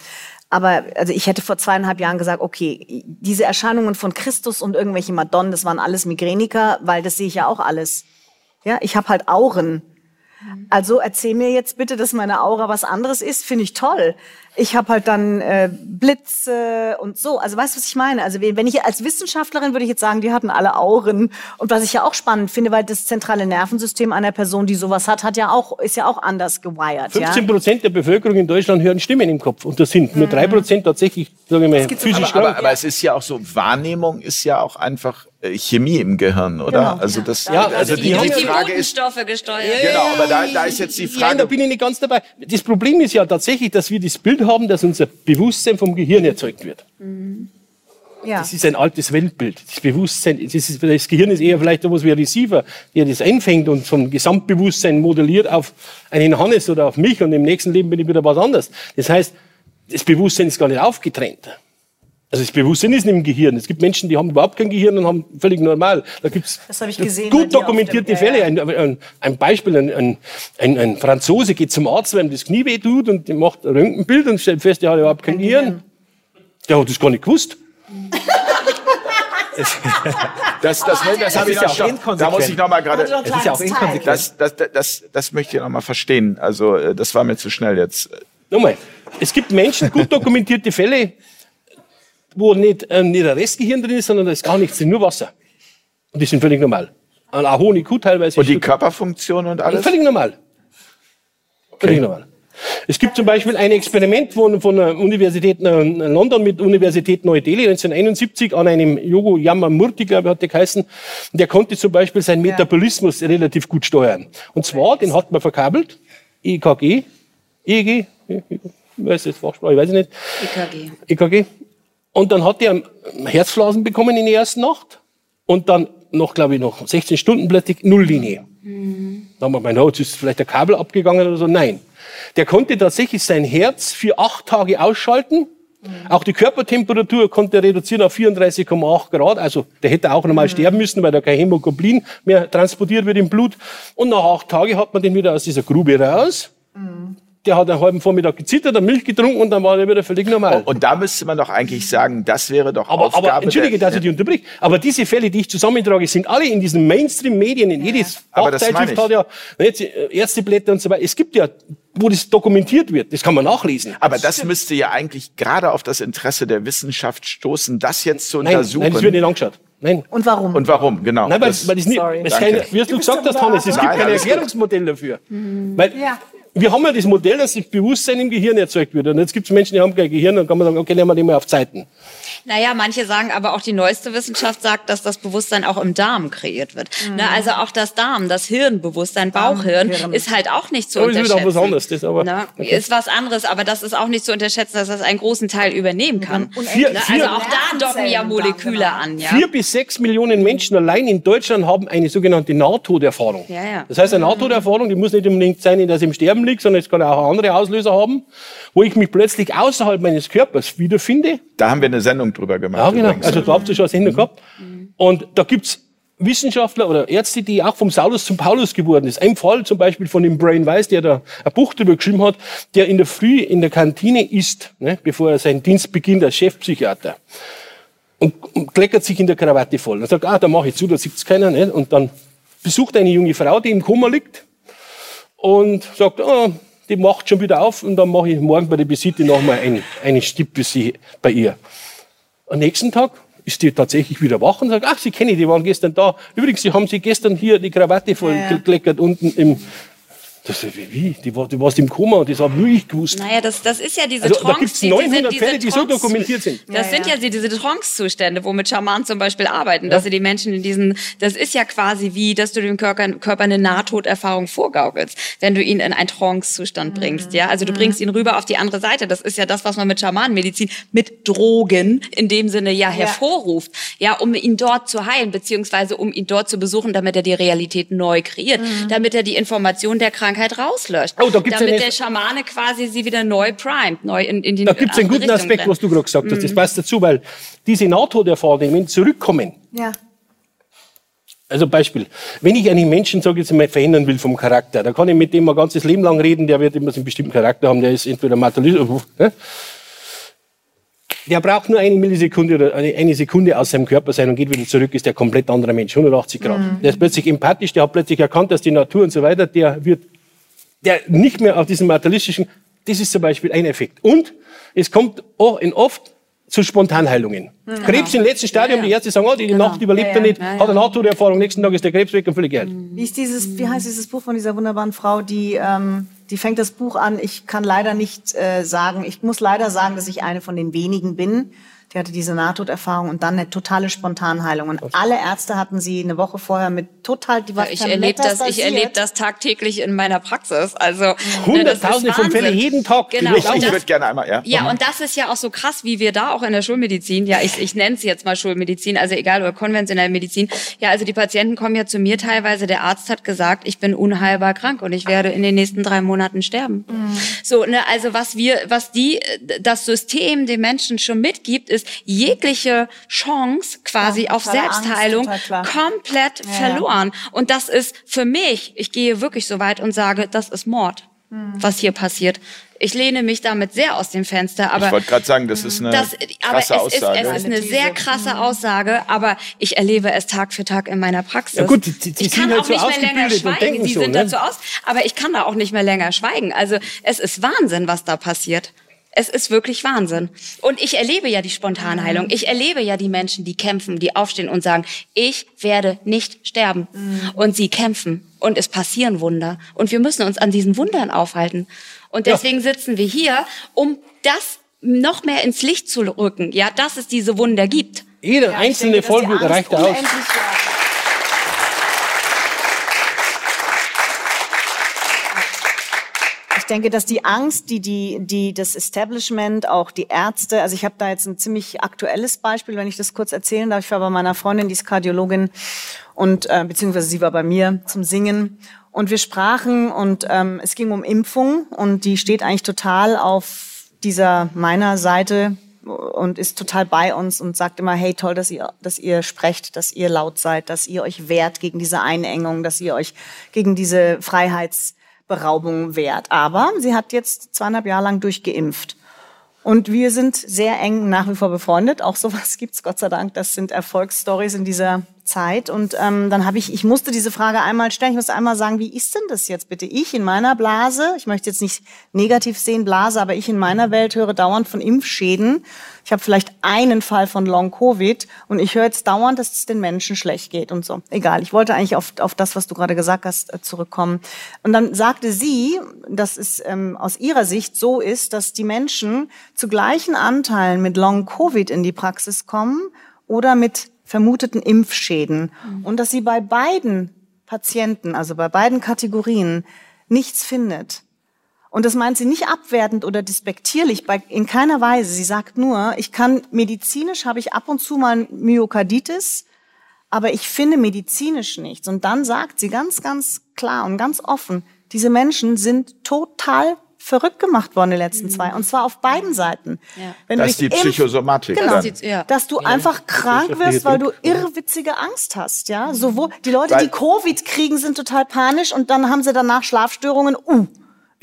Aber also ich hätte vor zweieinhalb Jahren gesagt, okay, diese Erscheinungen von Christus und irgendwelche Madonnen, das waren alles Migräniker, weil das sehe ich ja auch alles. Ja, ich habe halt Auren. Also erzähl mir jetzt bitte, dass meine Aura was anderes ist, finde ich toll. Ich habe halt dann äh, Blitze und so. Also weißt du, was ich meine? Also wenn ich als Wissenschaftlerin würde ich jetzt sagen, die hatten alle Auren. Und was ich ja auch spannend finde, weil das zentrale Nervensystem einer Person, die sowas hat, hat ja auch ist ja auch anders gewired. 15 Ja? Prozent der Bevölkerung in Deutschland hören Stimmen im Kopf. Und das sind nur drei Prozent tatsächlich, sage ich mal, physisch Aber, aber, aber es ist ja auch so, Wahrnehmung ist ja auch einfach Chemie im Gehirn, oder? Genau. Also das, Ja, also die die, haben die die Frage ist, Botenstoffe gesteuert. genau, aber da, da ist jetzt die Nein, da Frage, bin ich nicht ganz dabei. Das Problem ist ja tatsächlich, dass wir das Bild haben, dass unser Bewusstsein vom Gehirn erzeugt wird. Ja. Das ist ein altes Weltbild. Das Bewusstsein, das, ist, das Gehirn ist eher vielleicht etwas wie ein Receiver, der das einfängt und vom Gesamtbewusstsein modelliert auf einen Hannes oder auf mich und im nächsten Leben bin ich wieder was anderes. Das heißt, das Bewusstsein ist gar nicht aufgetrennt. Also das Bewusstsein ist nicht im Gehirn. Es gibt Menschen, die haben überhaupt kein Gehirn und haben völlig normal. Da gibt's Das habe ich gesehen gut dokumentierte dem- Fälle. Ein, ein, ein Beispiel, ein, ein, ein, ein Franzose geht zum Arzt, weil ihm das Knie weh tut und der macht ein Röntgenbild und stellt fest, er hat überhaupt kein, Gehirn. Der hat das gar nicht gewusst. das, das, das, das habe ich ist ja noch auch schon, da inkonsequent. muss ich noch mal gerade, Es ist ja auch inkonsequent. das, das, das, das, das möchte ich noch mal verstehen. Also äh, das war mir zu schnell jetzt. Nochmal, es gibt Menschen, gut dokumentierte Fälle, wo nicht, ähm, nicht ein Restgehirn drin ist, sondern da ist gar nichts drin, nur Wasser. Und die sind völlig normal. Und auch hohe IQ teilweise. Und die Körperfunktion und alles? Völlig normal. Völlig normal. Es gibt zum Beispiel ein Experiment von, von der Universität in London mit Universität Neu-Delhi 1971 an einem Yogo Yamamurti, glaube ich, hat der geheißen. Der konnte zum Beispiel seinen Metabolismus relativ gut steuern. Und zwar, den hat man verkabelt, EKG, EEG, ich weiß jetzt Fachsprache, ich weiß es nicht, EKG. EKG. Und dann hat er Herzflasen bekommen in der ersten Nacht. Und dann noch, glaube ich, noch 16 Stunden plötzlich Nulllinie. Da haben wir gemeint, oh, jetzt ist vielleicht der Kabel abgegangen oder so. Nein. Der konnte tatsächlich sein Herz für acht Tage ausschalten. Auch die Körpertemperatur konnte er reduzieren auf 34,8 Grad. Also der hätte auch normal sterben müssen, weil da kein Hämoglobin mehr transportiert wird im Blut. Und nach acht Tagen hat man den wieder aus dieser Grube raus. Der hat einen halben Vormittag gezittert, hat Milch getrunken und dann war er wieder völlig normal. Und da müsste man doch eigentlich sagen, das wäre doch Aber, Aufgabe aber entschuldige, dass ich die unterbrich. Aber diese Fälle, die ich zusammentrage, sind alle in diesen Mainstream-Medien, in jedes Aber das Fachzeitschrift hat ja jetzt, äh, Ärzteblätter und so weiter. Es gibt ja, wo das dokumentiert wird. Das kann man nachlesen. Aber das müsste ja eigentlich gerade auf das Interesse der Wissenschaft stoßen, das jetzt zu Nein, untersuchen. nein, das wird nicht angeschaut. Nein. Und warum? Und warum? Genau. Nein, weil, Das- weil das nicht, Sorry. es Danke. keine, wie hast du gesagt hast, Hannes, es gibt Nein, kein alles gut. Erklärungsmodell dafür. Weil Ja. Wir haben ja das Modell, dass das Bewusstsein im Gehirn erzeugt wird. Und jetzt gibt es Menschen, die haben kein Gehirn, dann kann man sagen, okay, nehmen wir den mal auf Zeiten. Naja, manche sagen aber auch, die neueste Wissenschaft sagt, dass das Bewusstsein auch im Darm kreiert wird. Mhm. Ne, also auch das Darm, das Hirnbewusstsein, Bauchhirn, Darmhirn. ist halt auch nicht zu Aber ist unterschätzen. wieder was anderes, das aber- Ne, okay. Ist was anderes, aber das ist auch nicht zu unterschätzen, dass das einen großen Teil übernehmen kann. Vier- Ne, vier- also auch da docken ja Moleküle an. Ja? Vier bis sechs Millionen Menschen allein in Deutschland haben eine sogenannte Nahtoderfahrung. Ja, ja. Das heißt, eine Nahtoderfahrung, die muss nicht unbedingt sein, dass ich im Sterben liegt, sondern es kann auch andere Auslöser haben, wo ich mich plötzlich außerhalb meines Körpers wiederfinde. Da haben wir eine Sendung drüber gemacht. Ja, genau. übrigens. Also da habt ihr schon eine Sendung gehabt. Und da gibt's Wissenschaftler oder Ärzte, die auch vom Saulus zum Paulus geworden ist. Ein Fall zum Beispiel von dem Brain Weiss, der da ein Buch drüber geschrieben hat, der in der Früh in der Kantine isst, ne, bevor er seinen Dienst beginnt als Chefpsychiater. Und, und kleckert sich in der Krawatte voll. Und sagt, ah, da mache ich zu, da sieht's keiner. Ne? Und dann besucht eine junge Frau, die im Koma liegt und sagt, oh, die macht schon wieder auf und dann mache ich morgen bei der Visite nochmal einen, einen Stipp für sie bei ihr. Am nächsten Tag ist die tatsächlich wieder wach und sagt, ach, Sie kennen, die waren gestern da. Übrigens, Sie haben sie gestern hier die Krawatte voll Ja, ja. gekleckert unten im, das, wie, wie? Die, war, die warst im Koma und das habe nur ich gewusst. Naja, das, das ist ja diese Also, da Trance. gibt's die- 900 diese, Fälle, die so Trance- dokumentiert sind. Das Ja, sind ja. ja diese Trance-Zustände, womit Schamanen zum Beispiel arbeiten, dass sie die Menschen in diesen, das ist ja quasi wie, dass du dem Körper, Körper eine Nahtoderfahrung vorgaukelst, wenn du ihn in einen Trance-Zustand bringst, ja. Also du bringst ihn rüber auf die andere Seite. Das ist ja das, was man mit Schamanenmedizin, mit Drogen in dem Sinne ja hervorruft, ja, um ihn dort zu heilen, beziehungsweise um ihn dort zu besuchen, damit er die Realität neu kreiert, damit er die Information der Krankheit rauslöscht. Oh, da gibt's damit der Schamane quasi sie wieder neu primet, neu in, in die Da gibt es einen guten Richtung Aspekt, brennt. was du gerade gesagt hast. Das Mhm. passt dazu, weil diese Nahtoderfahrungen, wenn sie zurückkommen, Ja. Also Beispiel, wenn ich einen Menschen, sage ich jetzt mal, verändern will vom Charakter, da kann ich mit dem ein ganzes Leben lang reden, der wird immer so einen bestimmten Charakter haben, der ist entweder Materialist, ne? der braucht nur eine Millisekunde oder eine, Sekunde aus seinem Körper sein und geht wieder zurück, ist der komplett anderer Mensch, 180 Grad. Der ist plötzlich empathisch, der hat plötzlich erkannt, dass die Natur und so weiter, der wird, der nicht mehr auf diesen materialistischen, das ist zum Beispiel ein Effekt. Und es kommt auch in oft zu Spontanheilungen. Krebs im letzten Stadium, die Ärzte sagen, oh, die Nacht überlebt Ja, er ja. nicht, hat eine Nahtoderfahrung, nächsten Tag ist der Krebs weg und völlig geil. Wie ist dieses, wie heißt dieses Buch von dieser wunderbaren Frau, die, ähm, die fängt das Buch an, ich kann leider nicht äh, sagen, ich muss leider sagen, dass ich eine von den wenigen bin. Die hatte diese Nahtoderfahrung und dann eine totale Spontanheilung. Und alle Ärzte hatten sie eine Woche vorher mit total, die Ja, ich erlebe das, ich erlebe das tagtäglich in meiner Praxis. Also ne, Hunderttausende von. Fällen jeden Tag. Genau. Ich, ich das- würde gerne einmal, ja. Ja, und das ist ja auch so krass, wie wir da auch in der Schulmedizin, ja, ich, ich nenne es jetzt mal Schulmedizin, also egal, oder konventionelle Medizin. Ja, also die Patienten kommen ja zu mir teilweise, der Arzt hat gesagt, ich bin unheilbar krank und ich werde in den nächsten drei Monaten sterben. So, ne, also was wir, was die, das System den Menschen schon mitgibt, ist jegliche Chance quasi Ja, auf Angst, Selbstheilung komplett Ja, ja. verloren. Und das ist für mich, ich gehe wirklich so weit und sage, das ist Mord, Hm. was hier passiert. Ich lehne mich damit sehr aus dem Fenster, aber Ich wollte gerade sagen, das ist eine das, aber es krasse ist, Aussage. es ist eine sehr krasse Aussage, aber ich erlebe es Tag für Tag in meiner Praxis. Ja gut, die- die- die ich kann sind halt auch nicht mehr länger schweigen. Die so, sind ne? dazu aus, aber ich kann da auch nicht mehr länger schweigen. Also es ist Wahnsinn, was da passiert. Es ist wirklich Wahnsinn. Und ich erlebe ja die Spontanheilung. Ich erlebe ja die Menschen, die kämpfen, die aufstehen und sagen, ich werde nicht sterben. Und sie kämpfen. Und es passieren Wunder. Und wir müssen uns an diesen Wundern aufhalten. Und deswegen sitzen wir hier, um das noch mehr ins Licht zu rücken. Ja, dass es diese Wunder gibt. Jede Ja, einzelne denke, Folge reicht aus. unendlich war. Ich denke, dass die Angst, die, die, die das Establishment, auch die Ärzte, also ich habe da jetzt ein ziemlich aktuelles Beispiel, wenn ich das kurz erzählen darf. Ich war bei meiner Freundin, die ist Kardiologin und äh, beziehungsweise sie war bei mir zum Singen und wir sprachen und ähm, es ging um Impfung und die steht eigentlich total auf dieser meiner Seite und ist total bei uns und sagt immer, hey, toll, dass ihr, dass ihr sprecht, dass ihr laut seid, dass ihr euch wehrt gegen diese Einengung, dass ihr euch gegen diese Freiheitsberaubung wehrt. Aber sie hat jetzt zweieinhalb Jahre lang durchgeimpft. Und wir sind sehr eng nach wie vor befreundet. Auch sowas gibt's Gott sei Dank. Das sind Erfolgsstories in dieser Zeit. Und ähm, dann habe ich, ich musste diese Frage einmal stellen. Ich musste einmal sagen, wie ist denn das jetzt bitte? Ich in meiner Blase, ich möchte jetzt nicht negativ sehen, Blase, aber ich in meiner Welt höre dauernd von Impfschäden. Ich habe vielleicht einen Fall von Long-Covid und ich höre jetzt dauernd, dass es den Menschen schlecht geht und so. Egal, ich wollte eigentlich auf, auf das, was du gerade gesagt hast, äh, zurückkommen. Und dann sagte sie, dass es ähm, aus ihrer Sicht so ist, dass die Menschen zu gleichen Anteilen mit Long-Covid in die Praxis kommen oder mit vermuteten Impfschäden. Und dass sie bei beiden Patienten, also bei beiden Kategorien, nichts findet. Und das meint sie nicht abwertend oder despektierlich, bei, in keiner Weise. Sie sagt nur, ich kann, medizinisch habe ich ab und zu mal Myokarditis, aber ich finde medizinisch nichts. Und dann sagt sie ganz, ganz klar und ganz offen, diese Menschen sind total verrückt gemacht worden die letzten zwei. Und zwar auf beiden Seiten. Ja. Wenn Das ist die Psychosomatik Genau. dann. Ja. Dass du einfach krank wirst, weil du irrwitzige Angst hast, ja. Sowohl, die Leute, Weil- die Covid kriegen, sind total panisch und dann haben sie danach Schlafstörungen. Uh,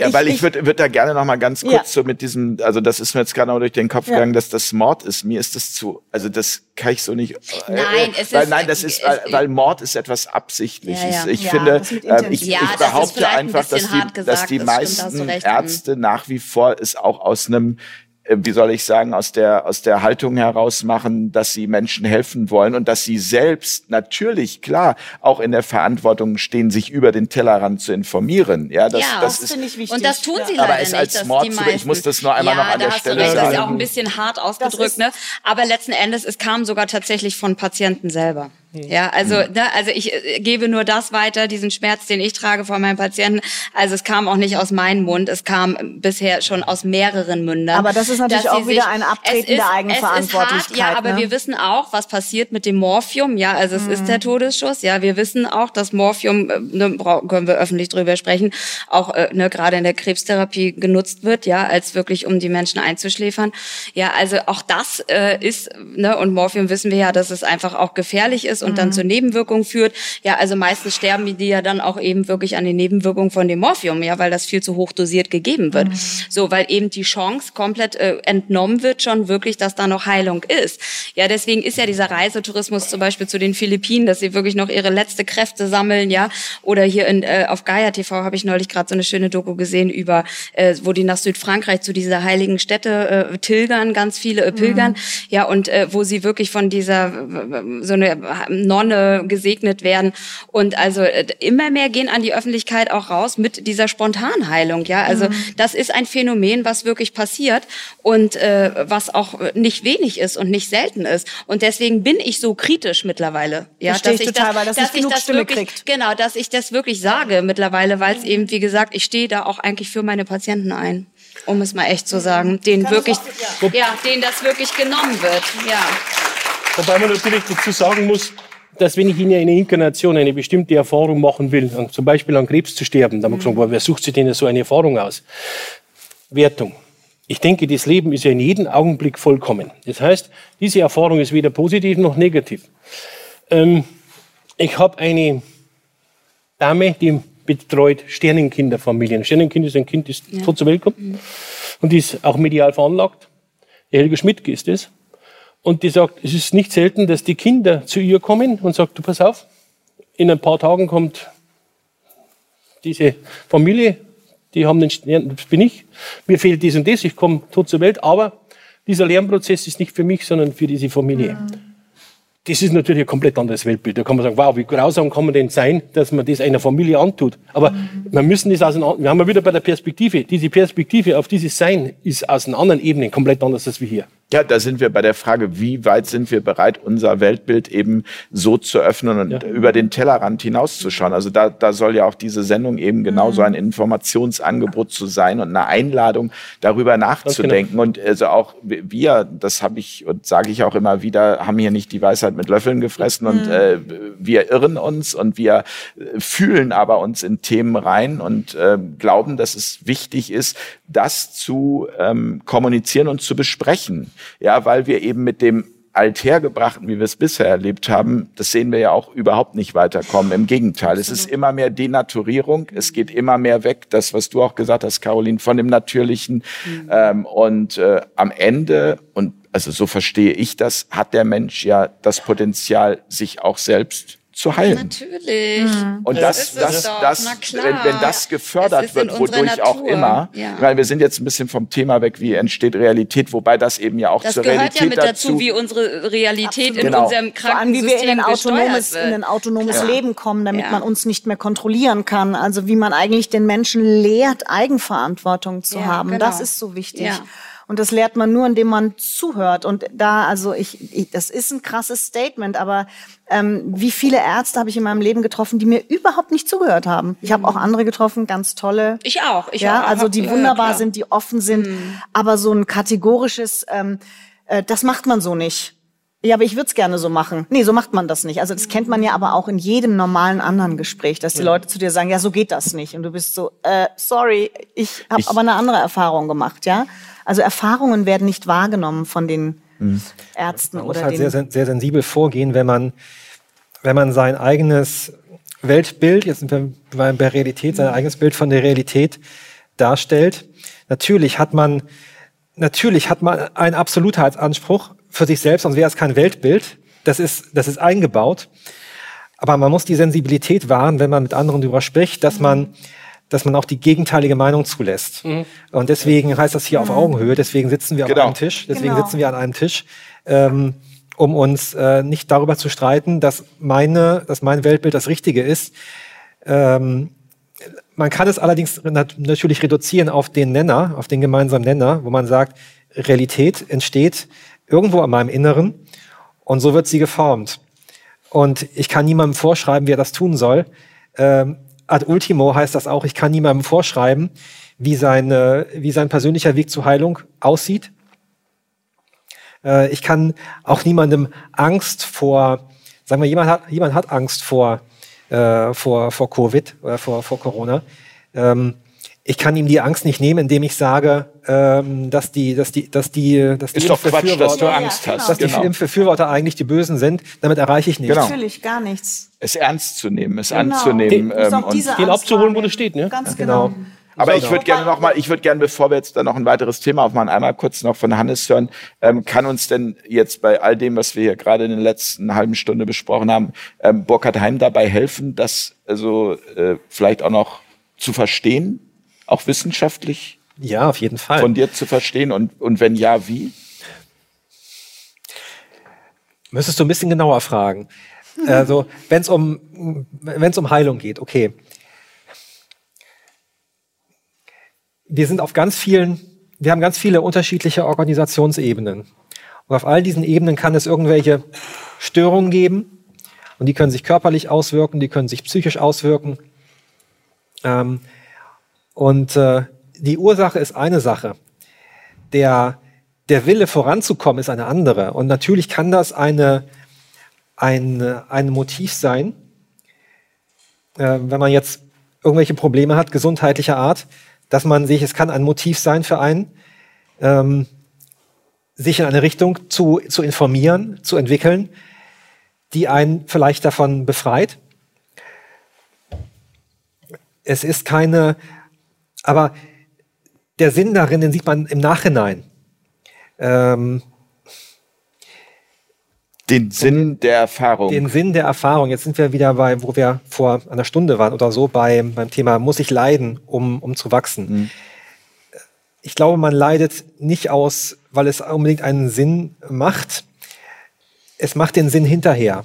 Ja, weil ich würde würd da gerne noch mal ganz kurz Ja. so mit diesem, also das ist mir jetzt gerade noch durch den Kopf Ja. gegangen, dass das Mord ist. Mir ist das zu, also das kann ich so nicht. äh, Nein, es weil, ist- nein, das ist, weil, weil Mord ist etwas Absichtliches. Ich finde, äh, ich, ich behaupte vielleicht ein einfach, dass die, hart dass gesagt, die das stimmt, da hast meisten. Ärzte nach wie vor es auch aus einem äh, wie soll ich sagen, aus der, aus der Haltung heraus machen, dass sie Menschen helfen wollen und dass sie selbst natürlich, klar, auch in der Verantwortung stehen, sich über den Tellerrand zu informieren. Ja, das, Ja, das Das ist, finde ich wichtig. Und das tun sie ja. Aber leider es nicht. als Mord die zu- ich muss das nur einmal ja, noch an da der hast Stelle du recht, Das ist sagen. auch ein bisschen hart ausgedrückt, ne? Aber letzten Endes, es kam sogar tatsächlich von Patienten selber. Ja, also, Hm. ne, also ich äh, gebe nur das weiter, diesen Schmerz, den ich trage von meinen Patienten. Also es kam auch nicht aus meinem Mund, es kam bisher schon aus mehreren Mündern. Aber das ist natürlich auch wieder ein Abtreten ist, der ist hart, Eigenverantwortlichkeit, ja, aber ne? wir wissen auch, was passiert mit dem Morphium. Ja, also es Mhm. ist der Todesschuss. Ja, wir wissen auch, dass Morphium, äh, ne, können wir öffentlich drüber sprechen, auch äh, ne, gerade in der Krebstherapie genutzt wird, ja, als wirklich um die Menschen einzuschläfern. Ja, also auch das äh, ist, ne, und Morphium wissen wir ja, dass es einfach auch gefährlich ist und Mhm. dann zu Nebenwirkungen führt. Ja, also meistens sterben die ja dann auch eben wirklich an den Nebenwirkungen von dem Morphium, ja, weil das viel zu hoch dosiert gegeben wird. So, weil eben die Chance komplett äh, entnommen wird schon wirklich, dass da noch Heilung ist. Ja, deswegen ist ja dieser Reisetourismus zum Beispiel zu den Philippinen, dass sie wirklich noch ihre letzte Kräfte sammeln, ja. Oder hier in, äh, auf Gaia TV habe ich neulich gerade so eine schöne Doku gesehen über, äh, wo die nach Südfrankreich zu dieser heiligen Stätte äh, tilgern, ganz viele äh, pilgern, ja, und äh, wo sie wirklich von dieser so eine Nonne gesegnet werden. Und also äh, immer mehr gehen an die Öffentlichkeit auch raus mit dieser Spontanheilung, ja. Also das ist ein Phänomen, was wirklich passiert und äh, was auch nicht wenig ist und nicht selten ist. Und deswegen bin ich so kritisch mittlerweile, ja, Verstehe dass ich total, das, weil das dass ich das Stimme wirklich, kriegt. genau, dass ich das wirklich sage mittlerweile, weil es eben, wie gesagt, ich stehe da auch eigentlich für meine Patienten ein, um es mal echt zu sagen, denen wirklich, ja, denen das wirklich genommen wird, ja. Wobei man natürlich dazu sagen muss, dass wenn ich in einer Inkarnation eine bestimmte Erfahrung machen will, zum Beispiel an Krebs zu sterben, dann haben wir gesagt, boah, wer sucht sich denn so eine Erfahrung aus? Wertung. Ich denke, das Leben ist ja in jedem Augenblick vollkommen. Das heißt, diese Erfahrung ist weder positiv noch negativ. Ähm, ich habe eine Dame, die betreut Sternenkinderfamilien. Sternenkind ist ein Kind, das tot zur Welt kommt und die ist auch medial veranlagt. Die Helga Schmidt ist es. Und die sagt, es ist nicht selten, dass die Kinder zu ihr kommen und sagt, du pass auf, in ein paar Tagen kommt diese Familie, die haben den Stern, das bin ich, mir fehlt dies und das, ich komme tot zur Welt, aber dieser Lernprozess ist nicht für mich, sondern für diese Familie. Das ist natürlich ein komplett anderes Weltbild. Da kann man sagen, wow, wie grausam kann man denn sein, dass man das einer Familie antut. Aber wir müssen das aus einem, wir haben ja wieder bei der Perspektive. Diese Perspektive auf dieses Sein ist aus einer anderen Ebene komplett anders als wir hier. Ja, da sind wir bei der Frage, wie weit sind wir bereit, unser Weltbild eben so zu öffnen und über den Tellerrand hinauszuschauen. Also da, da soll ja auch diese Sendung eben genauso ein Informationsangebot zu sein und eine Einladung, darüber nachzudenken. Und also auch wir, das habe ich und sage ich auch immer wieder, haben hier nicht die Weisheit mit Löffeln gefressen und äh, wir irren uns und wir äh, fühlen aber uns in Themen rein und äh, glauben, dass es wichtig ist, das zu ähm, kommunizieren und zu besprechen. Ja, weil wir eben mit dem Althergebrachten, wie wir es bisher erlebt haben, das sehen wir ja auch überhaupt nicht weiterkommen. Im Gegenteil, es ist immer mehr Denaturierung, es geht immer mehr weg, das, was du auch gesagt hast, Caroline, von dem Natürlichen. Ähm, und äh, am Ende, und also so verstehe ich das, hat der Mensch ja das Potenzial, sich auch selbst zu heilen. Natürlich. Und Das das, das, das, wenn, wenn das gefördert wird, wodurch auch Natur, immer, ja. weil wir sind jetzt ein bisschen vom Thema weg, wie entsteht Realität, wobei das eben ja auch Das zur gehört Realität ja mit dazu, dazu. wie unsere Realität in Genau. unserem Vor allem, wie wir in ein autonomes, in ein autonomes Klar. Leben kommen, damit Ja. man uns nicht mehr kontrollieren kann. Also wie man eigentlich den Menschen lehrt, Eigenverantwortung zu Ja, haben. genau. Das ist so wichtig. Ja. Und das lehrt man nur, indem man zuhört. Und da, also ich, ich das ist ein krasses Statement, aber ähm, wie viele Ärzte habe ich in meinem Leben getroffen, die mir überhaupt nicht zugehört haben. Ich habe auch andere getroffen, ganz tolle. Ich auch. Ich ja, auch. also die Ja, wunderbar klar. sind, die offen sind, aber so ein kategorisches, ähm, äh, das macht man so nicht. Ja, aber ich würde es gerne so machen. Nee, so macht man das nicht. Also das kennt man ja aber auch in jedem normalen anderen Gespräch, dass die Leute zu dir sagen, ja, so geht das nicht. Und du bist so, äh, sorry, ich habe aber eine andere Erfahrung gemacht, ja. Also Erfahrungen werden nicht wahrgenommen von den Ärzten Man muss oder halt den. sehr, sehr, sensibel vorgehen, wenn man, wenn man sein eigenes Weltbild, jetzt sind wir bei, bei Realität, sein eigenes Bild von der Realität darstellt. Natürlich hat man, natürlich hat man einen Absolutheitsanspruch für sich selbst, sonst wäre es kein Weltbild. Das ist, das ist eingebaut. Aber man muss die Sensibilität wahren, wenn man mit anderen darüber spricht, dass man, dass man auch die gegenteilige Meinung zulässt. Mhm. Und deswegen heißt das hier auf Augenhöhe. Deswegen sitzen wir genau. an einem Tisch. Deswegen genau. sitzen wir an einem Tisch. Ähm, um uns äh, nicht darüber zu streiten, dass meine, dass mein Weltbild das Richtige ist. Ähm, man kann es allerdings nat natürlich reduzieren auf den Nenner, auf den gemeinsamen Nenner, wo man sagt, Realität entsteht irgendwo an meinem Inneren und so wird sie geformt. Und ich kann niemandem vorschreiben, wie er das tun soll. Ähm, ad ultimo heißt das auch, ich kann niemandem vorschreiben, wie, seine, wie sein persönlicher Weg zur Heilung aussieht. Äh, ich kann auch niemandem Angst vor, sagen wir, jemand hat, jemand hat Angst vor, äh, vor, vor Covid oder vor, vor Corona. Ähm, ich kann ihm die Angst nicht nehmen, indem ich sage, ähm, dass die, dass die, dass die, dass die ist doch Quatsch, dass du Angst ja, genau. hast, dass genau. die Impfbefürworter eigentlich die Bösen sind. Damit erreiche ich nichts. Genau. Natürlich gar nichts. Es ernst zu nehmen, es genau. anzunehmen den, ähm, und den abzuholen, wo das steht, ne? Ganz genau. genau. Aber ich würde gerne noch mal, ich würde gerne, bevor wir jetzt dann noch ein weiteres Thema aufmachen, einmal kurz noch von Hannes hören. Ähm, kann uns denn jetzt bei all dem, was wir hier gerade in den letzten halben Stunde besprochen haben, ähm, Burkhard Heim dabei helfen, das also äh, vielleicht auch noch zu verstehen, auch wissenschaftlich? Ja, auf jeden Fall. Von dir zu verstehen und, und wenn ja, wie? Müsstest du ein bisschen genauer fragen. Also, wenn es um, wenn's um Heilung geht, okay. Wir sind auf ganz vielen, wir haben ganz viele unterschiedliche Organisationsebenen. Und auf all diesen Ebenen kann es irgendwelche Störungen geben. Und die können sich körperlich auswirken, die können sich psychisch auswirken. Ähm, und äh, die Ursache ist eine Sache. Der, der Wille voranzukommen ist eine andere. Und natürlich kann das eine, ein, ein Motiv sein, äh, wenn man jetzt irgendwelche Probleme hat, gesundheitlicher Art, dass man sich, es kann ein Motiv sein für einen, ähm, sich in eine Richtung zu, zu informieren, zu entwickeln, die einen vielleicht davon befreit. Es ist keine aber der Sinn darin, den sieht man im Nachhinein. Ähm, den Sinn der Erfahrung. Den Sinn der Erfahrung. Jetzt sind wir wieder bei, wo wir vor einer Stunde waren oder so, bei, beim Thema, muss ich leiden, um, um zu wachsen? Mhm. Ich glaube, man leidet nicht aus, weil es unbedingt einen Sinn macht. Es macht den Sinn hinterher,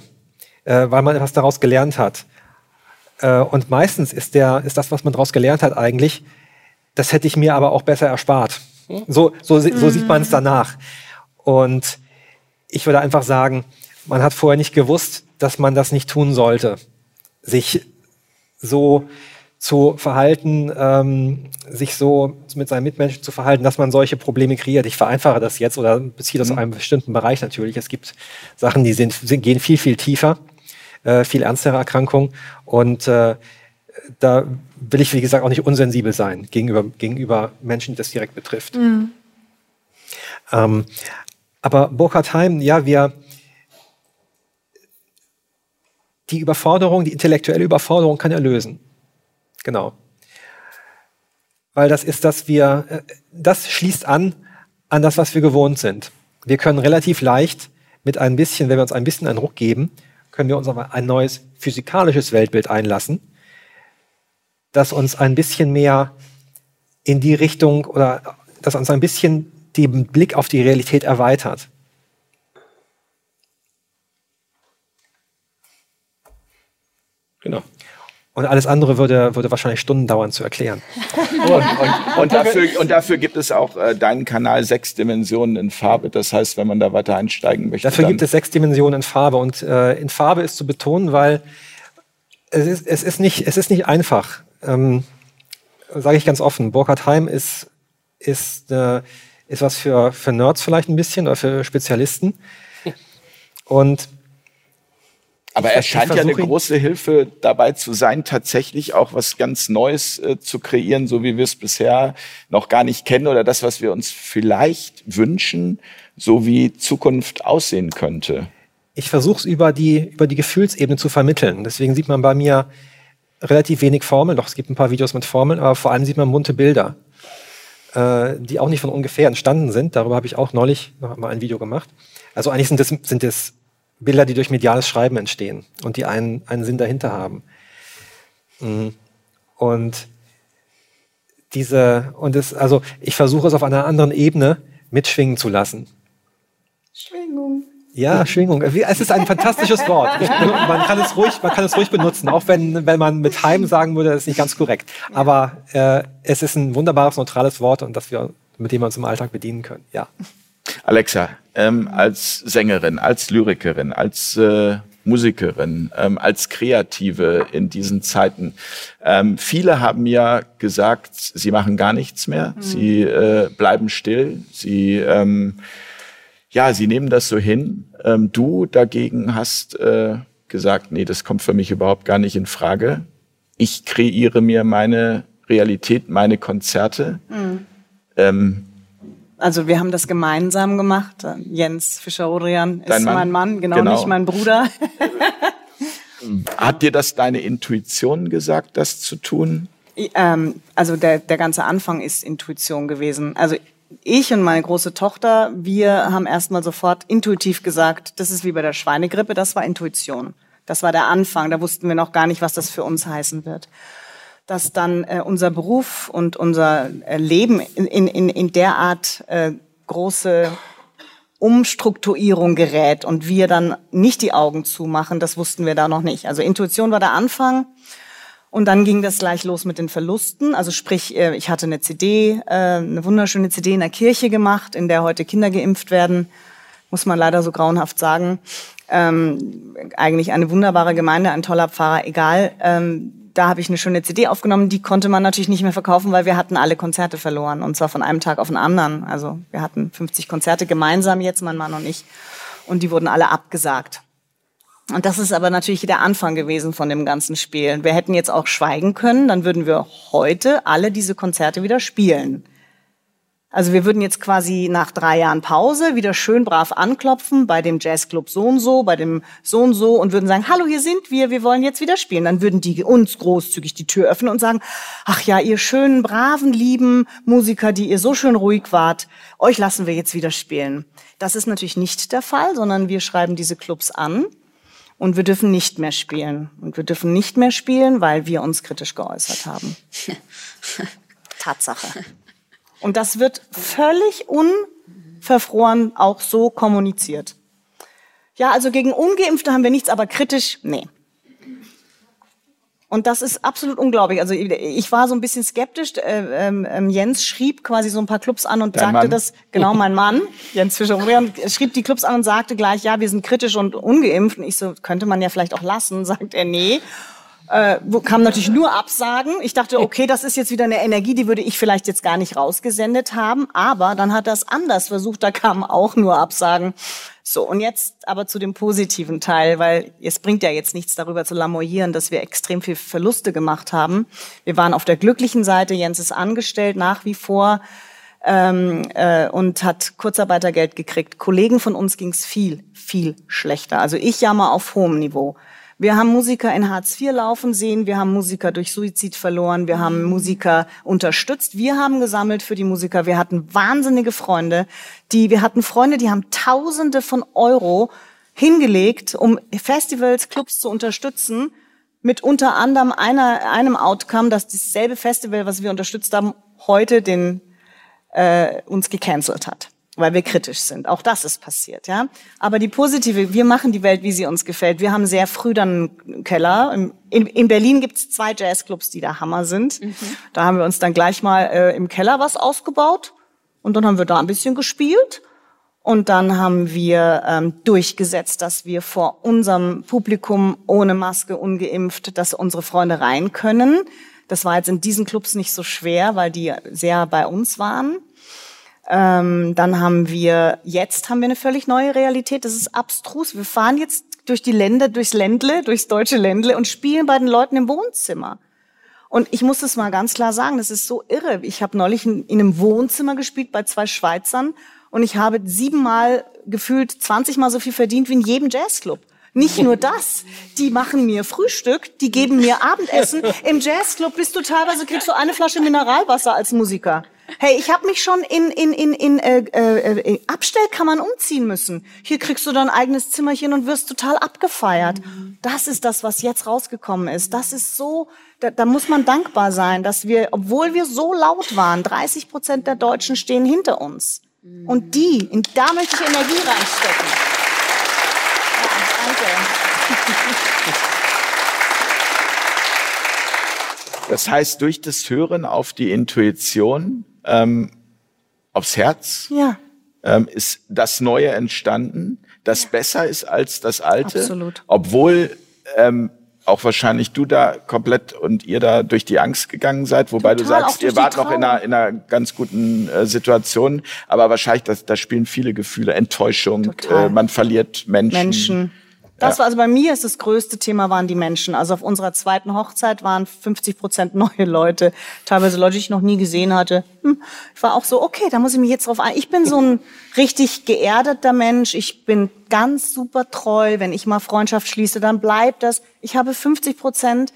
äh, weil man etwas daraus gelernt hat. Äh, und meistens ist, der, ist das, was man daraus gelernt hat, eigentlich, das hätte ich mir aber auch besser erspart. So, so, so mhm. sieht man es danach. Und ich würde einfach sagen, man hat vorher nicht gewusst, dass man das nicht tun sollte. Sich so zu verhalten, ähm, sich so mit seinen Mitmenschen zu verhalten, dass man solche Probleme kreiert. Ich vereinfache das jetzt oder beziehe das mhm. auf einen bestimmten Bereich natürlich. Es gibt Sachen, die sind, sind gehen viel, viel tiefer, äh, viel ernstere Erkrankungen. Und äh, da will ich, wie gesagt, auch nicht unsensibel sein gegenüber, gegenüber Menschen, die das direkt betrifft. Mhm. Ähm, aber Burkhard Heim, ja, wir, die Überforderung, die intellektuelle Überforderung kann er lösen. Genau. Weil das ist, dass wir, äh, das schließt an, an das, was wir gewohnt sind. Wir können relativ leicht mit ein bisschen, wenn wir uns ein bisschen einen Ruck geben, können wir uns auf ein neues physikalisches Weltbild einlassen das uns ein bisschen mehr in die Richtung oder das uns ein bisschen den Blick auf die Realität erweitert. Genau. Und alles andere würde, würde wahrscheinlich Stunden dauern zu erklären. und, und, und, dafür, und dafür gibt es auch äh, deinen Kanal sechs Dimensionen in Farbe. Das heißt, wenn man da weiter einsteigen möchte. Dafür gibt es sechs Dimensionen in Farbe. Und äh, in Farbe ist zu betonen, weil es ist, es ist, nicht, es ist nicht einfach ähm, sage ich ganz offen, Burkhard Heim ist, ist, äh, ist was für, für Nerds vielleicht ein bisschen oder für Spezialisten. Und aber er scheint ja eine große Hilfe dabei zu sein, tatsächlich auch was ganz Neues äh, zu kreieren, so wie wir es bisher noch gar nicht kennen oder das, was wir uns vielleicht wünschen, so wie Zukunft aussehen könnte. Ich versuche es über die, über die Gefühlsebene zu vermitteln. Deswegen sieht man bei mir relativ wenig Formeln, doch es gibt ein paar Videos mit Formeln, aber vor allem sieht man bunte Bilder, äh, die auch nicht von ungefähr entstanden sind. Darüber habe ich auch neulich noch mal ein Video gemacht. Also eigentlich sind es sind das Bilder, die durch mediales Schreiben entstehen und die einen, einen Sinn dahinter haben. Mhm. Und diese, und es, also ich versuche es auf einer anderen Ebene mitschwingen zu lassen. Schwingung. Ja, Schwingung. Es ist ein fantastisches Wort. Man kann es ruhig, man kann es ruhig benutzen, auch wenn, wenn man mit Heim sagen würde, das ist nicht ganz korrekt. Aber äh, es ist ein wunderbares, neutrales Wort und das wir, mit dem wir uns im Alltag bedienen können. Ja. Alexa, ähm, als Sängerin, als Lyrikerin, als äh, Musikerin, ähm, als Kreative in diesen Zeiten. Ähm, viele haben ja gesagt, sie machen gar nichts mehr, mhm. sie äh, bleiben still, sie ähm, ja, sie nehmen das so hin. Ähm, du dagegen hast äh, gesagt, nee, das kommt für mich überhaupt gar nicht in Frage. Ich kreiere mir meine Realität, meine Konzerte. Mhm. Ähm, also wir haben das gemeinsam gemacht. Jens Fischer-Odrian ist Mann? mein Mann, genau, genau, nicht mein Bruder. Hat dir das deine Intuition gesagt, das zu tun? Ähm, also der, der ganze Anfang ist Intuition gewesen. Also ich und meine große Tochter, wir haben erstmal sofort intuitiv gesagt, das ist wie bei der Schweinegrippe, das war Intuition. Das war der Anfang, da wussten wir noch gar nicht, was das für uns heißen wird. Dass dann äh, unser Beruf und unser äh, Leben in, in, in der Art äh, große Umstrukturierung gerät und wir dann nicht die Augen zumachen, das wussten wir da noch nicht. Also Intuition war der Anfang. Und dann ging das gleich los mit den Verlusten. Also sprich, äh, ich hatte eine CD, äh, eine wunderschöne CD in der Kirche gemacht, in der heute Kinder geimpft werden. Muss man leider so grauenhaft sagen. Ähm, eigentlich eine wunderbare Gemeinde, ein toller Pfarrer, egal. Ähm, da habe ich eine schöne CD aufgenommen, die konnte man natürlich nicht mehr verkaufen, weil wir hatten alle Konzerte verloren. Und zwar von einem Tag auf den anderen. Also wir hatten 50 Konzerte gemeinsam jetzt, mein Mann und ich. Und die wurden alle abgesagt. Und das ist aber natürlich der Anfang gewesen von dem ganzen Spiel. Wir hätten jetzt auch schweigen können, dann würden wir heute alle diese Konzerte wieder spielen. Also wir würden jetzt quasi nach drei Jahren Pause wieder schön brav anklopfen bei dem Jazzclub so und so, bei dem so und so und würden sagen, hallo, hier sind wir, wir wollen jetzt wieder spielen. Dann würden die uns großzügig die Tür öffnen und sagen, ach ja, ihr schönen, braven, lieben Musiker, die ihr so schön ruhig wart, euch lassen wir jetzt wieder spielen. Das ist natürlich nicht der Fall, sondern wir schreiben diese Clubs an und wir dürfen nicht mehr spielen. Und wir dürfen nicht mehr spielen, weil wir uns kritisch geäußert haben. Tatsache. Und das wird völlig unverfroren auch so kommuniziert. Ja, also gegen Ungeimpfte haben wir nichts, aber kritisch, nee. Und das ist absolut unglaublich. Also ich war so ein bisschen skeptisch. Äh, ähm, ähm, Jens schrieb quasi so ein paar Clubs an und Dein sagte Mann. das, genau mein Mann, Jens Fischer, schrieb die Clubs an und sagte gleich, ja, wir sind kritisch und ungeimpft. Und ich so, könnte man ja vielleicht auch lassen, sagt er, nee. Äh, kam natürlich nur Absagen. Ich dachte, okay, das ist jetzt wieder eine Energie, die würde ich vielleicht jetzt gar nicht rausgesendet haben. Aber dann hat er es anders versucht, da kamen auch nur Absagen. So, und jetzt aber zu dem positiven Teil, weil es bringt ja jetzt nichts darüber zu lamoyieren, dass wir extrem viel Verluste gemacht haben. Wir waren auf der glücklichen Seite, Jens ist angestellt nach wie vor ähm, äh, und hat Kurzarbeitergeld gekriegt. Kollegen von uns ging's viel, viel schlechter. Also ich jammer auf hohem Niveau. Wir haben Musiker in Hartz IV laufen sehen, wir haben Musiker durch Suizid verloren, wir haben Musiker unterstützt, wir haben gesammelt für die Musiker, wir hatten wahnsinnige Freunde, die, wir hatten Freunde, die haben Tausende von Euro hingelegt, um Festivals, Clubs zu unterstützen, mit unter anderem einer, einem Outcome, dass dasselbe Festival, was wir unterstützt haben, heute den, äh, uns gecancelt hat weil wir kritisch sind. Auch das ist passiert, ja. Aber die positive, wir machen die Welt, wie sie uns gefällt. Wir haben sehr früh dann einen Keller. In, in Berlin gibt es zwei Jazzclubs, die der Hammer sind. Mhm. Da haben wir uns dann gleich mal äh, im Keller was ausgebaut und dann haben wir da ein bisschen gespielt. Und dann haben wir ähm, durchgesetzt, dass wir vor unserem Publikum ohne Maske, ungeimpft, dass unsere Freunde rein können. Das war jetzt in diesen Clubs nicht so schwer, weil die sehr bei uns waren. Ähm, dann haben wir, jetzt haben wir eine völlig neue Realität. Das ist abstrus. Wir fahren jetzt durch die Länder, durchs Ländle, durchs deutsche Ländle und spielen bei den Leuten im Wohnzimmer. Und ich muss das mal ganz klar sagen, das ist so irre. Ich habe neulich in, in einem Wohnzimmer gespielt bei zwei Schweizern und ich habe siebenmal gefühlt 20 Mal so viel verdient wie in jedem Jazzclub. Nicht nur das, die machen mir Frühstück, die geben mir Abendessen. Im Jazzclub bist du teilweise kriegst du eine Flasche Mineralwasser als Musiker. Hey, ich habe mich schon in, in, in, in äh, äh, äh, Abstellkammern umziehen müssen. Hier kriegst du dein eigenes Zimmerchen und wirst total abgefeiert. Das ist das, was jetzt rausgekommen ist. Das ist so, da, da muss man dankbar sein, dass wir, obwohl wir so laut waren, 30 Prozent der Deutschen stehen hinter uns. Und die, in, da möchte ich Energie reinstecken. Ja, danke. Das heißt, durch das Hören auf die Intuition, ähm, aufs Herz, Ja, ähm, ist das Neue entstanden, das besser ist als das Alte. Absolut. Obwohl ähm, auch wahrscheinlich du da komplett und ihr da durch die Angst gegangen seid, wobei du Total, auch sagst, ihr wart noch in einer, in einer ganz guten äh, Situation, aber wahrscheinlich, da spielen viele Gefühle, Enttäuschung, äh, man verliert Menschen. Menschen. Das war also bei mir ist das größte Thema waren die Menschen. Also auf unserer zweiten Hochzeit waren 50 Prozent neue Leute, teilweise Leute, die ich noch nie gesehen hatte. Hm, ich war auch so, okay, da muss ich mich jetzt drauf ein. Ich bin so ein richtig geerdeter Mensch. Ich bin ganz super treu. Wenn ich mal Freundschaft schließe, dann bleibt das. Ich habe 50 Prozent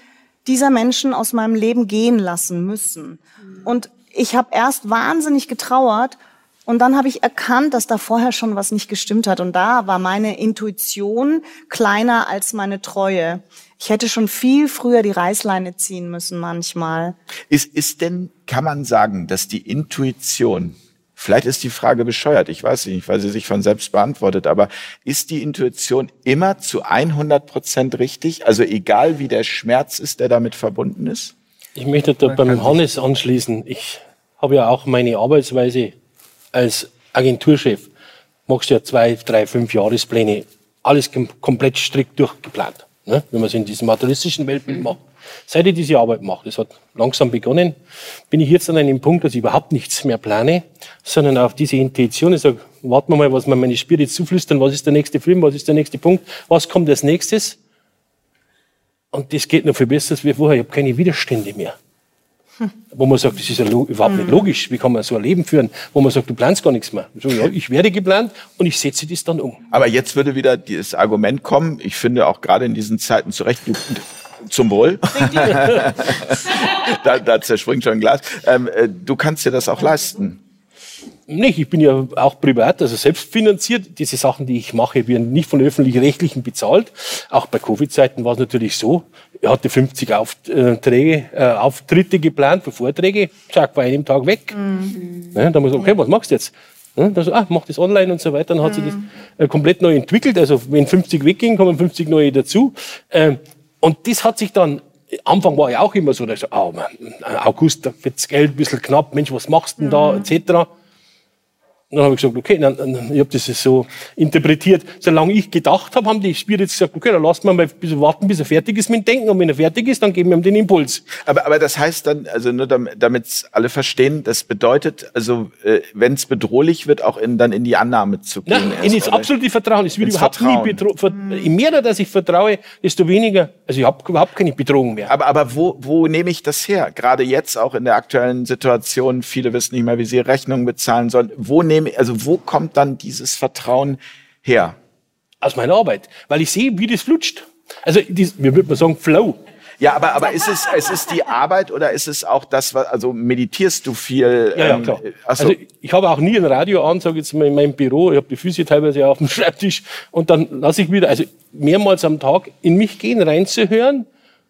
dieser Menschen aus meinem Leben gehen lassen müssen. Und ich habe erst wahnsinnig getrauert und dann habe ich erkannt, dass da vorher schon was nicht gestimmt hat. Und da war meine Intuition kleiner als meine Treue. Ich hätte schon viel früher die Reißleine ziehen müssen manchmal. Ist, ist denn, kann man sagen, dass die Intuition, vielleicht ist die Frage bescheuert, ich weiß nicht, weil sie sich von selbst beantwortet, aber ist die Intuition immer zu 100 Prozent richtig? Also egal wie der Schmerz ist, der damit verbunden ist? Ich möchte da beim Hannes anschließen. Ich habe ja auch meine Arbeitsweise als Agenturchef. Machst ja zwei, drei, fünf Jahrespläne. Alles kom komplett strikt durchgeplant. Ne? Wenn man es in diesem materialistischen Weltbild macht. Seit ich diese Arbeit mache, das hat langsam begonnen, bin ich jetzt an einem Punkt, dass ich überhaupt nichts mehr plane, sondern auf diese Intuition. Ich sage, warten wir mal, was mir meine Spirits zuflüstern, was ist der nächste Film, was ist der nächste Punkt, was kommt als nächstes. Und das geht noch viel besser als wie vorher. Ich habe keine Widerstände mehr. Wo man sagt, das ist ja überhaupt nicht logisch. Wie kann man so ein Leben führen? Wo man sagt, du planst gar nichts mehr. Ich, sage, ja, ich werde geplant und ich setze das dann um. Aber jetzt würde wieder dieses Argument kommen, ich finde auch gerade in diesen Zeiten zurecht, du, zum Wohl, da, da zerspringt schon ein Glas, ähm, äh, du kannst dir das auch leisten. Nicht, ich bin ja auch privat, also selbstfinanziert. Diese Sachen, die ich mache, werden nicht von öffentlich-rechtlichen bezahlt. Auch bei Covid-Zeiten war es natürlich so. Er hatte 50 Aufträge, äh, Auftritte geplant für Vorträge. Zack, war einem Tag weg. Ne, da muss man, okay, was machst du jetzt? Ne, dann so, ah, mach das online und so weiter. Dann hat sich das äh, komplett neu entwickelt. Also wenn 50 weggingen, kommen 50 neue dazu. Ähm, und das hat sich dann Anfang war ja auch immer so, da so, oh Mann, August, da wird's Geld ein bisschen knapp, Mensch, was machst du denn da, etc. Und dann habe ich gesagt, okay, dann, dann, ich habe das so interpretiert. Solange ich gedacht habe, haben die Spirits gesagt, okay, dann lassen wir mal ein bisschen warten, bis er fertig ist mit dem Denken. Und wenn er fertig ist, dann geben wir ihm den Impuls. Aber, aber das heißt dann, also nur damit es alle verstehen, das bedeutet, also äh, wenn es bedrohlich wird, auch in, dann in die Annahme zu gehen. Nein, erst, in das absolute Vertrauen. Es wird überhaupt Vertrauen. nie bedroht. Je mehr, dass ich vertraue, desto weniger, also ich habe überhaupt keine Bedrohung mehr. Aber, aber wo, wo nehme ich das her? Gerade jetzt auch in der aktuellen Situation, viele wissen nicht mehr, wie sie Rechnungen bezahlen sollen. Wo nehme, also wo kommt dann dieses Vertrauen her? Aus meiner Arbeit. Weil ich sehe, wie das flutscht. Also, das, mir würde man sagen, Flow. Ja, aber, aber ist es, es ist die Arbeit oder ist es auch das, was, also meditierst du viel? Ja, ja, ähm, klar. so. Also ich habe auch nie ein Radio an, sage jetzt mal in meinem Büro, ich habe die Füße teilweise auf dem Schreibtisch und dann lasse ich wieder, also mehrmals am Tag in mich gehen, reinzuhören.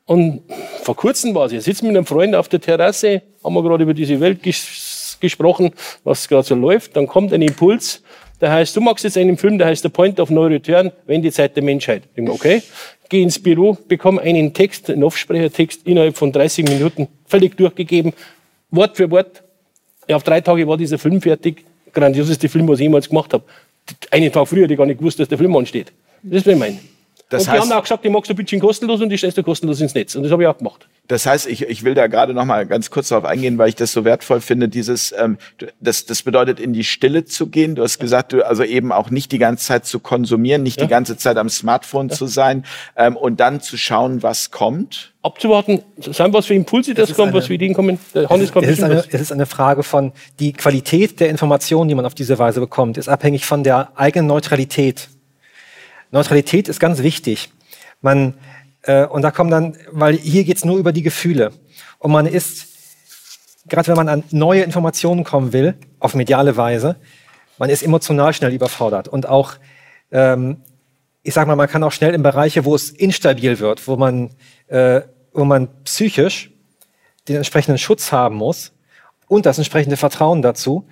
Und vor kurzem war es, ich sitze mit einem Freund auf der Terrasse, haben wir gerade über diese Welt ges gesprochen, was gerade so läuft. Dann kommt ein Impuls, der heißt, du machst jetzt einen Film, der heißt The Point of No Return, wenn die Zeit der Menschheit. Ich denk, okay, gehe ins Büro, bekomme einen Text, einen Offsprechertext innerhalb von 30 Minuten, völlig durchgegeben, Wort für Wort, ja, auf drei Tage war dieser Film fertig. Grandioseste Film, was ich jemals gemacht habe. Einen Tag früher hätte ich gar nicht gewusst, dass der Film ansteht. Das ist, was ich meine. Das und die heißt- haben auch gesagt, ich magst du ein bisschen kostenlos und die stellst du kostenlos ins Netz. Und das habe ich auch gemacht. Das heißt, ich, ich will da gerade noch mal ganz kurz darauf eingehen, weil ich das so wertvoll finde. Dieses, ähm, du- das, das bedeutet, in die Stille zu gehen. Du hast gesagt, du, also eben auch nicht die ganze Zeit zu konsumieren, nicht die ganze Zeit am Smartphone zu sein ähm, und dann zu schauen, was kommt. Abzuwarten, sein was für Impulse das ist kommen, eine- was für Ideen kommen. Der Hannes kann Es ist, eine, es ist eine Frage von, die Qualität der Informationen, die man auf diese Weise bekommt, ist abhängig von der eigenen Neutralität. Neutralität ist ganz wichtig. Man, äh, und da kommen dann, weil hier geht's nur über die Gefühle. Und man ist, gerade wenn man an neue Informationen kommen will, auf mediale Weise, man ist emotional schnell überfordert. Und auch, ähm, ich sag mal, man kann auch schnell in Bereiche, wo es instabil wird, wo man, äh, wo man psychisch den entsprechenden Schutz haben muss und das entsprechende Vertrauen dazu,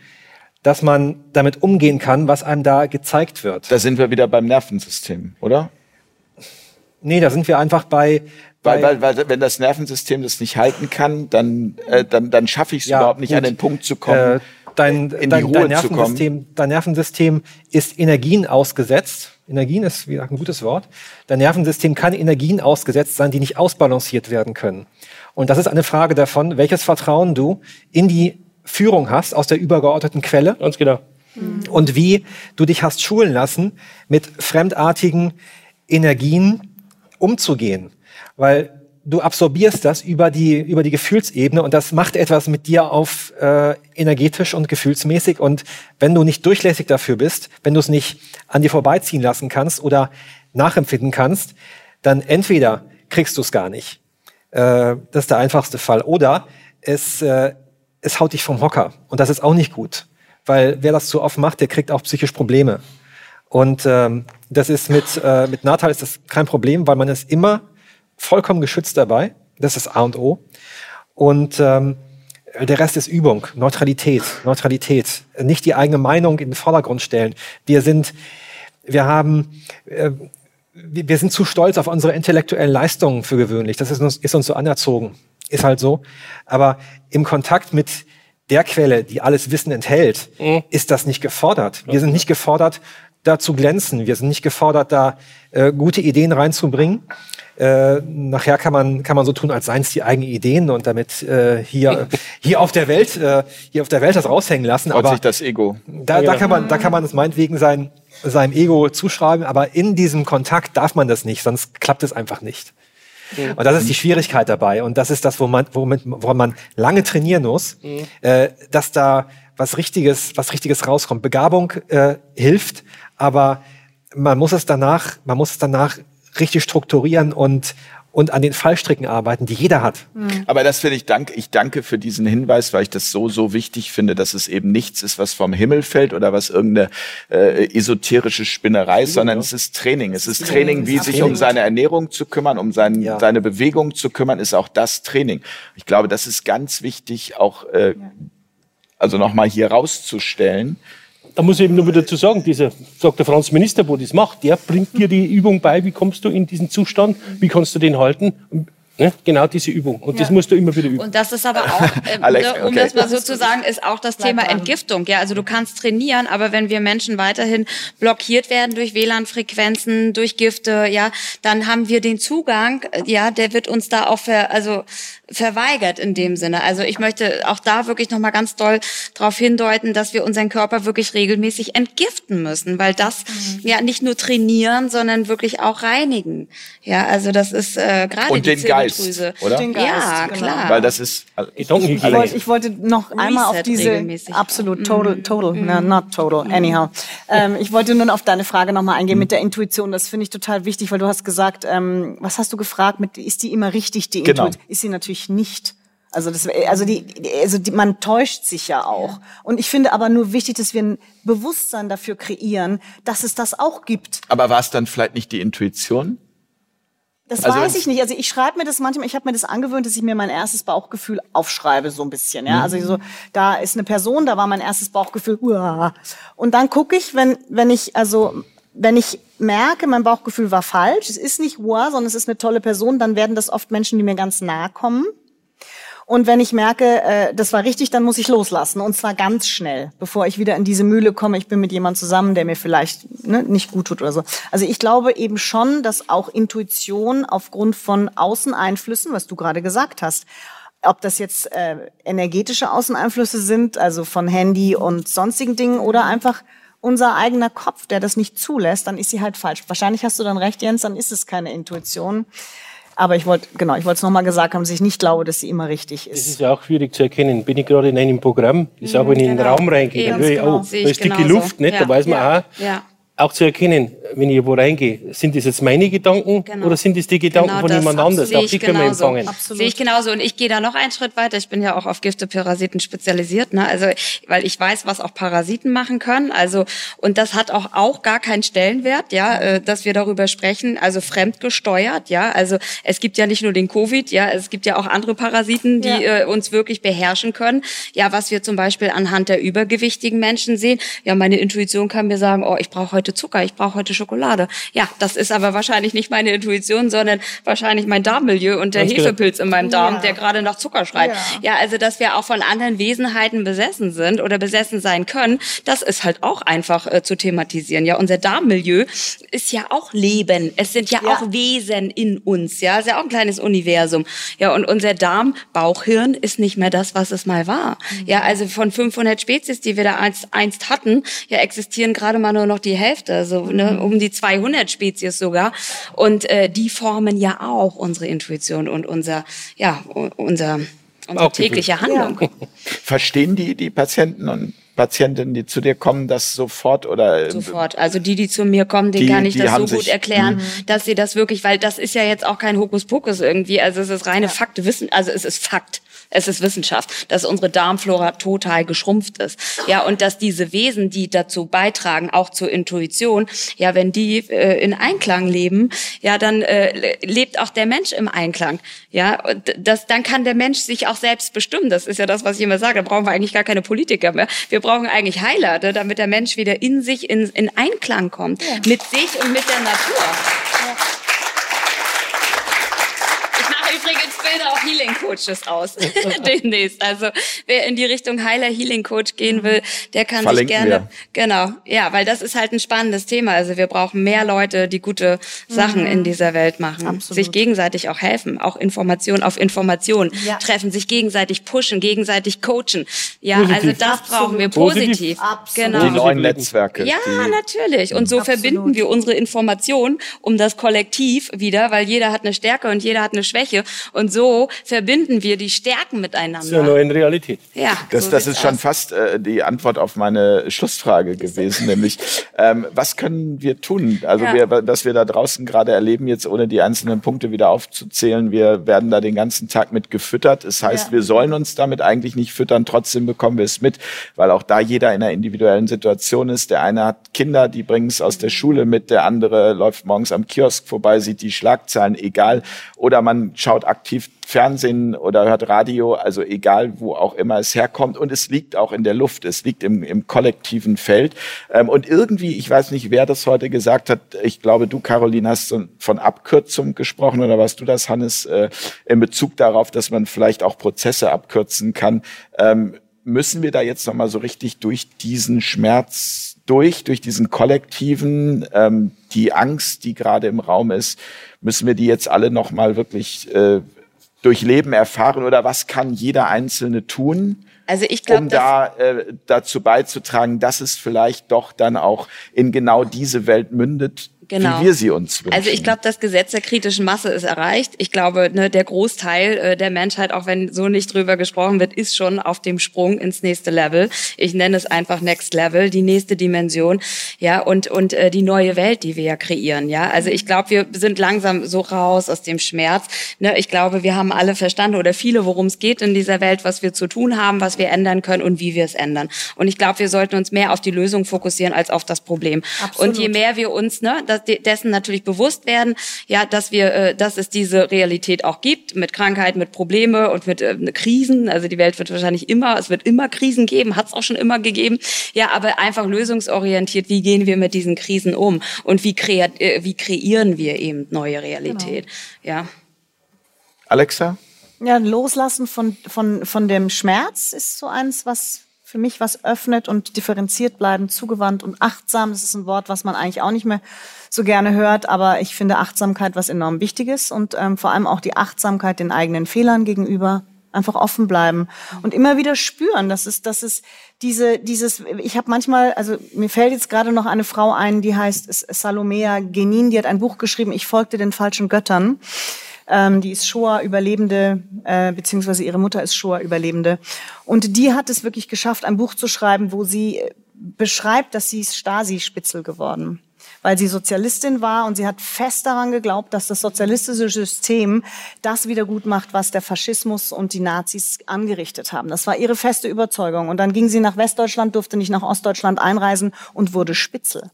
dass man damit umgehen kann, was einem da gezeigt wird. Da sind wir wieder beim Nervensystem, oder? Nee, da sind wir einfach bei. Weil, weil, weil wenn das Nervensystem das nicht halten kann, dann, äh, dann, dann schaffe ich es Ja, überhaupt nicht gut. an den Punkt zu kommen. äh, dein, in die dein, Ruhe dein, zu kommen. Nervensystem, dein Nervensystem ist Energien ausgesetzt. Energien ist, wie gesagt, ein gutes Wort. Dein Nervensystem kann Energien ausgesetzt sein, die nicht ausbalanciert werden können. Und das ist eine Frage davon, welches Vertrauen du in die Führung hast aus der übergeordneten Quelle Ganz genau. und wie du dich hast schulen lassen, mit fremdartigen Energien umzugehen. Weil du absorbierst das über die, über die Gefühlsebene und das macht etwas mit dir auf äh, energetisch und gefühlsmäßig. Und wenn du nicht durchlässig dafür bist, wenn du es nicht an dir vorbeiziehen lassen kannst oder nachempfinden kannst, dann entweder kriegst du es gar nicht. Äh, das ist der einfachste Fall. Oder es, äh, es haut dich vom Hocker. Und das ist auch nicht gut. Weil wer das zu oft macht, der kriegt auch psychisch Probleme. Und ähm, das ist mit, äh, mit Natal ist das kein Problem, weil man ist immer vollkommen geschützt dabei. Das ist A und O. Und ähm, der Rest ist Übung, Neutralität, Neutralität. Nicht die eigene Meinung in den Vordergrund stellen. Wir sind, wir haben, äh, wir sind zu stolz auf unsere intellektuellen Leistungen für gewöhnlich. Das ist uns, ist uns so anerzogen. Ist halt so. Aber im Kontakt mit der Quelle, die alles Wissen enthält, ist das nicht gefordert. Wir sind nicht gefordert, da zu glänzen. Wir sind nicht gefordert, da äh, gute Ideen reinzubringen. Äh, nachher kann man kann man so tun, als seien es die eigenen Ideen und damit äh, hier hier auf der Welt äh, hier auf der Welt das raushängen lassen. Freut Aber sich das Ego. da, da kann man da kann man es meinetwegen sein seinem Ego zuschreiben, aber in diesem Kontakt darf man das nicht, sonst klappt es einfach nicht. Und das ist die Schwierigkeit dabei. Und das ist das, wo man, womit, woran man lange trainieren muss, äh, dass da was Richtiges, was Richtiges rauskommt. Begabung äh, hilft, aber man muss es danach, man muss es danach richtig strukturieren und und an den Fallstricken arbeiten, die jeder hat. Aber das finde ich danke, ich danke für diesen Hinweis, weil ich das so, so wichtig finde, dass es eben nichts ist, was vom Himmel fällt oder was irgendeine äh, esoterische Spinnerei ist, sondern es ist Training. Es ist Training, wie sich um seine Ernährung zu kümmern, um sein, Ja. seine Bewegung zu kümmern, ist auch das Training. Ich glaube, das ist ganz wichtig, auch äh, also nochmal hier rauszustellen. Da muss ich eben nur wieder dazu sagen, dieser, sagt der Franz Minister, wo das macht, der bringt dir die Übung bei, wie kommst du in diesen Zustand, wie kannst du den halten. Ne? Genau diese Übung. Und das musst du immer wieder üben. Und das ist aber auch, ähm, Alex, ne, um okay. das mal so zu sagen, ist auch das Thema. Entgiftung. Ja, also du kannst trainieren, aber wenn wir Menschen weiterhin blockiert werden durch WLAN-Frequenzen, durch Gifte, ja, dann haben wir den Zugang, äh, ja, der wird uns da auch ver, also verweigert in dem Sinne. Also ich möchte auch da wirklich noch mal ganz doll darauf hindeuten, dass wir unseren Körper wirklich regelmäßig entgiften müssen, weil das ja nicht nur trainieren, sondern wirklich auch reinigen. Ja, also das ist äh, gerade Und die den Geist, Zirbeldrüse. oder? Den Geist, ja, genau. klar. Weil das ist Gedankenhygiene. Ich wollte, ich wollte noch einmal auf diese absolut total, total, no, not total, anyhow. Ähm, ich wollte nur auf deine Frage nochmal eingehen mit der Intuition. Das finde ich total wichtig, weil du hast gesagt, ähm, was hast du gefragt? Mit, ist die immer richtig die Genau. Intuition? Ist sie natürlich nicht. Also das, also die, also die, man täuscht sich ja auch. Und ich finde aber nur wichtig, dass wir ein Bewusstsein dafür kreieren, dass es das auch gibt. aber war es dann vielleicht nicht die Intuition? Das Also weiß ich nicht. Also ich schreibe mir das manchmal, ich habe mir das angewöhnt, dass ich mir mein erstes Bauchgefühl aufschreibe, so ein bisschen. Ja? Also so, da ist eine Person, da war mein erstes Bauchgefühl, uah. und dann gucke ich, wenn, wenn ich, also wenn ich merke, mein Bauchgefühl war falsch, es ist nicht uah, sondern es ist eine tolle Person, dann werden das oft Menschen, die mir ganz nahe kommen. Und wenn ich merke, äh, das war richtig, dann muss ich loslassen. Und zwar ganz schnell, bevor ich wieder in diese Mühle komme, ich bin mit jemandem zusammen, der mir vielleicht ne, nicht gut tut oder so. Also ich glaube eben schon, dass auch Intuition aufgrund von Außeneinflüssen, was du gerade gesagt hast, ob das jetzt äh, energetische Außeneinflüsse sind, also von Handy und sonstigen Dingen, oder einfach unser eigener Kopf, der das nicht zulässt, dann ist sie halt falsch. Wahrscheinlich hast du dann recht, Jens, dann ist es keine Intuition. Aber ich wollte, genau, ich wollte es nochmal gesagt haben, dass ich nicht glaube, dass sie immer richtig Das ist. ist ja auch schwierig zu erkennen. Bin ich gerade in einem Programm? Das ist auch, wenn ich in den genau. Raum reingehe, dann höre ich, genau. oh, da ich ist dicke. Luft, nicht? Ja, Da weiß man, ja, aha, ja. Auch zu erkennen, wenn ich wo reingehe, sind das jetzt meine Gedanken Genau. oder sind das die Gedanken Genau von das jemand anders? sehe Auch ich die können wir genauso. empfangen. Sehe ich genauso. Und ich gehe da noch einen Schritt weiter. Ich bin ja auch auf Gifte, Parasiten spezialisiert, ne? Also, weil ich weiß, was auch Parasiten machen können. Also, und das hat auch, auch gar keinen Stellenwert, ja, äh, dass wir darüber sprechen. Also fremdgesteuert, ja. Also, es gibt ja nicht nur den Covid, ja, es gibt ja auch andere Parasiten, die Ja. äh, uns wirklich beherrschen können. Ja, was wir zum Beispiel anhand der übergewichtigen Menschen sehen. Ja, meine Intuition kann mir sagen, oh, ich brauche heute Zucker, ich brauche heute Schokolade. Ja, das ist aber wahrscheinlich nicht meine Intuition, sondern wahrscheinlich mein Darmmilieu und der. Hefepilz in meinem Darm, Ja. der gerade nach Zucker schreit. Ja. Ja. also dass wir auch von anderen Wesenheiten besessen sind oder besessen sein können, das ist halt auch einfach äh, zu thematisieren. Ja, unser Darmmilieu ist ja auch Leben. Es sind ja, Ja. auch Wesen in uns. Ja, ist ja auch ein kleines Universum. Ja, und unser Darm, Bauchhirn ist nicht mehr das, was es mal war. Ja, also von 500 Spezies, die wir da einst, einst hatten, ja, existieren gerade mal nur noch die Hälfte, also ne, um die 200 Spezies sogar. Und äh, die formen ja auch unsere Intuition und unser, ja, unser, unsere Bauchgefühl. tägliche Handlung. Verstehen die, die Patienten und Patientinnen, die zu dir kommen, das sofort oder äh, Sofort. Also die, die zu mir kommen, denen Die- kann ich das so gut erklären, Mhm. dass sie das wirklich, weil das ist ja jetzt auch kein Hokuspokus irgendwie. Also es ist reine Fakt, Wissen, also es ist Fakt. Es ist Wissenschaft, dass unsere Darmflora total geschrumpft ist. Ja, und dass diese Wesen, die dazu beitragen, auch zur Intuition, ja, wenn die äh, in Einklang leben, ja, dann äh, lebt auch der Mensch im Einklang. Ja, und das, dann kann der Mensch sich auch selbst bestimmen. Das ist ja das, was ich immer sage. Da brauchen wir eigentlich gar keine Politiker mehr. Wir brauchen eigentlich Heiler, ne, damit der Mensch wieder in sich in, in Einklang kommt. Mit sich und mit der Natur. Ich mache übrigens Bilder Healing Coaches aus demnächst. Also wer in die Richtung Heiler Healing Coach gehen will, der kann Verlinken sich gerne wir. genau ja, weil das ist halt ein spannendes Thema. Also wir brauchen mehr Leute, die gute Sachen in dieser Welt machen, Absolut. sich gegenseitig auch helfen, auch Information auf Information Ja. treffen, sich gegenseitig pushen, gegenseitig coachen. Ja, Positiv. also das Absolut. brauchen wir Positiv. positiv. Absolut. Genau. die neuen. Netzwerke? Ja, natürlich. Und so Absolut. verbinden wir unsere Informationen um das Kollektiv wieder, weil jeder hat eine Stärke und jeder hat eine Schwäche. Und so verbinden wir die Stärken Das ist ja miteinander. neue Realität. Ja, Das, so das ist schon aus. fast äh, die Antwort auf meine Schlussfrage gewesen, nämlich ähm, was können wir tun? Also Ja. wir, dass wir da draußen gerade erleben, jetzt ohne die einzelnen Punkte wieder aufzuzählen, wir werden da den ganzen Tag mit gefüttert. Das heißt, Ja. wir sollen uns damit eigentlich nicht füttern, trotzdem bekommen wir es mit, weil auch da jeder in einer individuellen Situation ist. Der eine hat Kinder, die bringen es aus der Schule mit, der andere läuft morgens am Kiosk vorbei, sieht die Schlagzeilen, egal. Oder man schaut aktiv Fernsehen oder hört Radio, also egal wo auch immer es herkommt. Und es liegt auch in der Luft, es liegt im, im kollektiven Feld. Ähm, und irgendwie, ich weiß nicht, wer das heute gesagt hat, ich glaube, du, Caroline, hast von Abkürzung gesprochen oder warst du das, Hannes, äh, in Bezug darauf, dass man vielleicht auch Prozesse abkürzen kann. Ähm, müssen wir da jetzt nochmal so richtig durch diesen Schmerz durch, durch diesen kollektiven, ähm, die Angst, die gerade im Raum ist, müssen wir die jetzt alle nochmal wirklich äh, durchleben, erfahren oder was kann jeder Einzelne tun, Also ich glaube, um da äh, dazu beizutragen, dass es vielleicht doch dann auch in genau diese Welt mündet, Genau. wie wir sie uns wünschen. Also ich glaube, das Gesetz der kritischen Masse ist erreicht. Ich glaube, ne, der Großteil äh, der Menschheit, auch wenn so nicht drüber gesprochen wird, ist schon auf dem Sprung ins nächste Level. Ich nenne es einfach Next Level, die nächste Dimension, ja und und äh, die neue Welt, die wir ja kreieren. Ja, also ich glaube, wir sind langsam so raus aus dem Schmerz. Ne, ich glaube, wir haben alle verstanden oder viele, worum es geht in dieser Welt, was wir zu tun haben, was wir ändern können und wie wir es ändern. Und ich glaube, wir sollten uns mehr auf die Lösung fokussieren als auf das Problem. Absolut. Und je mehr wir uns ne, das, de- dessen natürlich bewusst werden, ja, dass wir, äh, dass es diese Realität auch gibt mit Krankheit, mit Probleme und mit äh, Krisen. Also die Welt wird wahrscheinlich immer, es wird immer Krisen geben, hat es auch schon immer gegeben. Ja, aber einfach lösungsorientiert. Wie gehen wir mit diesen Krisen um und wie, kreat, äh, wie kreieren wir eben neue Realität? Ja. Alexa? Ja, loslassen von, von, von dem Schmerz ist so eins, was für mich was öffnet und differenziert bleiben, zugewandt und achtsam. Das ist ein Wort, was man eigentlich auch nicht mehr so gerne hört, aber ich finde Achtsamkeit was enorm Wichtiges und ähm, vor allem auch die Achtsamkeit den eigenen Fehlern gegenüber. Einfach offen bleiben und immer wieder spüren, das ist, das ist diese, dieses. Ich habe manchmal, also mir fällt jetzt gerade noch eine Frau ein, die heißt Salomea Genin, die hat ein Buch geschrieben. Ich folgte den falschen Göttern. Ähm, die ist Shoah-Überlebende, äh, beziehungsweise ihre Mutter ist Shoah-Überlebende. Und die hat es wirklich geschafft, ein Buch zu schreiben, wo sie äh, beschreibt, dass sie Stasi-Spitzel geworden. Weil sie Sozialistin war und sie hat fest daran geglaubt, dass das sozialistische System das wieder gut macht, was der Faschismus und die Nazis angerichtet haben. Das war ihre feste Überzeugung. Und dann ging sie nach Westdeutschland, durfte nicht nach Ostdeutschland einreisen und wurde Spitzel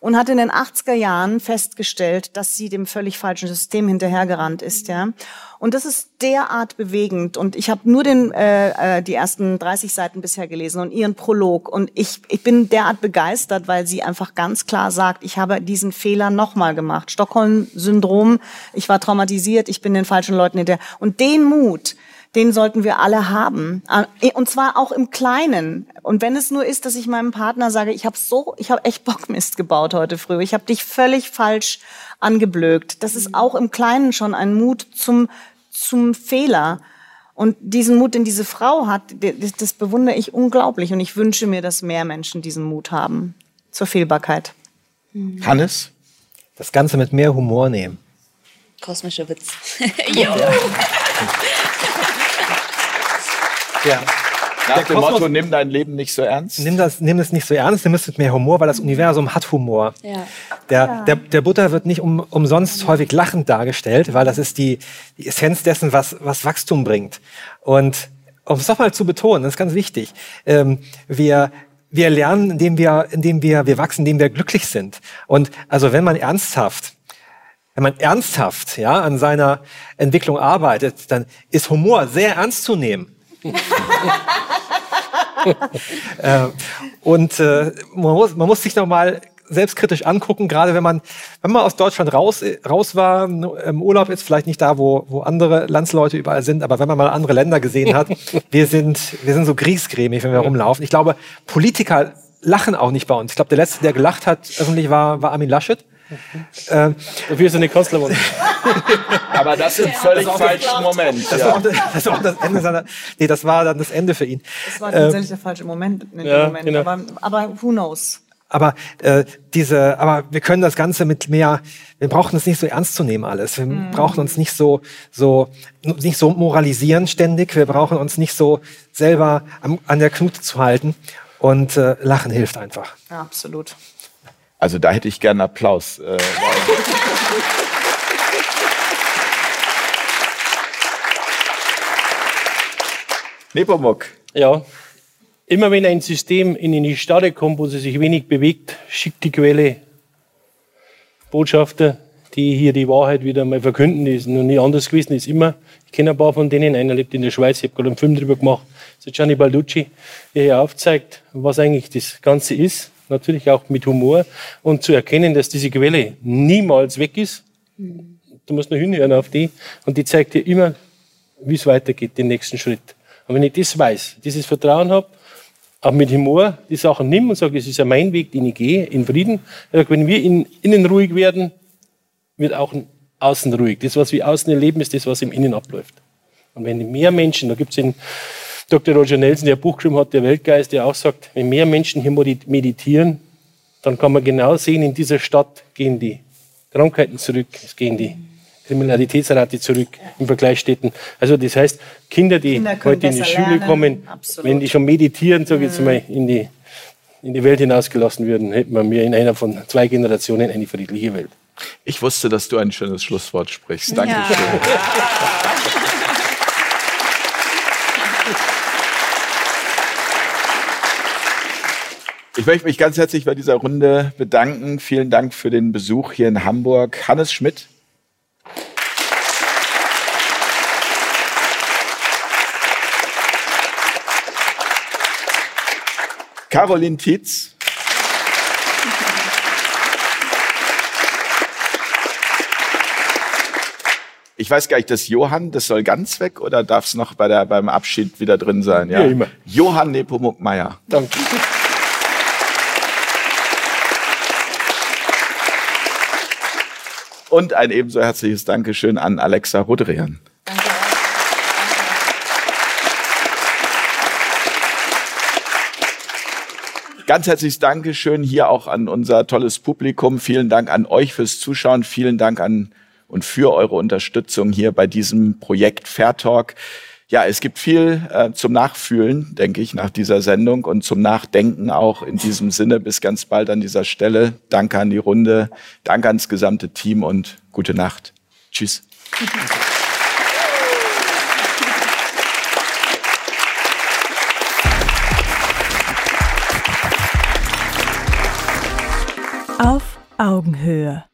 und hat in den 80er Jahren festgestellt, dass sie dem völlig falschen System hinterhergerannt ist, ja. Und das ist derart bewegend. Und ich habe nur den, äh, äh die ersten 30 Seiten bisher gelesen und ihren Prolog. Und ich, ich bin derart begeistert, weil sie einfach ganz klar sagt, ich habe diesen Fehler nochmal gemacht. Stockholm-Syndrom, ich war traumatisiert, ich bin den falschen Leuten hinterher. Und den Mut, den sollten wir alle haben. Äh, und zwar auch im Kleinen. Und wenn es nur ist, dass ich meinem Partner sage, ich habe so, ich habe echt Bockmist gebaut heute früh. Ich habe dich völlig falsch angeblökt. Das ist auch im Kleinen schon ein Mut zum, zum Fehler. Und diesen Mut, den diese Frau hat, das, das bewundere ich unglaublich. Und ich wünsche mir, dass mehr Menschen diesen Mut haben zur Fehlbarkeit. Hannes? Das Ganze mit mehr Humor nehmen. Kosmischer Witz. jo. Ja. Nach dem Motto, nimm dein Leben nicht so ernst. Nimm, das, nimm es nicht so ernst, nimm es mit mehr Humor, weil das Universum hat Humor. Ja. Der, ja. der, der Butter wird nicht um, umsonst häufig lachend dargestellt, weil das ist die, die Essenz dessen, was, was Wachstum bringt. Und um es nochmal zu betonen, das ist ganz wichtig, ähm, wir, wir lernen, indem wir, indem wir, wir wachsen, indem wir glücklich sind. Und also wenn man ernsthaft wenn man ernsthaft ja, an seiner Entwicklung arbeitet, dann ist Humor sehr ernst zu nehmen. Äh, und äh, man, muss, man muss sich noch mal selbstkritisch angucken, gerade wenn man, wenn man aus Deutschland raus, raus war, im Urlaub ist vielleicht nicht da, wo, wo andere Landsleute überall sind, aber wenn man mal andere Länder gesehen hat, wir sind, wir sind so griesgrämig, wenn wir rumlaufen. Ich glaube, Politiker lachen auch nicht bei uns. Ich glaube, der letzte, der gelacht hat öffentlich war, war Armin Laschet. Ähm, Dafür ist eine Kanzlerin. Aber das im völlig falschen Moment. Das, ja. war, das, war das Ende seiner, nee, das war dann das Ende für ihn. Das war tatsächlich ähm, der falsche Moment in ja, Moment. Genau. Aber, aber who knows? Aber äh, diese, aber wir können das Ganze mit mehr. Wir brauchen es nicht so ernst zu nehmen alles. Wir mhm. brauchen uns nicht so so nicht so moralisieren ständig. Wir brauchen uns nicht so selber am, an der Knute zu halten. Und äh, Lachen hilft einfach. Ja, absolut. Also da hätte ich gerne Applaus. Äh, Nepomuk. Ja. Immer wenn ein System in eine Starre kommt, wo sie sich wenig bewegt, schickt die Quelle Botschafter, die hier die Wahrheit wieder mal verkünden. Die ist noch nie anders gewesen. ist immer, ich kenne ein paar von denen. Einer lebt in der Schweiz. Ich habe gerade einen Film darüber gemacht. Das ist Gianni Balducci, der hier aufzeigt, was eigentlich das Ganze ist natürlich auch mit Humor und zu erkennen, dass diese Quelle niemals weg ist. Du musst nur hinhören auf die und die zeigt dir immer, wie es weitergeht, den nächsten Schritt. Und wenn ich das weiß, dieses Vertrauen habe, auch mit Humor die Sachen nimm und sage, es ist ja mein Weg, den ich gehe, in Frieden. Wenn wir in, innen ruhig werden, wird auch außen ruhig. Das, was wir außen erleben, ist das, was im Innen abläuft. Und wenn mehr Menschen, da gibt es in Dr. Roger Nelson, der Buch geschrieben hat, der Weltgeist, der auch sagt, wenn mehr Menschen hier meditieren, dann kann man genau sehen, in dieser Stadt gehen die Krankheiten zurück, es gehen die Kriminalitätsrate zurück im Vergleichsstädten. Also das heißt, Kinder, die Kinder heute in die Schule lernen. kommen, Absolut. wenn die schon meditieren, sage ich jetzt mhm. mal, in die, in die Welt hinausgelassen würden, hätten wir mir in einer von zwei Generationen eine friedliche Welt. Ich wusste, dass du ein schönes Schlusswort sprichst. Dankeschön. Ja. Ich möchte mich ganz herzlich bei dieser Runde bedanken. Vielen Dank für den Besuch hier in Hamburg. Hannes Schmidt. Caroline Tietz. Ich weiß gar nicht, das Johann, das soll ganz weg oder darf es noch bei der, beim Abschied wieder drin sein? Ja, ja immer. Johann Nepomuk Meyer. Danke. Und ein ebenso herzliches Dankeschön an Alexa Rodrian. Danke. Ganz herzliches Dankeschön hier auch an unser tolles Publikum. Vielen Dank an euch fürs Zuschauen. Vielen Dank an und für eure Unterstützung hier bei diesem Projekt Fair Talk. Ja, es gibt viel äh, zum Nachfühlen, denke ich, nach dieser Sendung und zum Nachdenken auch in diesem Sinne. Bis ganz bald an dieser Stelle. Danke an die Runde, danke ans gesamte Team und gute Nacht. Tschüss. Auf Augenhöhe.